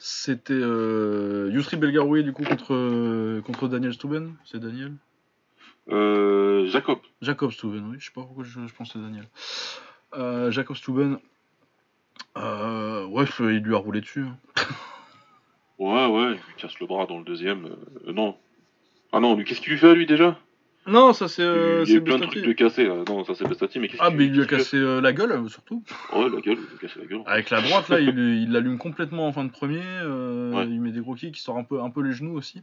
c'était Yusri Belgaroui du coup contre, contre Daniel Stuben. C'est Daniel? Jacob. Jacob Stuben, oui. Je sais pas pourquoi je, je pense c'est Daniel. Euh, Jacob Stuben. Euh, ouais, il lui a roulé dessus. hein. Ouais, ouais, il lui casse le bras dans le deuxième. euh, non. Ah non, qu'est-ce qu'il lui fait à lui déjà? Non, ça c'est euh, Il y a eu plein de trucs de cassés. là. Non, ça c'est Bestati, mais qu'est-ce Ah, mais il lui a cassé euh, la gueule, surtout. Ouais, la gueule, il lui a cassé la gueule. Avec la droite, là, il il l'allume complètement en fin de premier. euh, Ouais. Il met des gros kicks, il sort un peu, un peu les genoux aussi.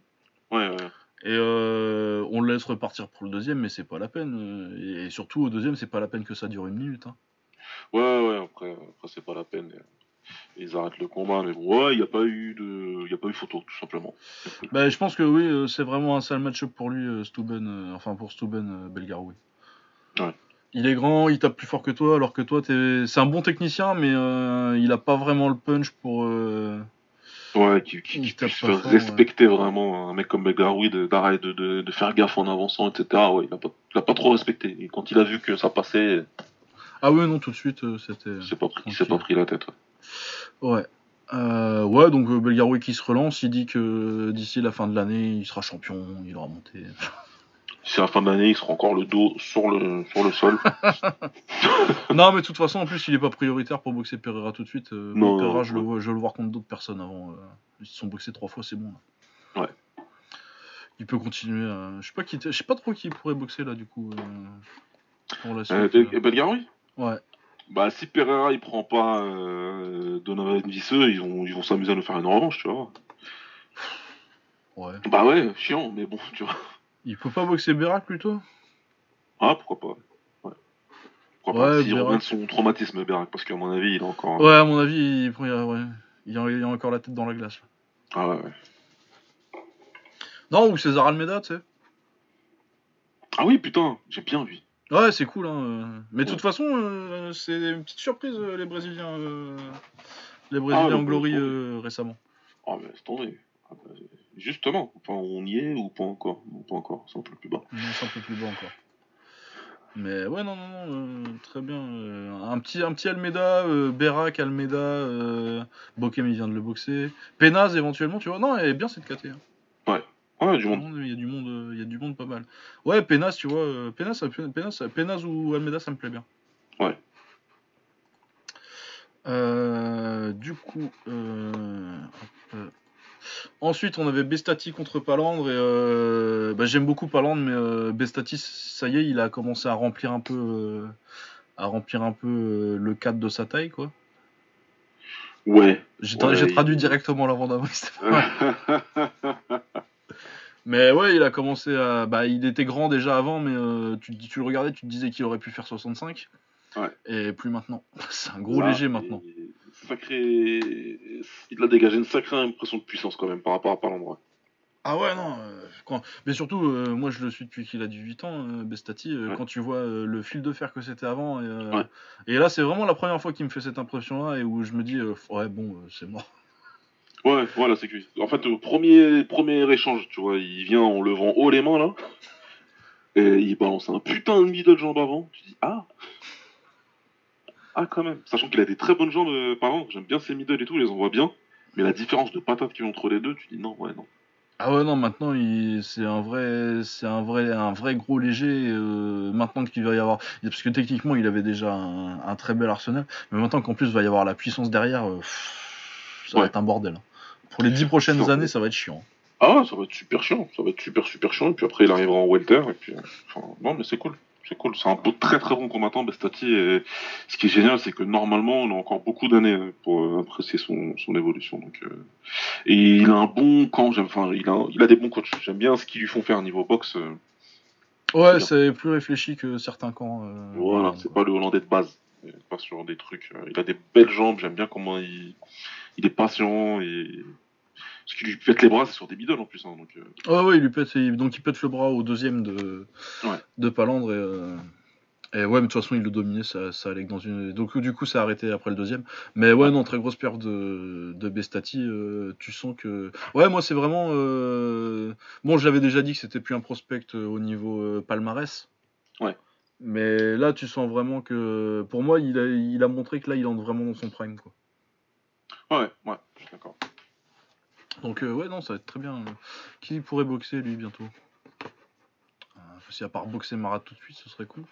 Ouais, ouais. Et euh, on le laisse repartir pour le deuxième, mais c'est pas la peine. euh, Et surtout au deuxième, c'est pas la peine que ça dure une minute. hein. Ouais, ouais, après, après c'est pas la peine. Ils arrêtent le combat, mais bon, ouais, il n'y a pas eu de. Y a pas eu photo, tout simplement. Bah, je pense que oui, euh, c'est vraiment un sale match-up pour lui, Stuben, enfin pour Stuben Belgaroui. Ouais. Il est grand, il tape plus fort que toi, alors que toi, t'es... c'est un bon technicien, mais euh, il a pas vraiment le punch pour. euh, Ouais, qui, qui, qui puisse faire respecter vraiment un mec comme Belgaroui, de- d'arrêter de, de, de faire gaffe en avançant, etc. Ouais, il a pas, il a pas trop respecté. Et quand il a vu que ça passait, Ah ouais, non, tout de suite, euh, c'était. il s'est pas pris, pas pris la tête. ouais. Ouais. Euh, ouais, donc euh, Belgaroui qui se relance, il dit que d'ici la fin de l'année, il sera champion, il aura monté. Si à la fin de l'année, il sera encore le dos sur le, sur le sol. non, mais de toute façon, en plus, il est pas prioritaire pour boxer Pereira tout de suite. Euh, Non, Pereira, non, je, le je veux le voir contre d'autres personnes avant. euh, ils se sont boxés trois fois, c'est bon. là. Ouais. Il peut continuer. à- Je sais pas qui, je sais pas trop qui pourrait boxer là, du coup. euh, pour la suite. Et Belgaroui? Ouais. Bah, si Pereira il prend pas Donovan Visseux, ils vont, ils vont s'amuser à nous faire une revanche, tu vois. Ouais. Bah ouais, chiant, mais bon, tu vois. Il peut pas boxer Berak plutôt? Ah, pourquoi pas. Ouais. Pourquoi Ouais, pas. Revient de son traumatisme, Berak, parce qu'à mon avis, il est encore. Ouais, à mon avis, il, a, ouais. il, a, il a encore la tête dans la glace. là. Ah ouais, ouais. Non, ou César Almeida, tu sais. Ah oui, putain, j'ai bien vu. Ouais, c'est cool, hein. Mais de Ouais. toute façon, euh, c'est une petite surprise, euh, les Brésiliens. euh, Les Brésiliens Ah, en bah, glory récemment. Oh, mais c'est tombé. Ah, bah, Justement, enfin, on y est ou pas encore pas encore, c'est un peu plus bas. Non, c'est un peu plus bas encore. Mais ouais, non, non, non, euh, très bien. euh, un, petit, un petit Almeida, euh, Berak, Almeida, euh, Bokem, il vient de le boxer. Penaz, éventuellement, tu vois. Non, elle est bien cette KT. hein. Ouais, du monde. Il y a du monde, euh, il y a du monde pas mal. Ouais, Penaz, tu vois. Penaz, ou Almeida, ça me plaît bien. Ouais. Euh, du coup, euh, hop, ensuite on avait Bestati contre Palandre et euh, bah, j'aime beaucoup Palandre, mais euh, Bestati, ça y est, il a commencé à remplir un peu, euh, à remplir un peu le cadre de sa taille, quoi. Ouais. J'ai tra- Ouais, j'ai traduit il- directement l'avant d'avant. c'était pas mal. Mais ouais, il a commencé à. Bah, il était grand déjà avant, mais tu, tu le regardais, tu te disais qu'il aurait pu faire 65. Ouais. Et plus maintenant. C'est un gros Là, léger maintenant. il- Sacré. Il a dégagé une sacrée impression de puissance quand même par rapport à Palandre. Ah ouais, non. euh, quand- Mais surtout, euh, moi je le suis depuis qu'il a 18 ans, euh, Bestati. Ouais. Quand tu vois le fil de fer que c'était avant. Et, Ouais. et là, c'est vraiment la première fois qu'il me fait cette impression-là et où je me dis, ouais, bon, c'est mort. Ouais, voilà, c'est cuit. En fait, au premier, premier échange, tu vois, il vient en levant haut les mains là. Et il balance un putain de middle jambe avant. Tu dis, ah Ah, quand même. Sachant qu'il a des très bonnes jambes, euh, par exemple, j'aime bien ses middle et tout, je les envoie bien. Mais la différence de patate qu'il y a entre les deux, tu dis non, ouais, non. Ah ouais, non, maintenant, il... c'est un vrai, c'est un vrai, un vrai gros léger. euh, maintenant qu'il va y avoir. Parce que techniquement, il avait déjà un, un très bel arsenal. Mais maintenant qu'en plus, il va y avoir la puissance derrière, euh, pff, ça va être un bordel. hein. Pour les 10 prochaines années, ça va être chiant. Ah, ça va être super chiant, ça va être super super chiant. Et puis après, il arrivera en welter. Et puis, euh, enfin, non, mais c'est cool. C'est cool, c'est un beau, très très bon combattant, Bestati. Et ce qui est génial, c'est que normalement, on a encore beaucoup d'années pour euh, apprécier son, son évolution. Donc, euh, Et il a un bon camp, enfin, il a, il a des bons coachs. J'aime bien ce qu'ils lui font faire niveau boxe. euh, Ouais, c'est plus réfléchi que certains camps. euh, voilà, c'est pas le Hollandais de base. Pas sur des trucs. Il a des belles jambes, j'aime bien comment il, il est patient. Et ce qui lui pète les bras, c'est sur des middle en plus. hein, donc, euh, Ouais, ouais, il lui pète, donc il pète le bras au deuxième de, Ouais. de Palandre et, euh, et ouais, mais de toute façon il le dominait, ça, ça allait que dans une. Donc du coup ça a arrêté après le deuxième. Mais ouais, non, très grosse perte de, de Bestati. euh, tu sens que. Ouais, moi c'est vraiment. Bon, j'avais déjà dit que c'était plus un prospect au niveau palmarès. Ouais. Mais là, tu sens vraiment que. Pour moi, il a, il a montré que là, il entre vraiment dans son prime. Quoi. ouais, ouais, je suis d'accord. Donc euh, ouais non ça va être très bien. Qui pourrait boxer lui bientôt? Euh, Si à part boxer Marat tout de suite ce serait cool.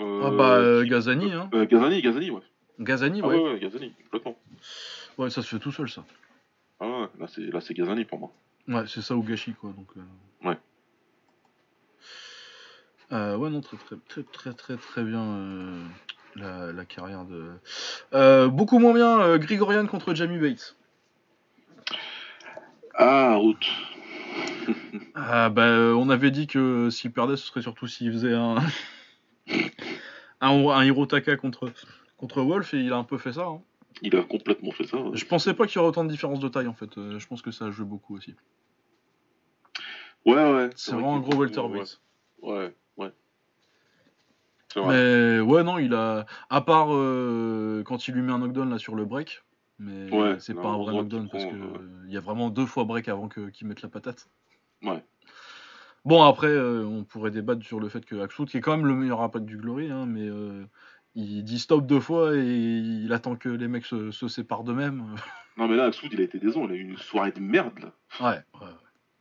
Euh, ah bah euh, Gazani hein. euh, Gazani, Gazani, ouais. Gazani Ah ouais. ouais, ouais, Gazani, complètement. ouais. ça se fait tout seul ça. Ah ouais, là c'est, là c'est Gazani pour moi. Ouais c'est ça ou Gachi quoi donc. euh. Ouais. Ouais non très très très très très très bien la, la carrière de. Euh, beaucoup moins bien euh, Grigorian contre Jamie Bates. Ah, route. Ah bah euh, on avait dit que s'il perdait ce serait surtout s'il faisait un un, un Hirotaka contre contre Wolf et il a un peu fait ça. hein. Il a complètement fait ça. ouais. Je pensais pas qu'il y aurait autant de différence de taille en fait. Euh, je pense que ça joue beaucoup aussi. Ouais, ouais. C'est vrai vraiment un gros welterweight. Ouais, ouais. Mais ouais non il a à part euh, quand il lui met un knockdown là sur le break. Mais Ouais, c'est pas un vrai knockdown qu'il parce que prend, ouais. il y a vraiment deux fois break avant que qu'il mette la patate. Ouais. Bon après euh, on pourrait débattre sur le fait que Axwood qui est quand même le meilleur impact du Glory hein, mais euh, il dit stop deux fois et il attend que les mecs se, se séparent d'eux-mêmes. Non, mais là, Axoud, il a été décevant. Il a eu une soirée de merde, là. ouais, ouais.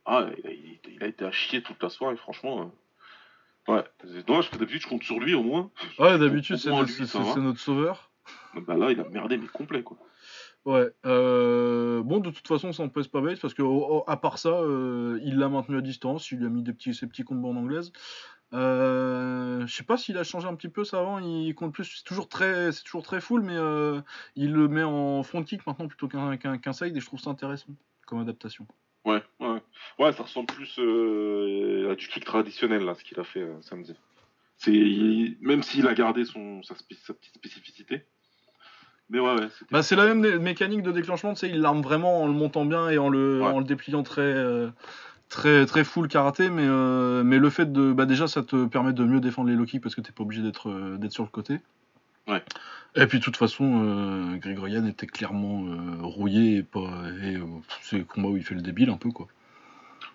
Ah, il a, il- il a été à chier toute la soirée, franchement. Ouais, c'est dommage, parce que d'habitude, je compte sur lui, au moins. Ouais, d'habitude, c'est notre, sauveur. Bah là, il a merdé, mais complet, quoi. Ouais. euh, bon, de toute façon, ça n'empêche pas Bates parce que, au- au- à part ça, euh, il l'a maintenu à distance. Il lui a mis des petits, ses petits combos en anglaise. Euh, je sais pas s'il a changé un petit peu ça avant. Il compte plus. C'est toujours très, c'est toujours très full, mais il le met en front kick maintenant plutôt qu'un qu'un qu'un side et je trouve ça intéressant comme adaptation. Ouais, ouais. Ça ressemble plus euh, à du kick traditionnel, là, ce qu'il a fait euh, samedi. C'est, il- même s'il a gardé son, sa, spé- sa petite spécificité, Mais ouais, ouais. Bah, c'est la même mécanique de déclenchement, tu sais, il l'arme vraiment en le montant bien et en le, Ouais. en le dépliant très, euh, très, très full karaté, mais, euh, mais le fait de. Bah, déjà, ça te permet de mieux défendre les low kicks parce que t'es pas obligé d'être d'être sur le côté. Ouais. Et puis, de toute façon, euh, Grigorian était clairement euh, rouillé et pas. Et, euh, c'est le combat où il fait le débile un peu, quoi.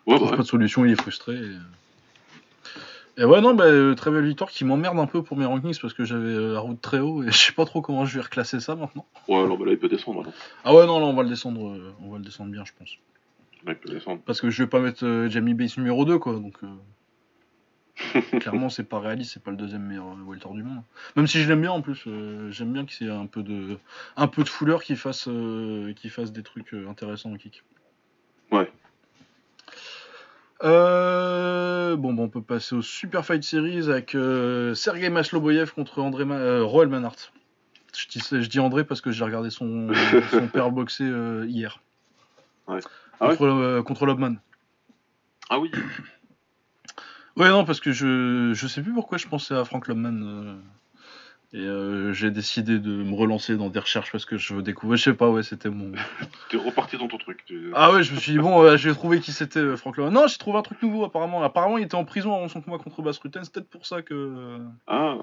Ouais, trouve pas de solution, il est frustré. Et, et ouais, non, bah, euh, très belle victoire qui m'emmerde un peu pour mes rankings parce que j'avais euh, la route très haut et je sais pas trop comment je vais reclasser ça maintenant. ouais, alors bah, là, il peut descendre. alors. Ah ouais, non, là, on va le descendre, euh, on va le descendre bien, je pense. Peut descendre. Parce que je vais pas mettre euh, Jamie Bates numéro 2, quoi. Donc, clairement, c'est pas réaliste, c'est pas le deuxième meilleur welter du monde. Même si je l'aime bien en plus, euh, j'aime bien qu'il y ait un peu de, un peu de fouleur qui fasse, euh, qui fasse des trucs euh, intéressants au kick. Ouais. Euh, bon, bah, on peut passer au Super Fight Series avec euh, Sergei Masloboyev contre André Ma- euh, Roel Manhart. Je dis, je dis André parce que j'ai regardé son, son père boxer euh, hier. Ah contre Lobman. Ah oui. Ouais, non, parce que je, je sais plus pourquoi je pensais à Frank Lobman. Et euh, j'ai décidé de me relancer dans des recherches parce que je veux découvrir. Je sais pas, ouais, c'était mon. T'es reparti dans ton truc. tu- Ah ouais, je me suis dit, bon, euh, je vais trouver qui c'était euh, Frank Lobman. Non, j'ai trouvé un truc nouveau apparemment. Apparemment, il était en prison avant son combat contre Bas Rutten. C'est peut-être pour ça que. Ah,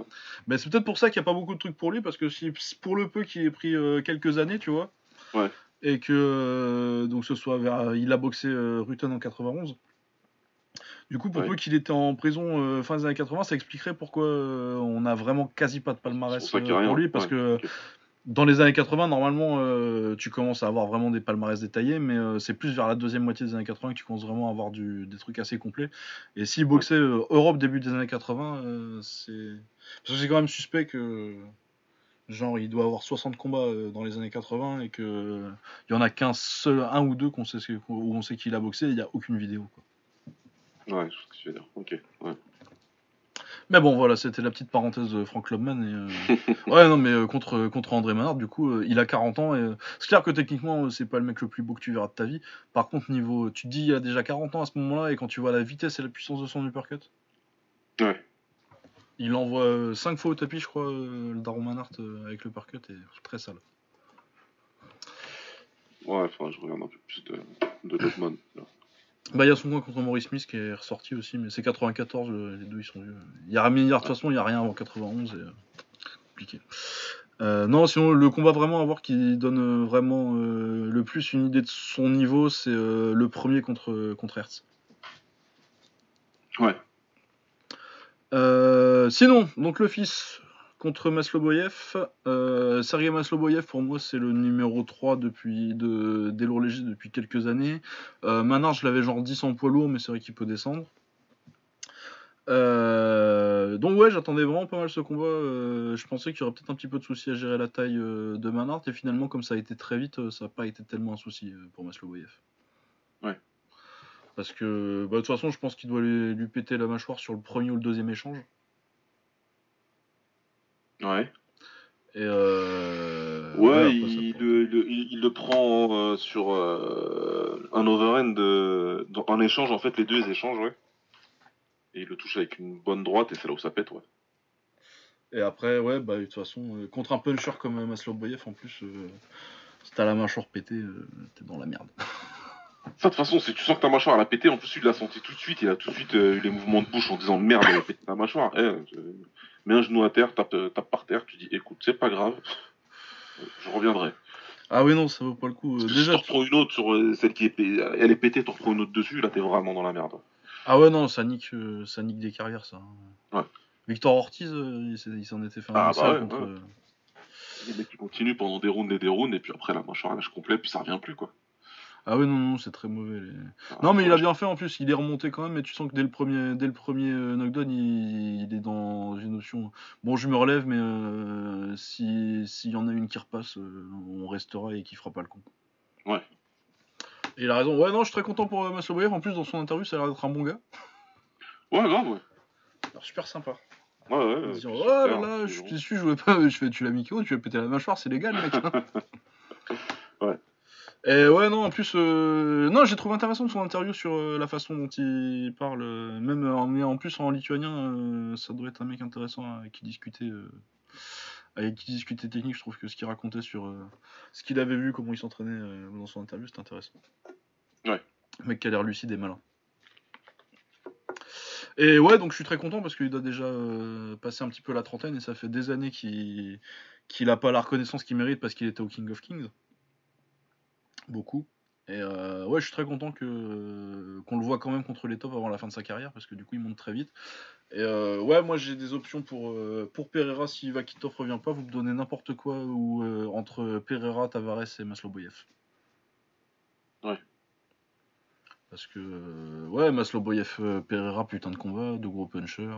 Ben, c'est peut-être pour ça qu'il n'y a pas beaucoup de trucs pour lui, parce que si, pour le peu qu'il ait pris euh, quelques années, tu vois, Ouais. et que donc ce soit vers, il a boxé Rutten en 91. Du coup, pour Ouais. peu qu'il était en prison euh, fin des années 80, ça expliquerait pourquoi euh, on a vraiment quasi pas de palmarès pour qu'il euh, rien. pour lui, parce Ouais, que dans les années 80, normalement, tu commences à avoir vraiment des palmarès détaillés, mais c'est plus vers la deuxième moitié des années 80 que tu commences vraiment à avoir du, des trucs assez complets. Et s'il boxait Europe début des années 80, euh, c'est. Parce que c'est quand même suspect que. Genre, il doit avoir 60 combats dans les années 80 et que il y en a qu'un seul, un ou deux qu'on sait, où on sait qu'il a boxé et il n'y a aucune vidéo. Quoi. Ouais, je sais ce que tu veux dire. Ok. Ouais. Mais bon, voilà, c'était la petite parenthèse de Frank Lobman. Et, euh, ouais, non, mais euh, contre, contre André Manard, du coup, euh, il a 40 ans. et euh, C'est clair que techniquement, euh, c'est pas le mec le plus beau que tu verras de ta vie. Par contre, niveau. Tu te dis, il a déjà 40 ans à ce moment-là, et quand tu vois la vitesse et la puissance de son uppercut, Ouais. il envoie 5 fois au tapis, je crois, euh, le Daron Manhart euh, avec l'uppercut, et très sale. Ouais, enfin, je regarde un peu plus de, de Lobman. Bah, il y a son coin contre Maurice Smith qui est ressorti aussi, mais c'est 94, euh, les deux ils sont vieux. Il y a, mais de toute façon, il n'y a rien avant 91, et euh, compliqué. Euh, non, sinon, le combat vraiment à voir qui donne euh, vraiment euh, le plus une idée de son niveau, c'est le premier contre, contre Hertz. Ouais. Sinon, donc le fils contre Masloboyev. Euh, Sergei Masloboyev, pour moi, c'est le numéro 3 depuis, de, des lourds légers depuis quelques années. Euh, Manard, je l'avais genre 10 en poids lourd, mais c'est vrai qu'il peut descendre. Euh, donc ouais, j'attendais vraiment pas mal ce combat. Euh, je pensais qu'il y aurait peut-être un petit peu de souci à gérer la taille euh, de Manhart et finalement, comme ça a été très vite, ça n'a pas été tellement un souci pour Masloboyev. Ouais. Parce que bah, de toute façon, je pense qu'il doit lui, lui péter la mâchoire sur le premier ou le deuxième échange. Ouais. Et euh, Ouais, après, il, le, le- il, le prend euh, sur euh, un overhand en échange, en fait, les deux ils échangent, ouais. Et il le touche avec une bonne droite et c'est là où ça pète, ouais. Et après, ouais, bah, de toute façon, euh, contre un puncher comme euh, Masloboyev, en plus, si t'as la mâchoire pétée, t'es dans la merde. Ça, de toute façon, si tu sens que ta mâchoire elle a pété, en plus, il l'a senti tout de suite, il a tout de suite euh, eu les mouvements de bouche en disant merde, elle a pété ta mâchoire. Eh, mets un genou à terre, tape, euh, tape par terre, tu dis écoute, c'est pas grave, je reviendrai. Ah oui, non, ça vaut pas le coup. Parce déjà, si tu reprends une autre sur euh, celle qui est, elle est pétée, tu reprends une autre dessus, là t'es vraiment dans la merde. Ah ouais, non, ça nique, euh, ça nique des carrières, ça. Ouais. Victor Ortiz, euh, il s'en était fait un Ah, bah ouais, contre. ouais. Les mecs qui continuent pendant des rounds et des rounds, et puis après la mâchoire lâche complet, puis ça revient plus quoi. Ah ouais, non, non, c'est très mauvais. les- Ah, Non, mais il a ouais. bien fait en plus, il est remonté quand même, mais tu sens que dès le premier, dès le premier euh, knockdown, il, il est dans une notion. Bon, je me relève, mais euh, si- s'il y en a une qui repasse, euh, on restera et qui fera pas le con. Ouais. Et il a raison. Ouais, non, je suis très content pour Masloboyev. En plus, dans son interview, ça a l'air d'être un bon gars. Ouais, grave, ouais. Alors, super sympa. Ouais, ouais. Ouais, disant, puis oh là là, je suis je voulais pas. Je fais, tu l'as mis KO, tu vas péter la mâchoire, c'est légal, mec. Ouais. Et ouais, non, en plus, euh, non, j'ai trouvé intéressant son interview sur euh, la façon dont il parle, euh, même en, plus en lituanien, ça doit être un mec intéressant qui discuter avec qui discutait technique, je trouve que ce qu'il racontait sur ce qu'il avait vu, comment il s'entraînait dans son interview, c'était intéressant. Ouais. Le mec qui a l'air lucide et malin. Et ouais, donc je suis très content parce qu'il a déjà passé un petit peu la trentaine et ça fait des années qu'il qu'il a pas la reconnaissance qu'il mérite parce qu'il était au King of Kings. Beaucoup. Et euh, ouais, je suis très content que qu'on le voit quand même contre les tops avant la fin de sa carrière parce que du coup il monte très vite. Et euh, ouais, moi j'ai des options pour euh, pour Pereira si Vakitov revient pas, vous me donnez n'importe quoi ou entre Pereira, Tavares et Masloboyev. Ouais. Parce que ouais, Masloboyev, Pereira, putain de combat, de gros punchers.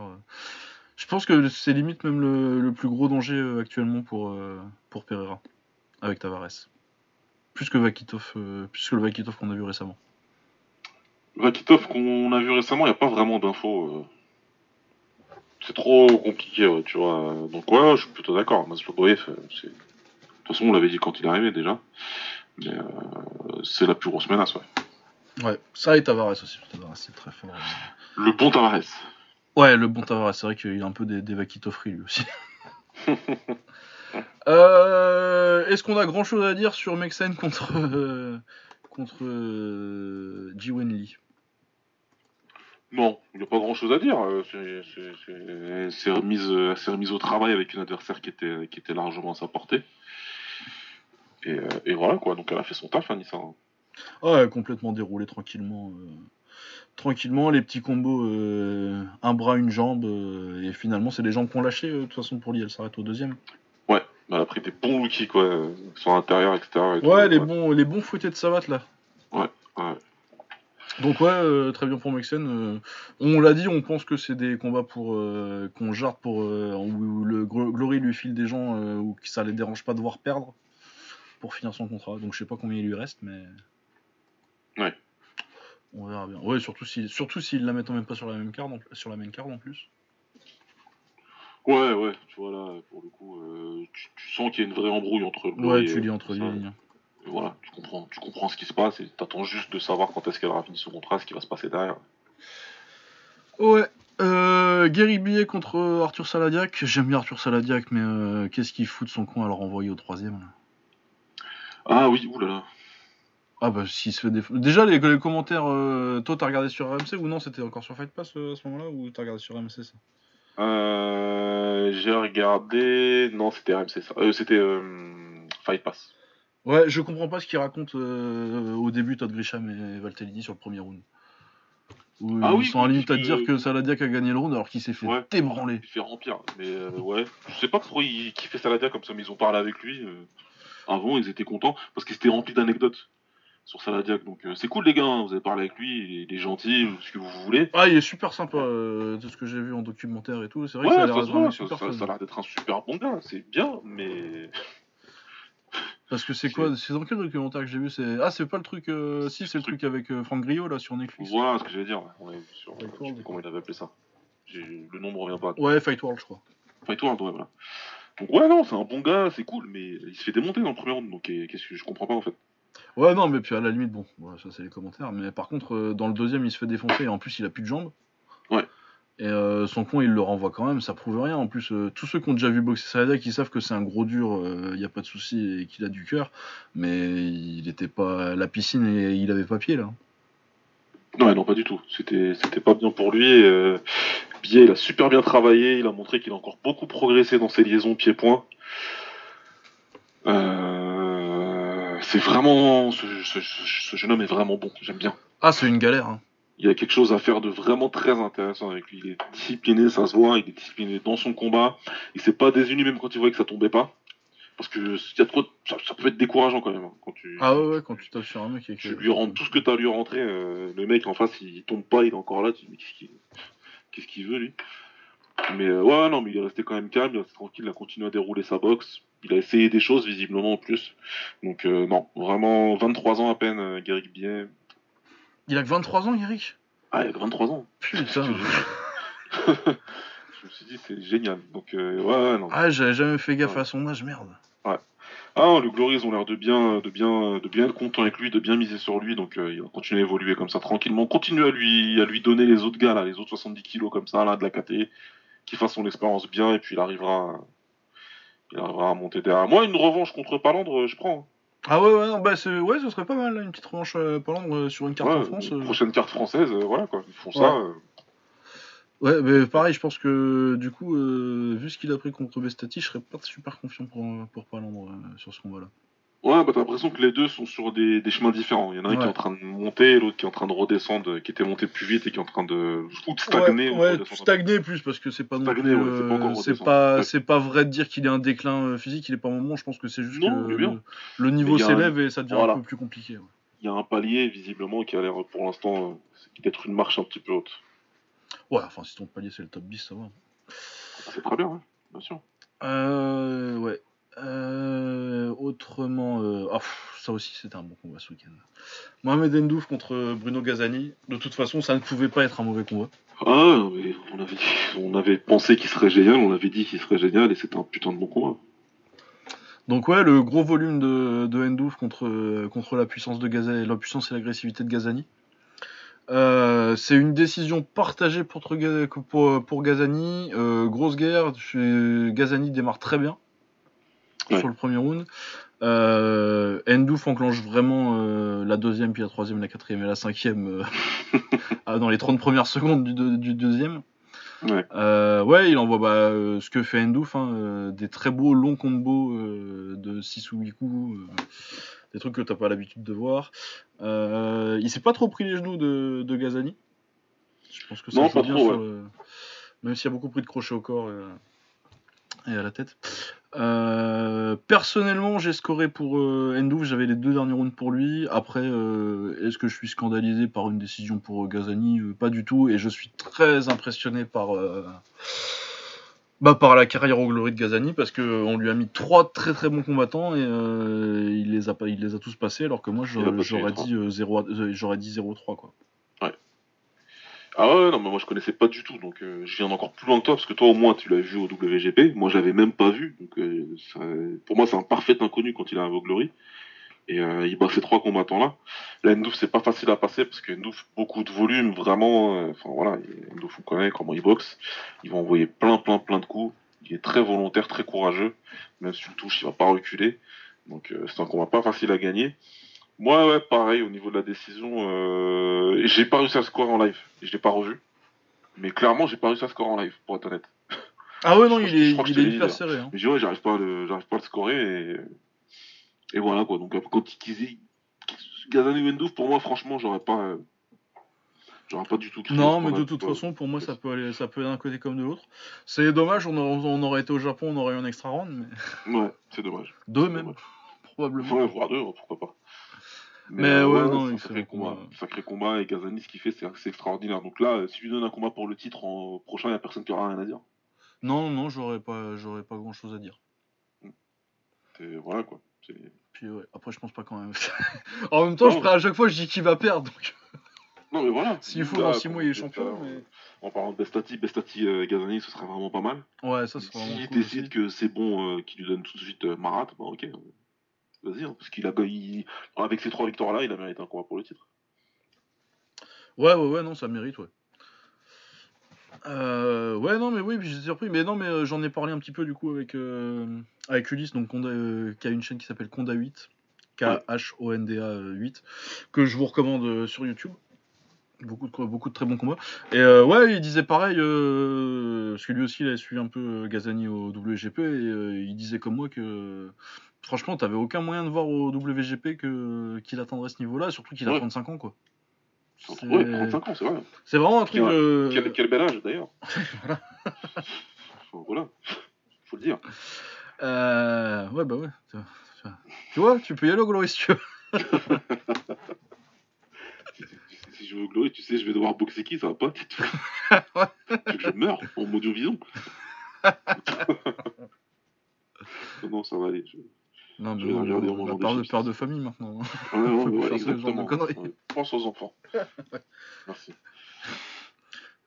Je pense que c'est limite même le, le plus gros danger actuellement pour pour Pereira avec Tavares. Plus que Vakitov, euh, plus que le Vakitov qu'on a vu récemment. Vakitov qu'on a vu récemment, il n'y a pas vraiment d'infos. euh. C'est trop compliqué, tu vois. Donc ouais, je suis plutôt d'accord. Euh, c'est... De toute façon, on l'avait dit quand il est arrivé déjà. Mais euh, c'est la plus grosse menace, ouais. Ouais, ça et Tavares aussi. Tavares c'est très fort. Le bon Tavares. Ouais, le bon Tavares, c'est vrai qu'il a un peu des, des Vakitov lui aussi. Euh, Est-ce qu'on a grand chose à dire sur Mexen contre euh, contre euh, Jiwen Lee? Non, il n'y a pas grand chose à dire. euh, C'est, remise, remise au travail avec une adversaire qui était, qui était largement à sa portée. Et, et voilà quoi, donc elle a fait son taf, Anissa. hein. Ouais, complètement déroulé tranquillement. tranquillement, les petits combos, euh, un bras, une jambe, euh, et finalement c'est les jambes qu'on lâché. euh, De toute façon, pour lui, elle s'arrête au deuxième. Elle a pris des bons lookies quoi, euh, sur l'intérieur, etc. et tout, Ouais, les bons, les bons fouettés de savate là. ouais. Donc ouais, euh, très bien pour Mexen. euh, on l'a dit, on pense que c'est des combats pour euh, qu'on jarde pour où le Glo- Glory lui file des gens ou que ça les dérange pas de voir perdre pour finir son contrat. Donc je sais pas combien il lui reste, mais Ouais. on verra bien. Ouais, surtout si surtout s'ils la mettent même pas sur la même carte, sur la même carte en plus. Ouais, ouais, tu vois là, pour le coup, euh, tu, tu sens qu'il y a une vraie embrouille entre le Ouais, et, tu lis euh, entre les lignes. Voilà, tu comprends, tu comprends ce qui se passe et t'attends juste de savoir quand est-ce qu'elle aura fini son contrat, ce qui va se passer derrière. Ouais. Euh, Gary Billet contre Arthur Saladiac. J'aime bien Arthur Saladiac, mais euh, qu'est-ce qu'il fout de son con à le renvoyer au troisième là? Ah oui, oulala. Ah bah s'il se fait des... Déjà les, les commentaires, euh, toi t'as regardé sur RMC ou non? C'était encore sur Fight Pass euh, à ce moment-là ou t'as regardé sur RMC ça? Euh, j'ai regardé. Non, c'était RMC ça. Euh, c'était euh, Fight Pass. Ouais je comprends pas ce qu'ils racontent euh, au début Todd Grisham et Valtellini sur le premier round. Où Ah ils oui, sont oui, limite à dire que- Saladiac a gagné le round alors qu'il s'est fait Ouais. débranler. Il fait remplir. Mais euh, ouais, je sais pas pourquoi il kiffait Saladia comme ça, mais ils ont parlé avec lui. avant, ils étaient contents parce qu'il s'était rempli d'anecdotes sur Saladiac. Donc euh, c'est cool les gars, hein, vous avez parlé avec lui, il est gentil, ce que vous voulez. Ah il est super sympa euh, de ce que j'ai vu en documentaire et tout. C'est vrai Ouais, que ça a l'air d'être un super bon gars, c'est bien, mais Parce que c'est quoi C'est dans quel documentaire que j'ai vu C'est Ah c'est pas le truc... euh, Si c'est le truc avec euh, Franck Griot là sur Netflix. voilà ce que j'allais dire. Ouais, sur, Fight je sais comment il avait appelé ça. Le nom me revient pas. Ouais Fight World je crois. Fight World, ouais, voilà. Donc ouais, non, c'est un bon gars, c'est cool, mais il se fait démonter dans le premier round, donc qu'est-ce que je comprends pas en fait. Ouais, non, mais puis à la limite, bon, voilà, ça c'est les commentaires. Mais par contre, euh, dans le deuxième, il se fait défoncer et en plus, il a plus de jambes. Ouais. Et euh, son con, il le renvoie quand même, ça prouve rien. En plus, euh, tous ceux qui ont déjà vu boxer Salada, qui savent que c'est un gros dur, il n'y a pas de souci et qu'il a du cœur. Mais il était pas à la piscine et il avait pas pied là. Ouais, non, pas du tout. C'était, c'était pas bien pour lui. Euh, Billet, il a super bien travaillé. Il a montré qu'il a encore beaucoup progressé dans ses liaisons pied-point. Euh, c'est vraiment, ce, ce- ce- ce jeune homme est vraiment bon. J'aime bien. Ah, c'est une galère. hein. Il y a quelque chose à faire de vraiment très intéressant avec lui. Il est discipliné, ça se voit. Il est discipliné dans son combat. Il s'est pas désuni même quand il voyait que ça tombait pas. Parce que y a trop, de- ça, ça peut être décourageant quand même. hein, quand tu, Ah ouais, ouais, quand tu tapes sur un mec que. tu lui rends tout ce que tu as à lui rentrer. euh, le mec en face, il tombe pas, il est encore là. Tu dis, mais qu'est-ce qu'il veut lui? Mais euh, ouais, non, mais il est resté quand même calme, il est resté tranquille, il a continué à dérouler sa boxe. Il a essayé des choses visiblement en plus. Donc euh, non, vraiment 23 ans à peine, euh, Garrick Billet. Il a que 23 ans, Eric Ah, il a que 23 ans. Putain. Je me suis dit, c'est génial. Donc euh, ouais, ouais, non. ah, j'avais jamais fait gaffe Ouais. à son âge, merde. Ah, le Glory, ils ont l'air de bien, de bien, de bien être contents avec lui, de bien miser sur lui, donc euh, il va continuer à évoluer comme ça tranquillement. Continue à lui, à lui donner les autres gars là, les autres 70 kilos comme ça là de la KT, qu'il fasse son expérience bien et puis il arrivera, Il arrivera à monter derrière. Moi, une revanche contre Palandre, je prends. Ah ouais, ouais, non, bah c'est, ouais, ce serait pas mal, là, une petite revanche euh, Palander euh, sur une carte Ouais, en France. euh. Prochaine carte française, euh, voilà quoi. Ils font ça. Ouais. euh, Ouais, mais pareil, je pense que du coup, euh, vu ce qu'il a pris contre Bestati, je serais pas super confiant pour, euh, pour Palander euh, sur ce combat-là. Ouais, bah t'as l'impression que les deux sont sur des, des chemins différents. Il y en a un qui est en train de monter, l'autre qui est en train de redescendre, qui était monté plus vite et qui est en train de. ou de stagner. Ouais, ouais, stagner plus parce que c'est pas non Stagner, plus, ouais, c'est pas euh, c'est pas, vrai de dire qu'il est un déclin euh, physique, il est pas au moment. Je pense que c'est juste Non, que bien. le, le niveau un- s'élève et ça devient Voilà. un peu plus compliqué. Il y a un palier visiblement qui a l'air pour l'instant euh, d'être une marche un petit peu haute. Ouais, enfin si ton palier c'est le top 10, ça va. C'est très bien, bien sûr. Euh, ouais. Euh, autrement, euh, pff, ça aussi c'était un bon combat ce week-end. Mohamed Endouf contre Bruno Gazani. De toute façon, ça ne pouvait pas être un mauvais combat. Ah, non, mais on avait, on avait pensé qu'il serait génial, on avait dit qu'il serait génial et c'était un putain de bon combat. Donc ouais, le gros volume de, de Endouf contre, contre la puissance de Gazani, la puissance et l'agressivité de Gazani. Euh, c'est une décision partagée pour, pour, pour Gazani. Grosse guerre. Gazani démarre très bien Ouais. sur le premier round. Euh, Endouf enclenche vraiment euh, la deuxième, puis la troisième, la quatrième et la cinquième euh, ah, dans les 30 premières secondes du, deux- du deuxième. Ouais. Euh, ouais, il envoie bah, euh, ce que fait Endouf, hein, euh, des très beaux longs combos euh, de 6 ou 8 coups, euh, des trucs que t'as pas l'habitude de voir. Euh, il s'est pas trop pris les genoux de, de Gazani. Je pense que ça Non, joue bien trop, sur ouais. le- Même s'il y a beaucoup pris de crochets au corps et à la tête. Euh, personnellement, j'ai scoré pour euh, Endouf, j'avais les deux derniers rounds pour lui. Après, euh, est-ce que je suis scandalisé par une décision pour euh, Gazani Euh, Pas du tout. Et je suis très impressionné par, euh, bah, par la carrière au glory de Gazani parce qu'on lui a mis trois très très bons combattants et euh, il, les a pas, il les a tous passés alors que moi j'aurais dit, euh, 0 à- euh, j'aurais dit 0-3 quoi. Ah ouais, non, mais moi je connaissais pas du tout, donc euh, je viens encore plus loin que toi, parce que toi au moins tu l'as vu au WGP, moi j'avais même pas vu, donc euh, pour moi c'est un parfait inconnu quand il est arrivé au Glory, et euh, il bat ces trois combattants là. Ndouf c'est pas facile à passer, parce que Ndouf, beaucoup de volume, vraiment, euh, enfin voilà, il- Ndouf on connaît comment il boxe, il va envoyer plein plein plein de coups, il est très volontaire, très courageux, même si tu le touches il va pas reculer, donc euh, c'est un combat pas facile à gagner. Moi, ouais, pareil, au niveau de la décision, euh, j'ai pas réussi à score en live. Je l'ai pas revu. Mais clairement, j'ai pas réussi à score en live, pour être honnête. Ah ouais, non, il est, il hyper serré. hein. Mais j'ai- ouais, j'arrive pas à le, j'arrive pas à le scorer et, et voilà, quoi. Donc, quand il disait Gazani Wendouf, pour moi, franchement, j'aurais pas, euh, j'aurais pas du tout Non, mais de toute façon, pour moi, ça peut aller, ça peut d'un côté comme de l'autre. C'est dommage, on aurait, on aurait été au Japon, on aurait eu un extra round, mais Ouais, c'est dommage. deux même, dommage. probablement. Ouais, voire deux, hein, pourquoi pas. Mais ouais, non, c'est un sacré combat. Sacré combat et Gazani, ce qu'il fait, c'est extraordinaire. Donc là, euh, si je lui donne un combat pour le titre en prochain, il y a personne qui aura rien à dire. Non, non, j'aurais pas, j'aurais pas grand chose à dire. C'est- Voilà, quoi. Puis ouais, après, je pense pas quand même. en même temps, Non. je ferai à chaque fois, je dis qu'il va perdre. Donc, Non, mais voilà. s'il faut, dans 6 mois, il est champion. Mais... En parlant de Bestati, Bestati euh, Gazani, ce serait vraiment pas mal. Ouais, ça, vraiment Si cool. décide aussi. que c'est bon, euh, qu'il lui donne tout de suite euh, Marat, bah ok. Vas-y, hein, parce qu'il a, il- avec ces trois victoires-là, il a mérité un combat pour le titre. Ouais, ouais, ouais, non, ça mérite, ouais. Euh, ouais, non, mais oui, puis j'étais surpris. Mais non, mais euh, j'en ai parlé un petit peu du coup avec, euh, avec Ulysse, donc Conda, qui a une chaîne qui s'appelle Conda 8, K-H-O-N-D-A 8, que je vous recommande sur YouTube. Beaucoup de, beaucoup de très bons combats. Et euh, ouais, il disait pareil, parce que lui aussi il avait suivi un peu Gazani au WGP, et il disait comme moi que franchement, t'avais aucun moyen de voir au WGP que, qu'il atteindrait ce niveau-là, surtout qu'il a Ouais. 35 ans, quoi. C'est- Ouais, 35 ans, c'est vrai. c'est vraiment un truc. Quel- euh, Quel, quel bel âge d'ailleurs. Voilà. Faut- voilà, faut le dire. euh, ouais, bah ouais. Tu vois, tu peux y aller au Glory si tu veux. Si, je veux au Glory, tu sais, je vais devoir boxer qui, ça va pas. Tu veux que je meure en audio-vision Non, non, ça va aller. je- Non, mais regarder on des peur de père de famille maintenant. Ah, ouais, de Pense aux enfants. Merci.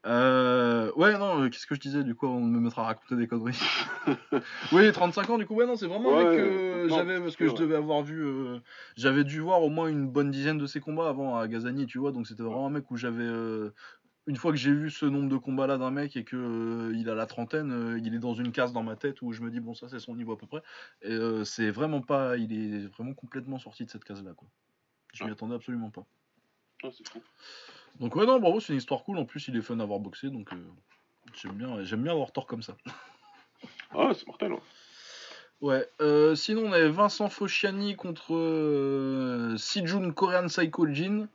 Euh, ouais, non, euh, qu'est-ce que je disais du coup on me mettra à raconter des conneries? Oui, 35 ans, du coup, ouais, non, c'est vraiment un mec Ouais, que non, j'avais, parce que je devais avoir vu, euh, j'avais dû voir au moins une bonne dizaine de ses combats avant à Gazani, tu vois, donc c'était vraiment un mec où j'avais, euh, une fois que j'ai vu ce nombre de combats là d'un mec et que euh, il a la trentaine, euh, il est dans une case dans ma tête où je me dis bon ça c'est son niveau à peu près. Et euh, c'est vraiment pas, il est vraiment complètement sorti de cette case là quoi. Je m'y attendais absolument pas. Ah, c'est fou. Donc ouais non bravo c'est une histoire cool. En plus il est fun à avoir boxé donc j'aime bien, j'aime bien avoir tort comme ça. Ah, c'est mortel. ouais. Ouais. sinon on avait Vincent Fosciani contre Sijun Korean Psycho Jin.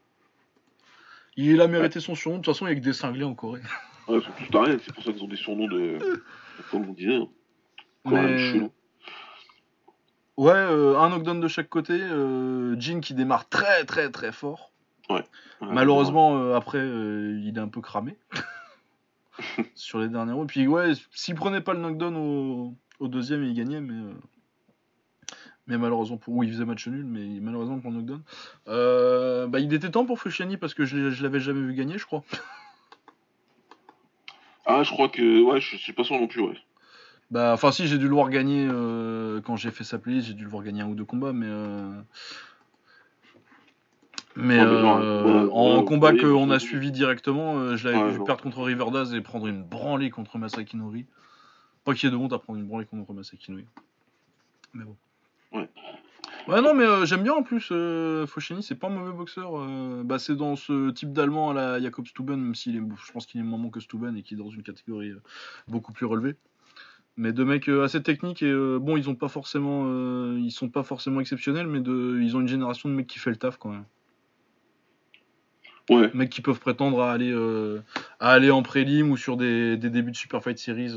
Il a mérité son surnom. De toute façon il y a que des cinglés en Corée. Ouais, c'est tout à rien, c'est pour ça qu'ils ont des surnoms de. Comme on disait. hein. Quand même Mais- chelou. Ouais, euh, un knockdown de chaque côté. euh, Jin qui démarre très très très fort. Ouais, Malheureusement, euh, après, il est un peu cramé sur les derniers rounds. Puis ouais, s'il prenait pas le knockdown au, au deuxième, il gagnait, mais euh, mais malheureusement pour, oui, il faisait match nul, mais malheureusement pour le knockdown. Euh, bah, il était temps pour Fushiani parce que je, l'avais jamais vu gagner, je crois. Ah, je crois que. Ouais, je suis pas sûr non plus, ouais. Bah, enfin si, j'ai dû le voir gagner euh, quand j'ai fait sa playlist, j'ai dû le voir gagner un ou deux combats, mais euh, mais Ouais, ouais, en ouais, combat qu'on a suivi directement, je l'avais vu perdre contre Riverdaz et prendre une branlée contre Masaki Nori. Pas qu'il y ait de honte à prendre une branlée contre Masaki Nori. Mais bon. Ouais. Ouais non mais euh, j'aime bien en plus euh, c'est pas un mauvais boxeur. euh, bah c'est dans ce type d'allemand à la Jakob Stuben, même s'il est, je pense qu'il est moins bon que Stuben et qu'il est dans une catégorie euh, beaucoup plus relevée. Mais de mecs assez techniques et bon ils ont pas forcément, ils sont pas forcément exceptionnels, mais de, ils ont une génération de mecs qui fait le taf quand même. Ouais, mecs qui peuvent prétendre à aller, à aller en prélim ou sur des, des débuts de Super Fight Series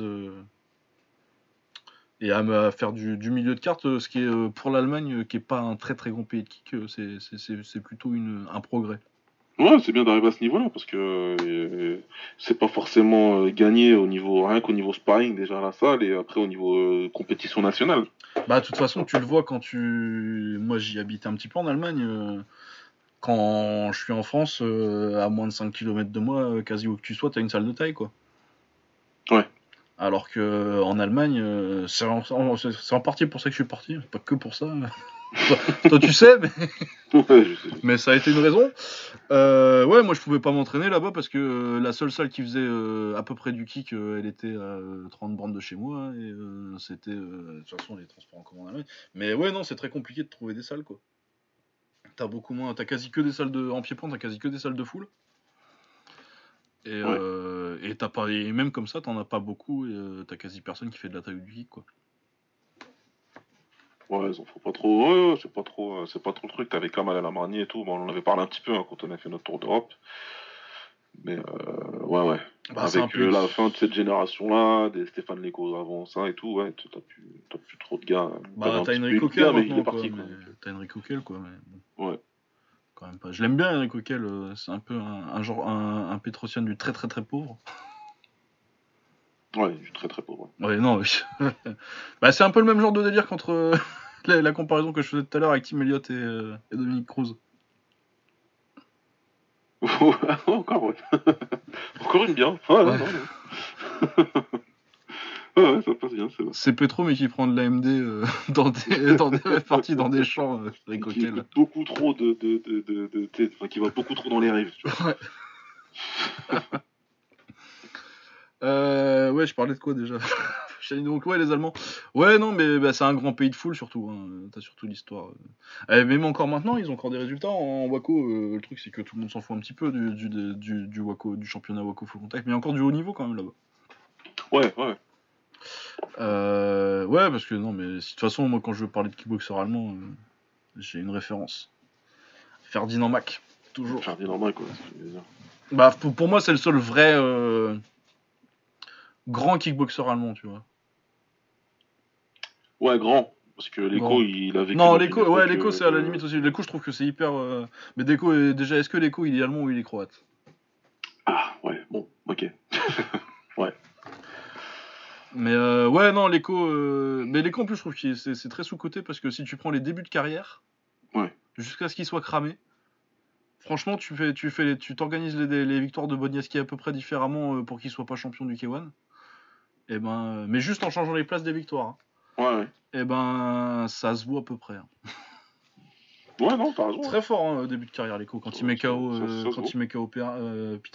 et à, faire du, du milieu de carte, euh, ce qui est euh, pour l'Allemagne, euh, qui est pas un très très grand pays de kick, c'est- plutôt une, un progrès. ouais c'est bien d'arriver à ce niveau-là parce que euh, c'est pas forcément euh, gagné au niveau rien qu'au niveau sparring déjà à la salle et après au niveau euh, compétition nationale. Bah de toute façon, tu le vois quand tu, moi j'y habitais un petit peu en Allemagne. Quand je suis en France, à moins de 5 km de moi, quasi où que tu sois, t'as une salle de taille, quoi. Alors que en Allemagne, euh, c'est en, partie pour ça que je suis parti, c'est pas que pour ça. toi, toi, tu sais, mais, ça a été une raison. Euh, ouais, moi je pouvais pas m'entraîner là-bas parce que euh, la seule salle qui faisait euh, à peu près du kick, euh, elle était à euh, 30 bornes de chez moi et c'était de toute façon les transports en commun en Allemagne. Mais ouais, non, c'est très compliqué de trouver des salles quoi. T'as beaucoup moins, t'as quasi que des salles de en pied-point, t'as quasi que des salles de foule. Et, Ouais. euh, et t'as pas, et même comme ça, t'en as pas beaucoup et euh, t'as quasi personne qui fait de la taille du kick quoi. Ouais, ils en font pas trop. Ouais, ouais, c'est pas trop, euh, c'est pas trop le truc. T'avais Kamal à la Marnier et tout. Bon, on en avait parlé un petit peu hein, quand on a fait notre tour d'Europe. Mais euh, ouais, ouais. Bah, Avec euh, la fin de cette génération-là, des Stéphane Leco avant ça et tout, ouais, t'as plus, plus trop de gars. Bah, t'as Enrico Kell mais il est parti. T'as Enrico Kell, quoi, mais bon. Ouais. Quand même pas. Je l'aime bien, Enrico Kell, euh, c'est un peu un, un genre, un, un Petrosian du très très très pauvre. Ouais, je suis très très pauvre. Ouais, non, oui. bah, c'est un peu le même genre de délire qu'entre euh, la, la comparaison que je faisais tout à l'heure avec Tim Elliott et, euh, et Dominique Cruz. Encore, ouais. Encore une bien. Non, Ouais. non, non. Ouais, ouais, ça passe bien, c'est vrai. C'est Petro, mais qui prend de l'AMD euh, dans des, dans des parties dans des champs, euh, Enrico Qui beaucoup trop de. de, de, de, enfin, qui va beaucoup trop dans les rives, tu vois. Euh, ouais, je parlais de quoi déjà? Donc ouais, les Allemands. Ouais, non, mais bah, c'est un grand pays de foule surtout. Hein. T'as surtout l'histoire. euh. Eh, même encore maintenant, ils ont encore des résultats en Waco. euh, le truc, c'est que tout le monde s'en fout un petit peu du, du, du, du Waco, du championnat Waco Full Contact, mais il y a encore du haut niveau quand même là-bas. Ouais, ouais. Euh, ouais, parce que non, mais de toute façon, moi, quand je veux parler de kickboxer allemand, euh, j'ai une référence. Ferdinand Mack, toujours. Je veux dire. Bah, pour, pour moi, c'est le seul vrai euh, grand kickboxer allemand, tu vois. Ouais, grand. Parce que l'écho, il a vécu. Non, l'écho, ouais, l'écho, c'est à la limite aussi. L'écho, je trouve que c'est hyper. Mais est... déjà, est-ce que l'écho, il est allemand ou il est croate? Ah, ouais, bon, ok. Mais euh, ouais, non, l'écho. euh, Mais l'écho, en plus, je trouve que c'est c'est très sous-côté parce que si tu prends les débuts de carrière, Ouais. jusqu'à ce qu'il soit cramé, franchement, tu fais, tu fais, les- tu t'organises les, les victoires de Boniaski à peu près différemment euh, pour qu'il soit pas champion du K1. Et ben, euh, mais juste en changeant les places des victoires. hein. Ouais, ouais. Et ben, ça se voit à peu près. hein. Ouais, non, t'as raison. Très fort hein, début de carrière, Leko, quand il met KO, ça- ça se quand il met KO Peter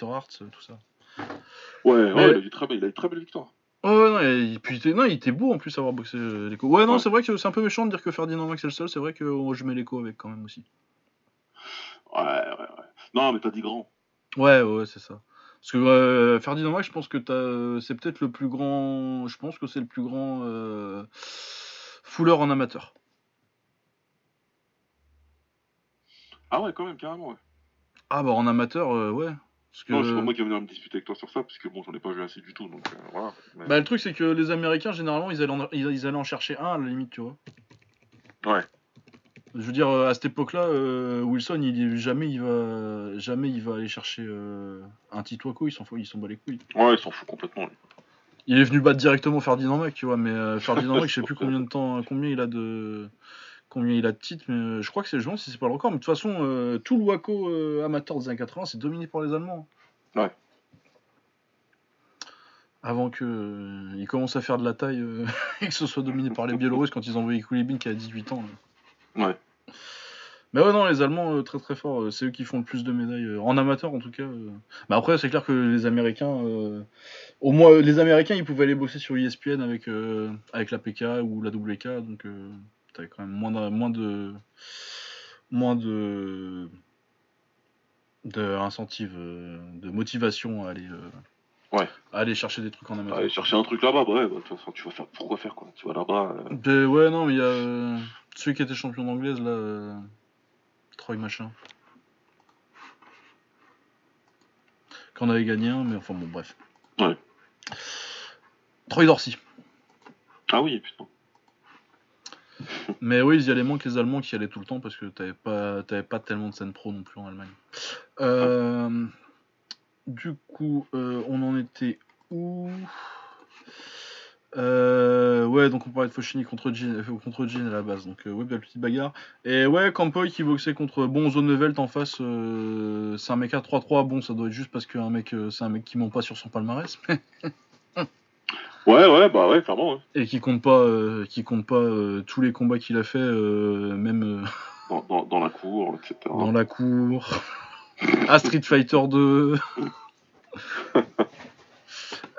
Hart, tout ça. Ouais, ouais, il, a eu très belle, il a eu très belle victoire. Ouais, ouais, non, et, puis, il était- non, il était beau en plus avoir boxé euh, Leko. Ouais, non, Ouais. c'est vrai que c'est un peu méchant de dire que Ferdinand Max est le seul, c'est vrai que oh, je mets Leko avec quand même aussi. Ouais, ouais, ouais. Non, mais t'as dit grand. Ouais, ouais, c'est ça. Parce que euh, Ferdinand Max, je pense que t'as, c'est peut-être le plus grand, je pense que c'est le plus grand euh, fouleur en amateur. Ah ouais, quand même, carrément, ouais. Ah bah en amateur, euh, ouais. Parce que... Non, c'est pas moi qui vais venir me disputer avec toi sur ça, parce que bon, j'en ai pas vu assez du tout, donc euh, voilà. Mais- Bah le truc c'est que les Américains généralement ils allaient en, ils, allaient en chercher un à la limite tu vois. Ouais. Je veux dire euh, à cette époque-là euh, Wilson il jamais il va jamais il va aller chercher euh, un Tituaco il s'en fout il s'en bat les couilles. Ouais, il s'en fout complètement, lui. Il est venu battre directement Ferdinand Mac tu vois mais euh, Ferdinand Mac je sais plus combien de temps combien il a de combien il a de titres mais euh, je crois que c'est demande si c'est pas le record mais de toute façon euh, tout le Waco euh, amateur des années 80 c'est dominé par les Allemands. Ouais. Avant que euh, ils commencent à faire de la taille et que ce soit dominé par les Biélorusses quand ils ont envoyé Kulibin qui a 18 ans. là. Ouais. Mais ouais, non, les Allemands, très très forts. c'est eux qui font le plus de médailles. en amateur, en tout cas. Mais après, c'est clair que les Américains. Au moins, les Américains, ils pouvaient aller bosser sur ESPN avec, avec la PK ou la WK. Donc, t'avais quand même moins de. Moins de. Moins de. de incentive, euh, de motivation à aller. euh, Ouais. à aller chercher des trucs en amateur. Aller chercher un truc là-bas, bah ouais, bah, de toute façon, tu vas faire. Pourquoi faire, quoi? Tu vas là-bas. euh, Ben ouais, non, mais il y a euh, celui qui était champion d'anglaise, là, euh, Troy machin. Qu'on avait gagné un, mais enfin bon, bref. Ouais. Troy Dorsey. Ah oui, putain. Mais oui, il y a les manques les Allemands qui allaient tout le temps parce que t'avais pas, t'avais pas tellement de scène pro non plus en Allemagne. Euh, du coup, euh, on en était où? Euh, ouais, donc on parlait de Fochini contre Jean, contre Jean à la base. Donc, ouais, belle petite bagarre. Et ouais, Campoy qui boxait contre bon Zonevelt en face. c'est un mec à 3-3. Bon, ça doit être juste parce que un mec, c'est un mec qui ment pas sur son palmarès Ouais, ouais, bah ouais, clairement, ouais. et qui compte pas, euh, qui compte pas euh, tous les combats qu'il a fait, euh, même. Dans, dans, dans la cour, etc. dans la cour, à Street Fighter 2.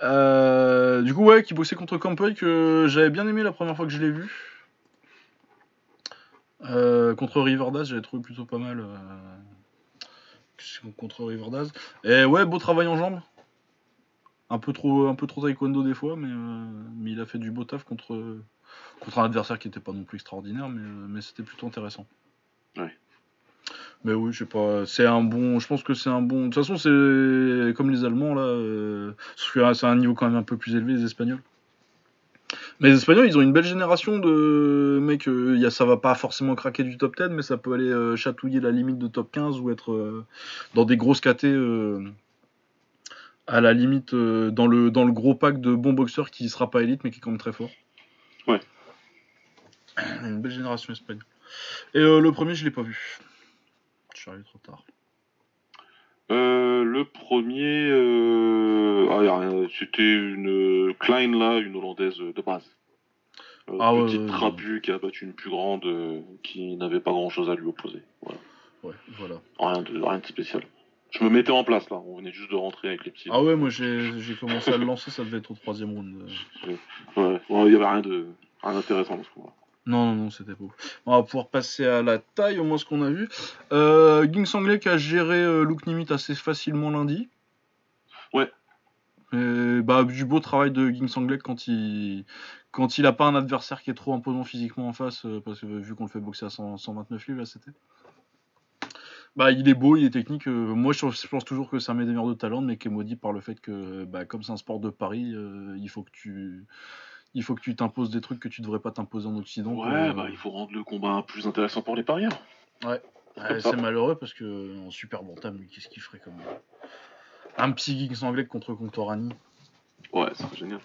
Euh, du coup, ouais, qui bossait contre Campoy, que j'avais bien aimé la première fois que je l'ai vu. Contre Riverdaz, j'avais trouvé plutôt pas mal. contre Riverdaz. Et ouais, beau travail en jambes. Un peu trop, un peu trop taekwondo des fois, mais, euh, mais il a fait du beau taf contre, contre un adversaire qui était pas non plus extraordinaire, mais, euh, mais c'était plutôt intéressant. Ouais. Mais oui, je sais pas, c'est un bon, je pense que c'est un bon. De toute façon, c'est comme les Allemands là, euh, c'est un niveau quand même un peu plus élevé les Espagnols. Mais les Espagnols, ils ont une belle génération de mecs. euh, y a, ça va pas forcément craquer du top 10, mais ça peut aller euh, chatouiller la limite de top 15 ou être dans des grosses KT. À la limite, euh, dans, le, dans le gros pack de bons boxeurs qui sera pas élite, mais qui est quand même très fort. Ouais. Une belle génération espagnole. Et euh, le premier, je l'ai pas vu. Je suis arrivé trop tard. Euh, le premier, ah, c'était une Klein là, une hollandaise de base. Ah petite trapue qui a battu une plus grande qui n'avait pas grand chose à lui opposer. Voilà. Ouais, voilà. Rien de, rien de spécial. Je me mettais en place là, on venait juste de rentrer avec les petits. Ah ouais, moi j'ai commencé à le lancer, ça devait être au troisième round. Ouais, ouais, il y avait rien de rien d'intéressant dans ce combat. Non, non, non, c'était beau. On va pouvoir passer à la taille, au moins ce qu'on a vu. Euh, Ging Sangley qui a géré euh, Luke Nimit assez facilement lundi. Ouais. Et, bah, du beau travail de Ging Sangley quand il quand il a pas un adversaire qui est trop imposant physiquement en face, euh, parce que vu qu'on le fait boxer à 100 129 livres, là, c'était. Bah, il est beau, il est technique. euh, moi, je, je pense toujours que c'est un médailleur de talent, mais qui est maudit par le fait que, bah, comme c'est un sport de Paris, euh, il faut que tu il faut que tu t'imposes des trucs que tu devrais pas t'imposer en Occident. Ouais, quoi. bah il faut rendre le combat plus intéressant pour les parieurs. Ouais, ça. c'est malheureux parce que en super bantam, qu'est-ce qu'il ferait comme un petit geek anglais contre Contorani Ouais, c'est génial.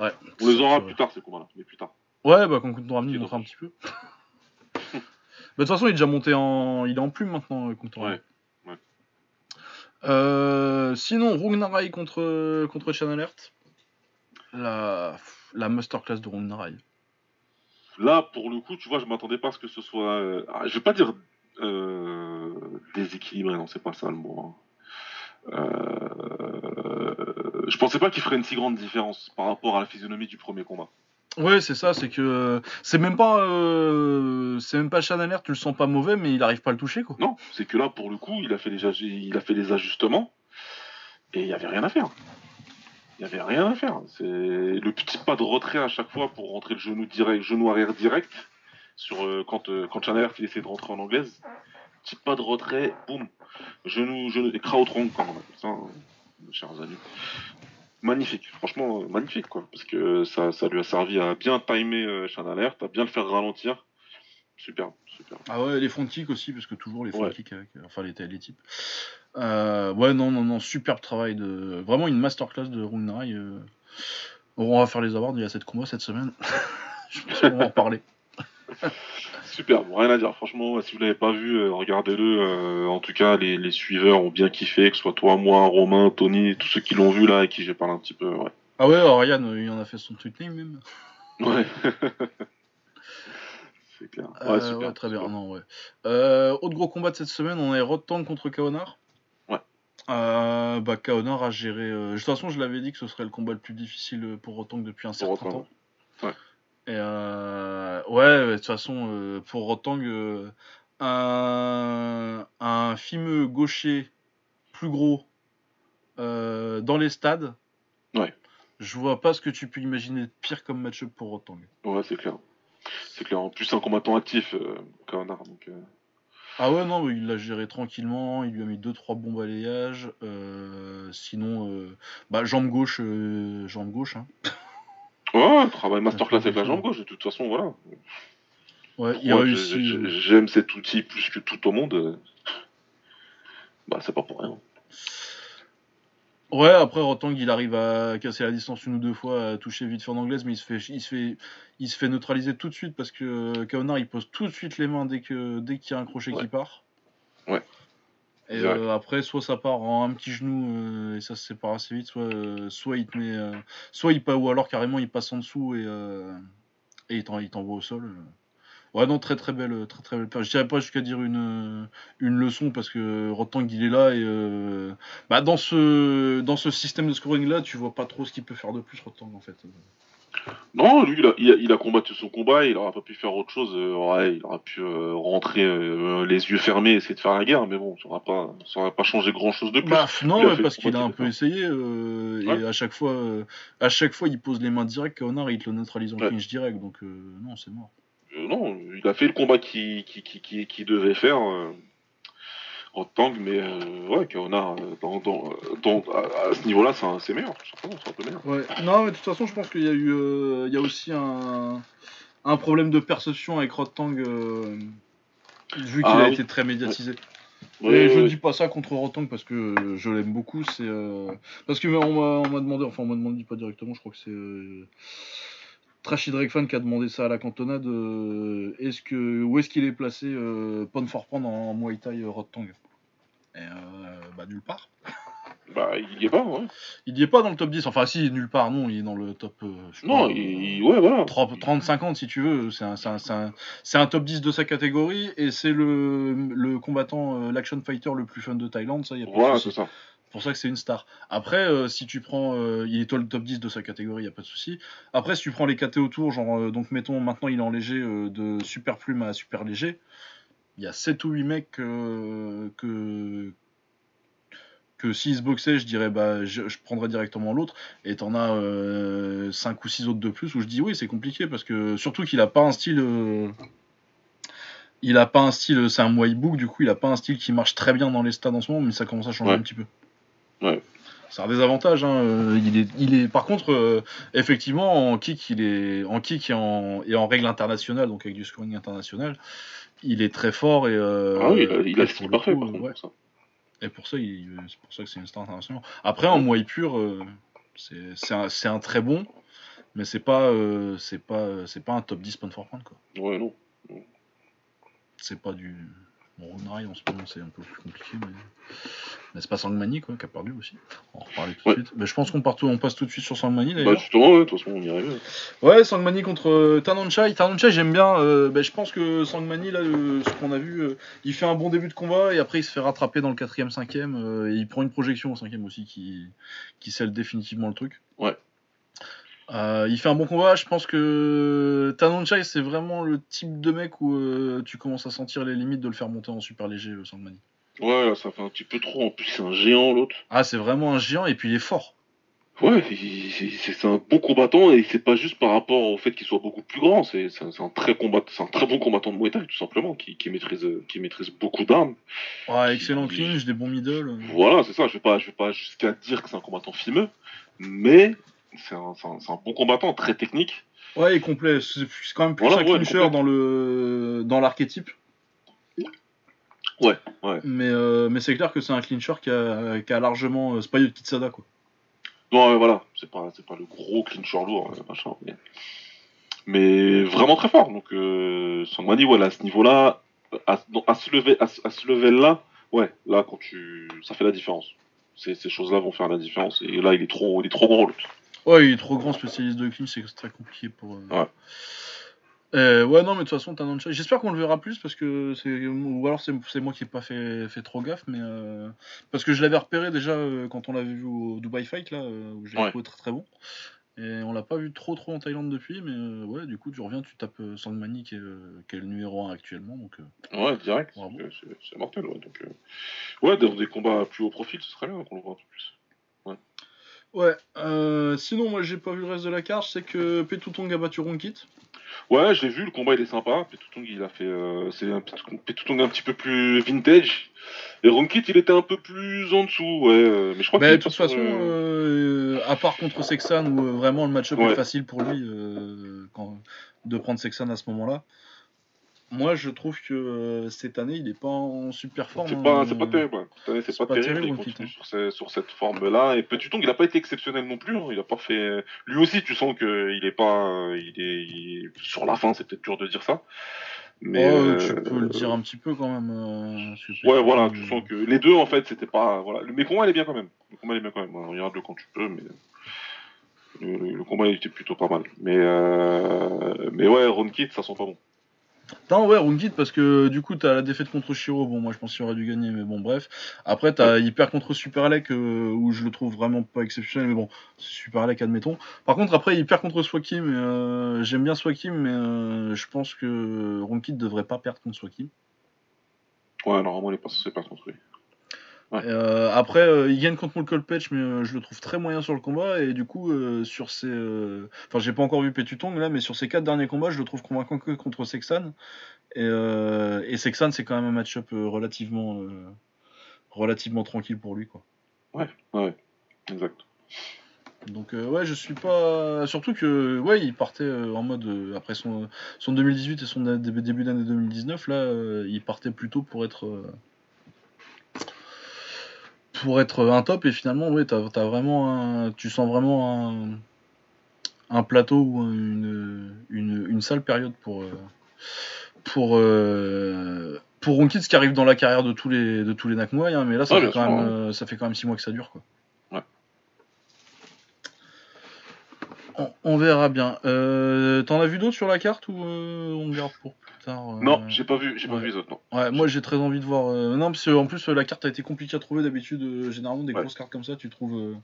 Ouais. On les aura Ça, plus tard ces combats-là, mais plus tard. Ouais, bah quand Contorani montre un petit peu. Bah, De toute façon, il est déjà monté en, il est en plume maintenant, euh, Contorani. Ouais, ouais. Euh, sinon, Rugnarai contre contre Chan Alert. La la masterclass de Rugnarai. Là, pour le coup, tu vois, je m'attendais pas à ce que ce soit. euh, ah, je vais pas dire euh, déséquilibré, non, c'est pas ça le mot. hein. Euh, je pensais pas qu'il ferait une si grande différence par rapport à la physionomie du premier combat. Ouais, c'est ça, c'est que c'est même pas euh, c'est même pas tu le sens pas mauvais mais il arrive pas à le toucher quoi. Non, c'est que là, pour le coup, il a fait aj- il a fait les ajustements et il y avait rien à faire. Il y avait rien à faire. C'est le petit pas de retrait à chaque fois pour rentrer le genou direct, genou arrière direct sur euh, quand euh, quand Chandler il essaie de rentrer en anglaise. Petit pas de retrait, boum, genou genou et krautrong comme on appelle ça, hein, chers amis. Magnifique, franchement euh, magnifique quoi, parce que ça, ça lui a servi à bien timer euh, à bien le faire ralentir. Super, super. Ah ouais, les front kicks aussi parce que toujours les front Ouais. kicks avec enfin les, les types. Euh, ouais, non non non, superbe travail de vraiment une masterclass de Runai euh. On va faire les awards, il y a cette combat cette semaine. Je pense qu'on va en parler. Super, bon, rien à dire. Franchement, si vous l'avez pas vu, euh, regardez-le. Euh, en tout cas, les, les suiveurs ont bien kiffé, que ce soit toi, moi, Romain, Tony, tous ceux qui l'ont vu là et qui j'ai parlé un petit peu. Ouais. Ah ouais, Ryan, euh, il en a fait son tweet name même. Ouais. C'est clair. Ouais, Euh, super. ouais, très bien, non, ouais. Euh, autre gros combat de cette semaine, on a Rotang contre Kaonar. Ouais. Euh, bah, Kaonar a géré. De toute façon, je l'avais dit que ce serait le combat le plus difficile pour Rotang depuis un certain temps. ouais. Et euh, ouais, de toute façon, euh, pour Rotang, euh, un, un fimeux gaucher plus gros euh, dans les stades. Ouais. Je vois pas ce que tu peux imaginer de pire comme match-up pour Rotang. Ouais, c'est clair. C'est clair. En plus, un combattant actif, Kavanagh, donc. Ah ouais, non, il l'a géré tranquillement, il lui a mis 2-3 bons balayages. sinon, euh, bah, jambe gauche, euh, jambe gauche. Hein. Ouais, travail masterclass avec la jambe gauche. De toute façon, voilà. Ouais, il j'ai- J'aime cet outil plus que tout au monde. Bah, c'est pas pour rien. Ouais, après Rotang, il arrive à casser la distance une ou deux fois, à toucher vite fait en anglaise, mais il se fait, il se fait, il se fait neutraliser tout de suite parce que Kaonar il pose tout de suite les mains dès que dès qu'il y a un crochet Ouais. qui part. Ouais. Et euh, après, soit ça part en un petit genou euh, et ça se sépare assez vite, soit euh, soit il te met, soit il passe ou alors carrément il passe en dessous et et il t'en- il t'envoie au sol. Ouais, non, très très belle, très très belle. Je dirais pas jusqu'à dire une, une leçon parce que Rotang il est là et bah dans ce dans ce système de scoring là, tu vois pas trop ce qu'il peut faire de plus Rotang en fait. Non, lui, il a, il a- il a combattu son combat, il aura pas pu faire autre chose. euh, ouais, il aura pu euh, rentrer euh, les yeux fermés, essayer de faire la guerre, mais bon, ça aura pas, ça aura pas changé grand chose de plus. Bah, non, ouais, parce qu'il a un peu essayé et à chaque fois à chaque fois il pose les mains direct Kaonar et il te le neutralise en clinch direct donc euh, non c'est mort. Euh, non, il a fait le combat qu'il qui, qui, qui, qui devait faire en tang, mais euh, ouais, Kaonar, euh, dans, dans, dans- à, à ce niveau-là, c'est un- c'est meilleur, tout simplement, c'est un peu meilleur. Ouais. Non, mais de toute façon, je pense qu'il y a eu, euh, il y a aussi un, un problème de perception avec Rotang, euh, vu qu'il Ah a oui. été très médiatisé. Ouais, et ouais, je ouais. dis pas ça contre Rotang parce que je l'aime beaucoup, c'est euh, parce que on m'a on m'a demandé, enfin on m'a demandé pas directement, je crois que c'est euh, Trashy Drakefan qui a demandé ça à la cantonade. euh, est-ce que où est-ce qu'il est placé euh, pound for pound en Muay Thai euh, Et euh, bah nulle part. Bah, il y est pas, ouais. Il y est pas dans le top 10. Enfin si, nulle part, non, il est dans le top. Non, pas, il, ouais, voilà. 30-50 si tu veux, c'est un, c'est un- c'est un- c'est un top 10 de sa catégorie et c'est le, le combattant, l'action fighter le plus fun de Thaïlande, ça y a pas Voilà, c'est ça. C'est pour ça que c'est une star. Après, euh, si tu prends, euh, il est dans le top 10 de sa catégorie, y a pas de souci. Après, si tu prends les KT autour, genre, euh, donc mettons maintenant il est en léger de super plume à super léger, il y a 7 ou 8 mecs que que s'ils se boxaient, je dirais bah je, je prendrais directement l'autre et t'en as 5 ou 6 autres de plus où je dis oui c'est compliqué parce que surtout qu'il a pas un style il a pas un style c'est un Muay Book du coup il a pas un style qui marche très bien dans les stades en ce moment mais ça commence à changer Ouais. un petit peu Ouais. c'est un désavantage hein. euh, il est il est par contre euh, effectivement en kick il est en kick et en, et en règle internationale donc avec du scoring international il est très fort et euh, ah oui, il a, il a le parfait, coup, par contre, ouais. pour ça. et pour ça, c'est pour ça que c'est une star internationale. Après, en Muay pur, euh, c'est un, très bon, mais c'est pas, euh, c'est pas, c'est pas un top 10 pound for pound quoi. Ouais, non. C'est pas du, Bon, Ronrai en ce moment c'est un peu plus compliqué, mais, mais c'est pas Sangmani quoi, qui a perdu aussi. On va en reparler tout de Ouais. suite. Mais je pense qu'on part tout- on passe tout de suite sur Sangmani Bah, d'ailleurs. justement, ouais, de toute façon, on y arrive. Ouais, Sangmani contre euh, Tanonchai. Tanonchai, j'aime bien. euh, ben, je pense que Sangmani, là, euh, ce qu'on a vu, euh, il fait un bon début de combat et après il se fait rattraper dans le quatrième, cinquième. euh, et il prend une projection au cinquième aussi qui, qui scelle définitivement le truc. Ouais. Euh, il fait un bon combat. Je pense que Tanonchai, c'est vraiment le type de mec où euh, tu commences à sentir les limites de le faire monter en super léger, euh, Sangmani. Ouais, là, ça fait un petit peu trop. En plus, c'est un géant, l'autre. Ah, c'est vraiment un géant et puis il est fort. Ouais, c'est un bon combattant et c'est pas juste par rapport au fait qu'il soit beaucoup plus grand. C'est un, très combat, un très bon combattant de Muay Thai tout simplement, qui, qui maîtrise, euh, qui maîtrise beaucoup d'armes. Ouais, excellent clinch, des bons middle. Voilà, c'est ça. Je vais pas, je vais pas jusqu'à dire que c'est un combattant fimeux, mais c'est un, bon combattant, très technique. Ouais, il est complet. C'est quand même plus Voilà, un ouais, clincher complet. dans le dans l'archétype. Ouais, ouais. Mais, euh, mais c'est clair que c'est un clincher qui a, qui a largement. euh, c'est pas Yoki Tsada quoi. Non, ouais, voilà, c'est pas, pas le gros clincher lourd, euh, machin, mais, mais vraiment très fort. Donc, euh, Sangmani, ouais, là, à ce niveau-là, à, ce level, à, ce- à ce level-là, ouais, là, quand tu, ça fait la différence. Ces, ces choses-là vont faire la différence. Et là, il est trop, il est trop gros, l'autre. Ouais, il est trop grand spécialiste de clinch, c'est très compliqué pour. euh, Ouais. Euh, ouais, non, mais de toute façon, Tanonchai. J'espère qu'on le verra plus parce que c'est. Ou alors c'est moi qui ai pas fait, fait trop gaffe, mais. euh, Parce que je l'avais repéré déjà quand on l'avait vu au Dubai Fight, là, où je l'ai Ouais. trouvé très très bon. Et on l'a pas vu trop trop en Thaïlande depuis, mais ouais, du coup, tu reviens, tu tapes Sangmani qui est, qui est le numéro 1 actuellement, donc. Ouais, direct. C'est- mortel, ouais. Donc, ouais, dans des combats plus haut profil, ce serait bien qu'on le voit un peu plus. Ouais, euh, sinon, moi j'ai pas vu le reste de la carte, c'est que Petutong a battu Ronkit. Ouais, j'ai vu, le combat il est sympa. Petutong il a fait. euh, c'est un Petutong un petit peu plus vintage. Et Ronkit il était un peu plus en dessous, ouais. euh, mais je crois qu'il de toute façon, euh, à part contre Sexan, où vraiment le match-up Ouais. est facile pour lui quand, de prendre Sexan à ce moment-là, moi je trouve que euh, cette année il est pas en super forme. C'est hein. pas, c'est pas terrible, ouais. Cette année, c'est pas, pas terrible, terrible, il continue hein. sur, ces- sur cette forme-là. Et Petutong, il a pas été exceptionnel non plus, hein. il a pas fait... Lui aussi, tu sens qu'il est pas... Il est, il Sur la fin, c'est peut-être dur de dire ça. Mais... Oh, euh, Tu peux le dire un petit peu quand même. euh, Ouais, voilà, tu sens que les deux, en fait, c'était pas... Voilà. Mais le combat, il est bien quand même. Le combat, il est bien quand même. Regarde-le quand tu peux, mais... Le, combat, il était plutôt pas mal. Mais, euh... mais ouais, Ronkit, ça sent pas bon. Non, ouais, Ronkit, parce que du coup, t'as la défaite contre Shiro. Bon, moi, je pense qu'il aurait dû gagner, mais bon, bref. Après, t'as il perd contre Superlek, euh, où je le trouve vraiment pas exceptionnel, mais bon, c'est Superlek, admettons. Par contre, après, il perd contre Swakim. euh, J'aime bien Swakim, mais euh, je pense que Ronkit devrait pas perdre contre Swakim. Ouais, normalement, il est pas censé perdre contre lui. Ouais. Euh, après, euh, il gagne contre Molkolpech, mais euh, je le trouve très moyen sur le combat. Et du coup, sur ses. Enfin, j'ai pas encore vu Petutong là, mais sur ses quatre derniers combats, je le trouve convaincant que contre Sexan. Et, et Sexan, c'est quand même un match-up relativement, relativement tranquille pour lui, quoi. Ouais, exact. Donc, euh, ouais, je suis pas. Surtout que, ouais, il partait euh, en mode. euh, après son, son 2018 et son début d'année 2019, là, il partait plutôt pour être. Euh, pour être un top et finalement ouais t'as as vraiment un, tu sens vraiment un, un plateau ou une, une, une sale période pour euh, pour euh, pour qui arrive dans la carrière de tous les de tous les hein, mais là ça Ouais, fait bien quand même euh, ça fait quand même six mois que ça dure quoi on, on verra bien euh, t'en as vu d'autres sur la carte ou euh, on garde pour plus tard euh, Non, j'ai pas vu, j'ai ouais. pas vu les autres, non. Ouais, moi j'ai très envie de voir. Non, parce que en plus la carte a été compliquée à trouver d'habitude. généralement, des Ouais. grosses cartes comme ça, tu trouves,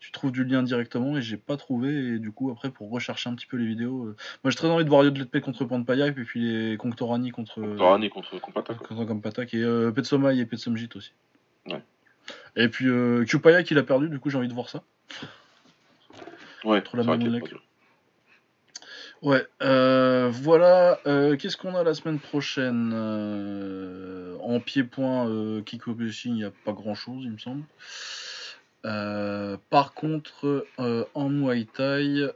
tu trouves du lien directement et j'ai pas trouvé. Et du coup, après, pour rechercher un petit peu les vidéos, moi j'ai très envie de voir Yodletpe contre Panpayak et puis les Conctorani contre. euh, Torani contre Compata, quoi. contre Kampatak et Petsomai et Petsomjit aussi. Ouais. Et puis euh, Kupayak il a perdu, du coup j'ai envie de voir ça. Ouais, Contre la c'est vrai qu'il y a De- Ouais, euh, voilà. euh, Qu'est-ce qu'on a la semaine prochaine Euh, En pied-point, kickboxing, il n'y a pas grand-chose, il me semble. Par contre, en Muay Thai,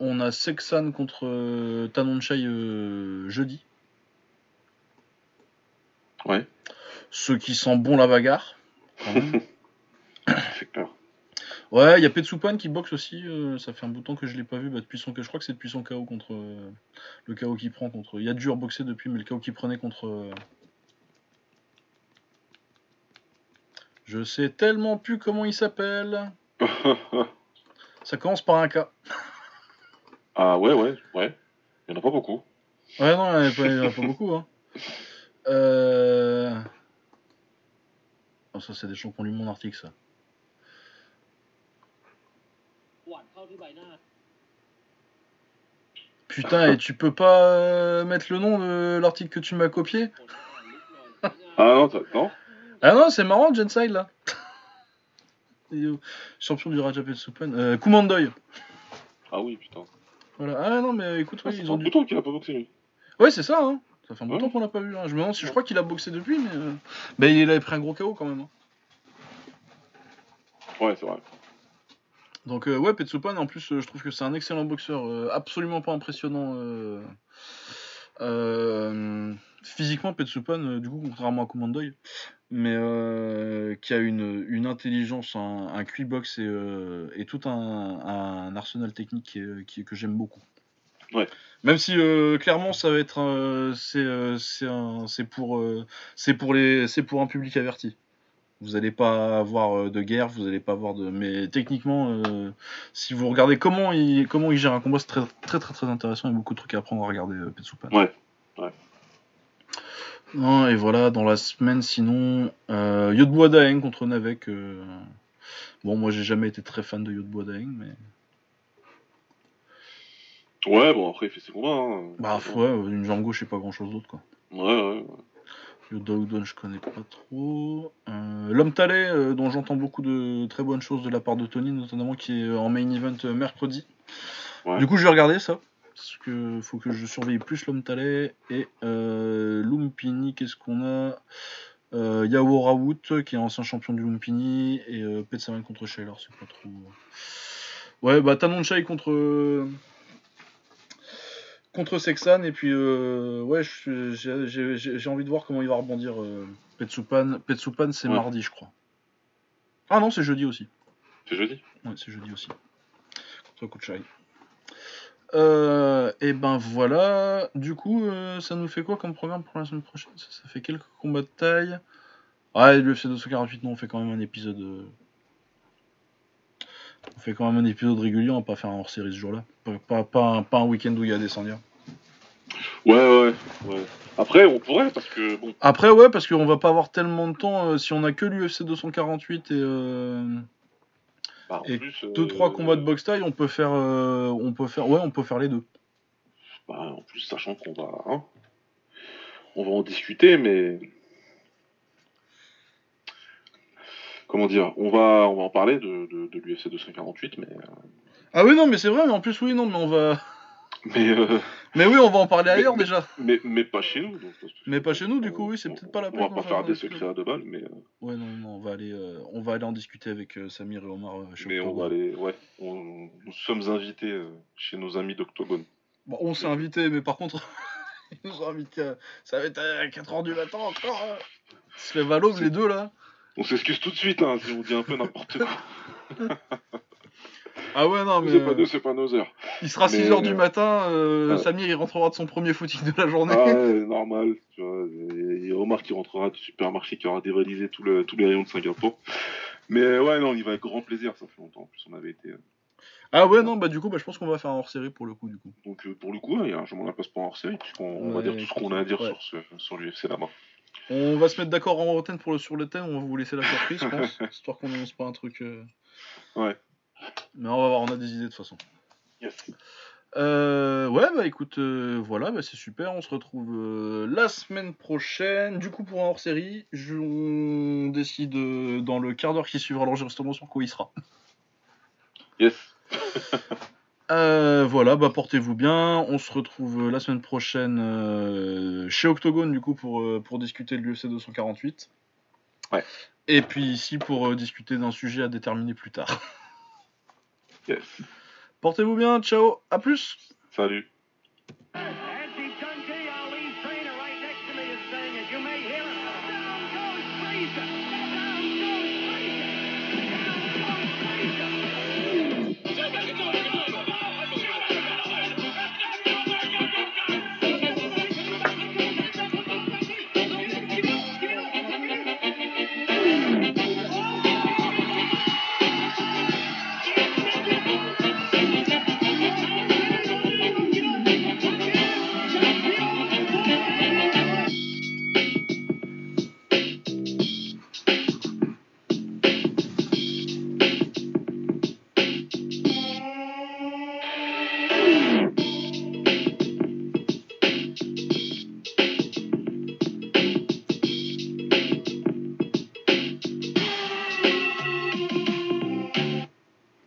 on a Sexan contre Tanonchai jeudi. Ouais, Ce qui sent bon la bagarre. c'est clair. Ouais, il y a Petsupan qui boxe aussi. euh, ça fait un bout de temps que je l'ai pas vu. Bah, depuis son, je crois que c'est depuis son KO contre euh, le KO qu'il prend contre. Il y a dur boxé depuis, mais le KO qu'il prenait contre euh, Je sais tellement plus comment il s'appelle. Ça commence par un K. ah ouais, ouais, ouais. Il y en a pas beaucoup. Ouais, non, il n'y en a pas, beaucoup. Hein. Euh... Oh, ça, c'est des gens qui ont lu mon article, ça. Putain, et tu peux pas euh, mettre le nom de l'article que tu m'as copié? Ah non, non. Ah non, c'est marrant, Genside là. Champion du Raja Open. Euh, Ah oui, putain. Voilà. Ah non, mais écoute, oui, ah, ils ont. C'est un qu'il a pas boxé lui. Ouais, c'est ça, hein. Ça fait un bon temps qu'on l'a pas vu. Hein. Je me demande si je crois qu'il a boxé depuis, mais. Bah, il avait pris un gros KO quand même. Hein. Ouais, c'est vrai. Donc, euh, ouais, Petsupan, en plus, euh, je trouve que c'est un excellent boxeur. euh, absolument pas impressionnant. Physiquement, Petsupan, du coup, contrairement à Kumandoy, mais qui a une, une intelligence, un, un QI box et, et tout un, un arsenal technique qui que j'aime beaucoup. Ouais. Même si clairement ça va être c'est c'est un- c'est pour c'est pour les c'est pour un public averti. Vous n'allez pas avoir euh, de guerre, vous n'allez pas avoir de mais techniquement euh, si vous regardez comment il comment il gère un combat c'est très très très très intéressant il y a beaucoup de trucs à apprendre à regarder euh, Petsupan. Ouais, ouais. Non, et voilà dans la semaine sinon euh, Daeng contre Navek euh, bon moi j'ai jamais été très fan de Yodbois Daeng mais Ouais, bon, après, il fait ses combats. Hein. bah ouais une jambe gauche et pas grand chose d'autre quoi. Ouais, ouais. ouais. Le Dogdon, je connais pas trop. Euh, L'homme Talé, euh, dont j'entends beaucoup de très bonnes choses de la part de Tony, notamment qui est en main event euh, mercredi. Ouais. Du coup, je vais regarder ça. Parce que faut que je surveille plus l'homme Talé. Et euh, Lumpini, qu'est-ce qu'on a? Euh, Yao Raoult, qui est ancien champion du Lumpini. Et Petsaman contre Shaler, c'est pas trop. Ouais, bah Tanon Chai contre. Contre Sexan, et puis euh, ouais, j'ai- j'ai j'ai- j'ai envie de voir comment il va rebondir euh, Petsupan. Petsupan, c'est Ouais. mardi, je crois. Ah non, c'est jeudi aussi. C'est jeudi. Ouais, c'est jeudi aussi. Contre Kuchai. Euh, et ben voilà. Du coup, euh, ça nous fait quoi comme programme pour la semaine prochaine? Ça, ça fait quelques combats de taille. Ouais, l'UFC 248, non, on fait quand même un épisode. euh, On fait quand même un épisode régulier, on va pas faire un hors série ce jour-là. Pas, pas, pas un, pas un week-end où il y a des Sandia. Ouais, ouais, ouais. Après, on pourrait, parce que, bon, Après, ouais, parce qu'on va pas avoir tellement de temps euh, si on a que l'UFC 248 et. Euh... bah, Et plus... deux euh, trois combats de boxe taille, on peut faire, euh, on peut faire, ouais, on peut faire les deux. Bah, en plus, sachant qu'on va... Hein, on va en discuter, mais... Comment dire on va, on va en parler de, de, de l'UFC 248, mais... euh, Ah oui non, mais c'est vrai, mais en plus oui non, mais on va, Mais, euh, mais oui, on va en parler ailleurs mais- déjà. mais, mais pas chez nous. Donc, Mais pas chez nous, du on- coup, oui, c'est on- peut-être pas la On peine va d'en pas faire des secrets à deux balles, mais, euh, Ouais non non, on va aller, euh, on va aller en discuter avec euh, Samir et Omar. chez mais on va aller... Ouais, on, nous sommes invités chez nos amis d'Octogone. Bon, on s'est invité, mais par contre, ils nous ont invités. à- Ça va être à 4h du matin encore. hein. Se à l'aube les deux là. On s'excuse tout de suite hein, si on dit un peu n'importe quoi. Ah ouais non mais. C'est pas euh, nous, c'est pas nos heures. il sera mais, 6h du euh, matin. euh. Samir il rentrera de son premier footing de la journée. Ah ouais, normal. Tu vois, il y a Omar qui rentrera du supermarché qui aura dévalisé tout le, tous les rayons de Singapour. Mais euh, ouais, non, il va avec grand plaisir. Ça fait longtemps. En plus, on avait été. euh, Ah ouais, non, bah du coup, bah, je pense qu'on va faire un hors-série pour le coup, du coup. Donc euh, pour le coup, il y a largement la place pour un hors-série, puisqu'on on va dire tout ce qu'on a à dire ouais. sur, ce, sur l'UFC là-bas. On va se mettre d'accord en antenne pour le sur le thème, on va vous laisser la surprise, je pense, histoire qu'on n'annonce pas un truc... euh, Ouais. Mais on va voir, on a des idées de toute façon. Yes. Euh, ouais, bah écoute, euh, voilà, bah, c'est super, on se retrouve euh, la semaine prochaine, du coup pour un hors-série, je- on décide dans le quart d'heure qui suivra l'enregistrement sur quoi il sera. Yes. Voilà, bah portez-vous bien. On se retrouve la semaine prochaine chez Octogone du coup pour, pour discuter de l'UFC 248. Ouais. Et puis ici pour discuter d'un sujet à déterminer plus tard. Portez-vous bien, ciao, à plus. Salut.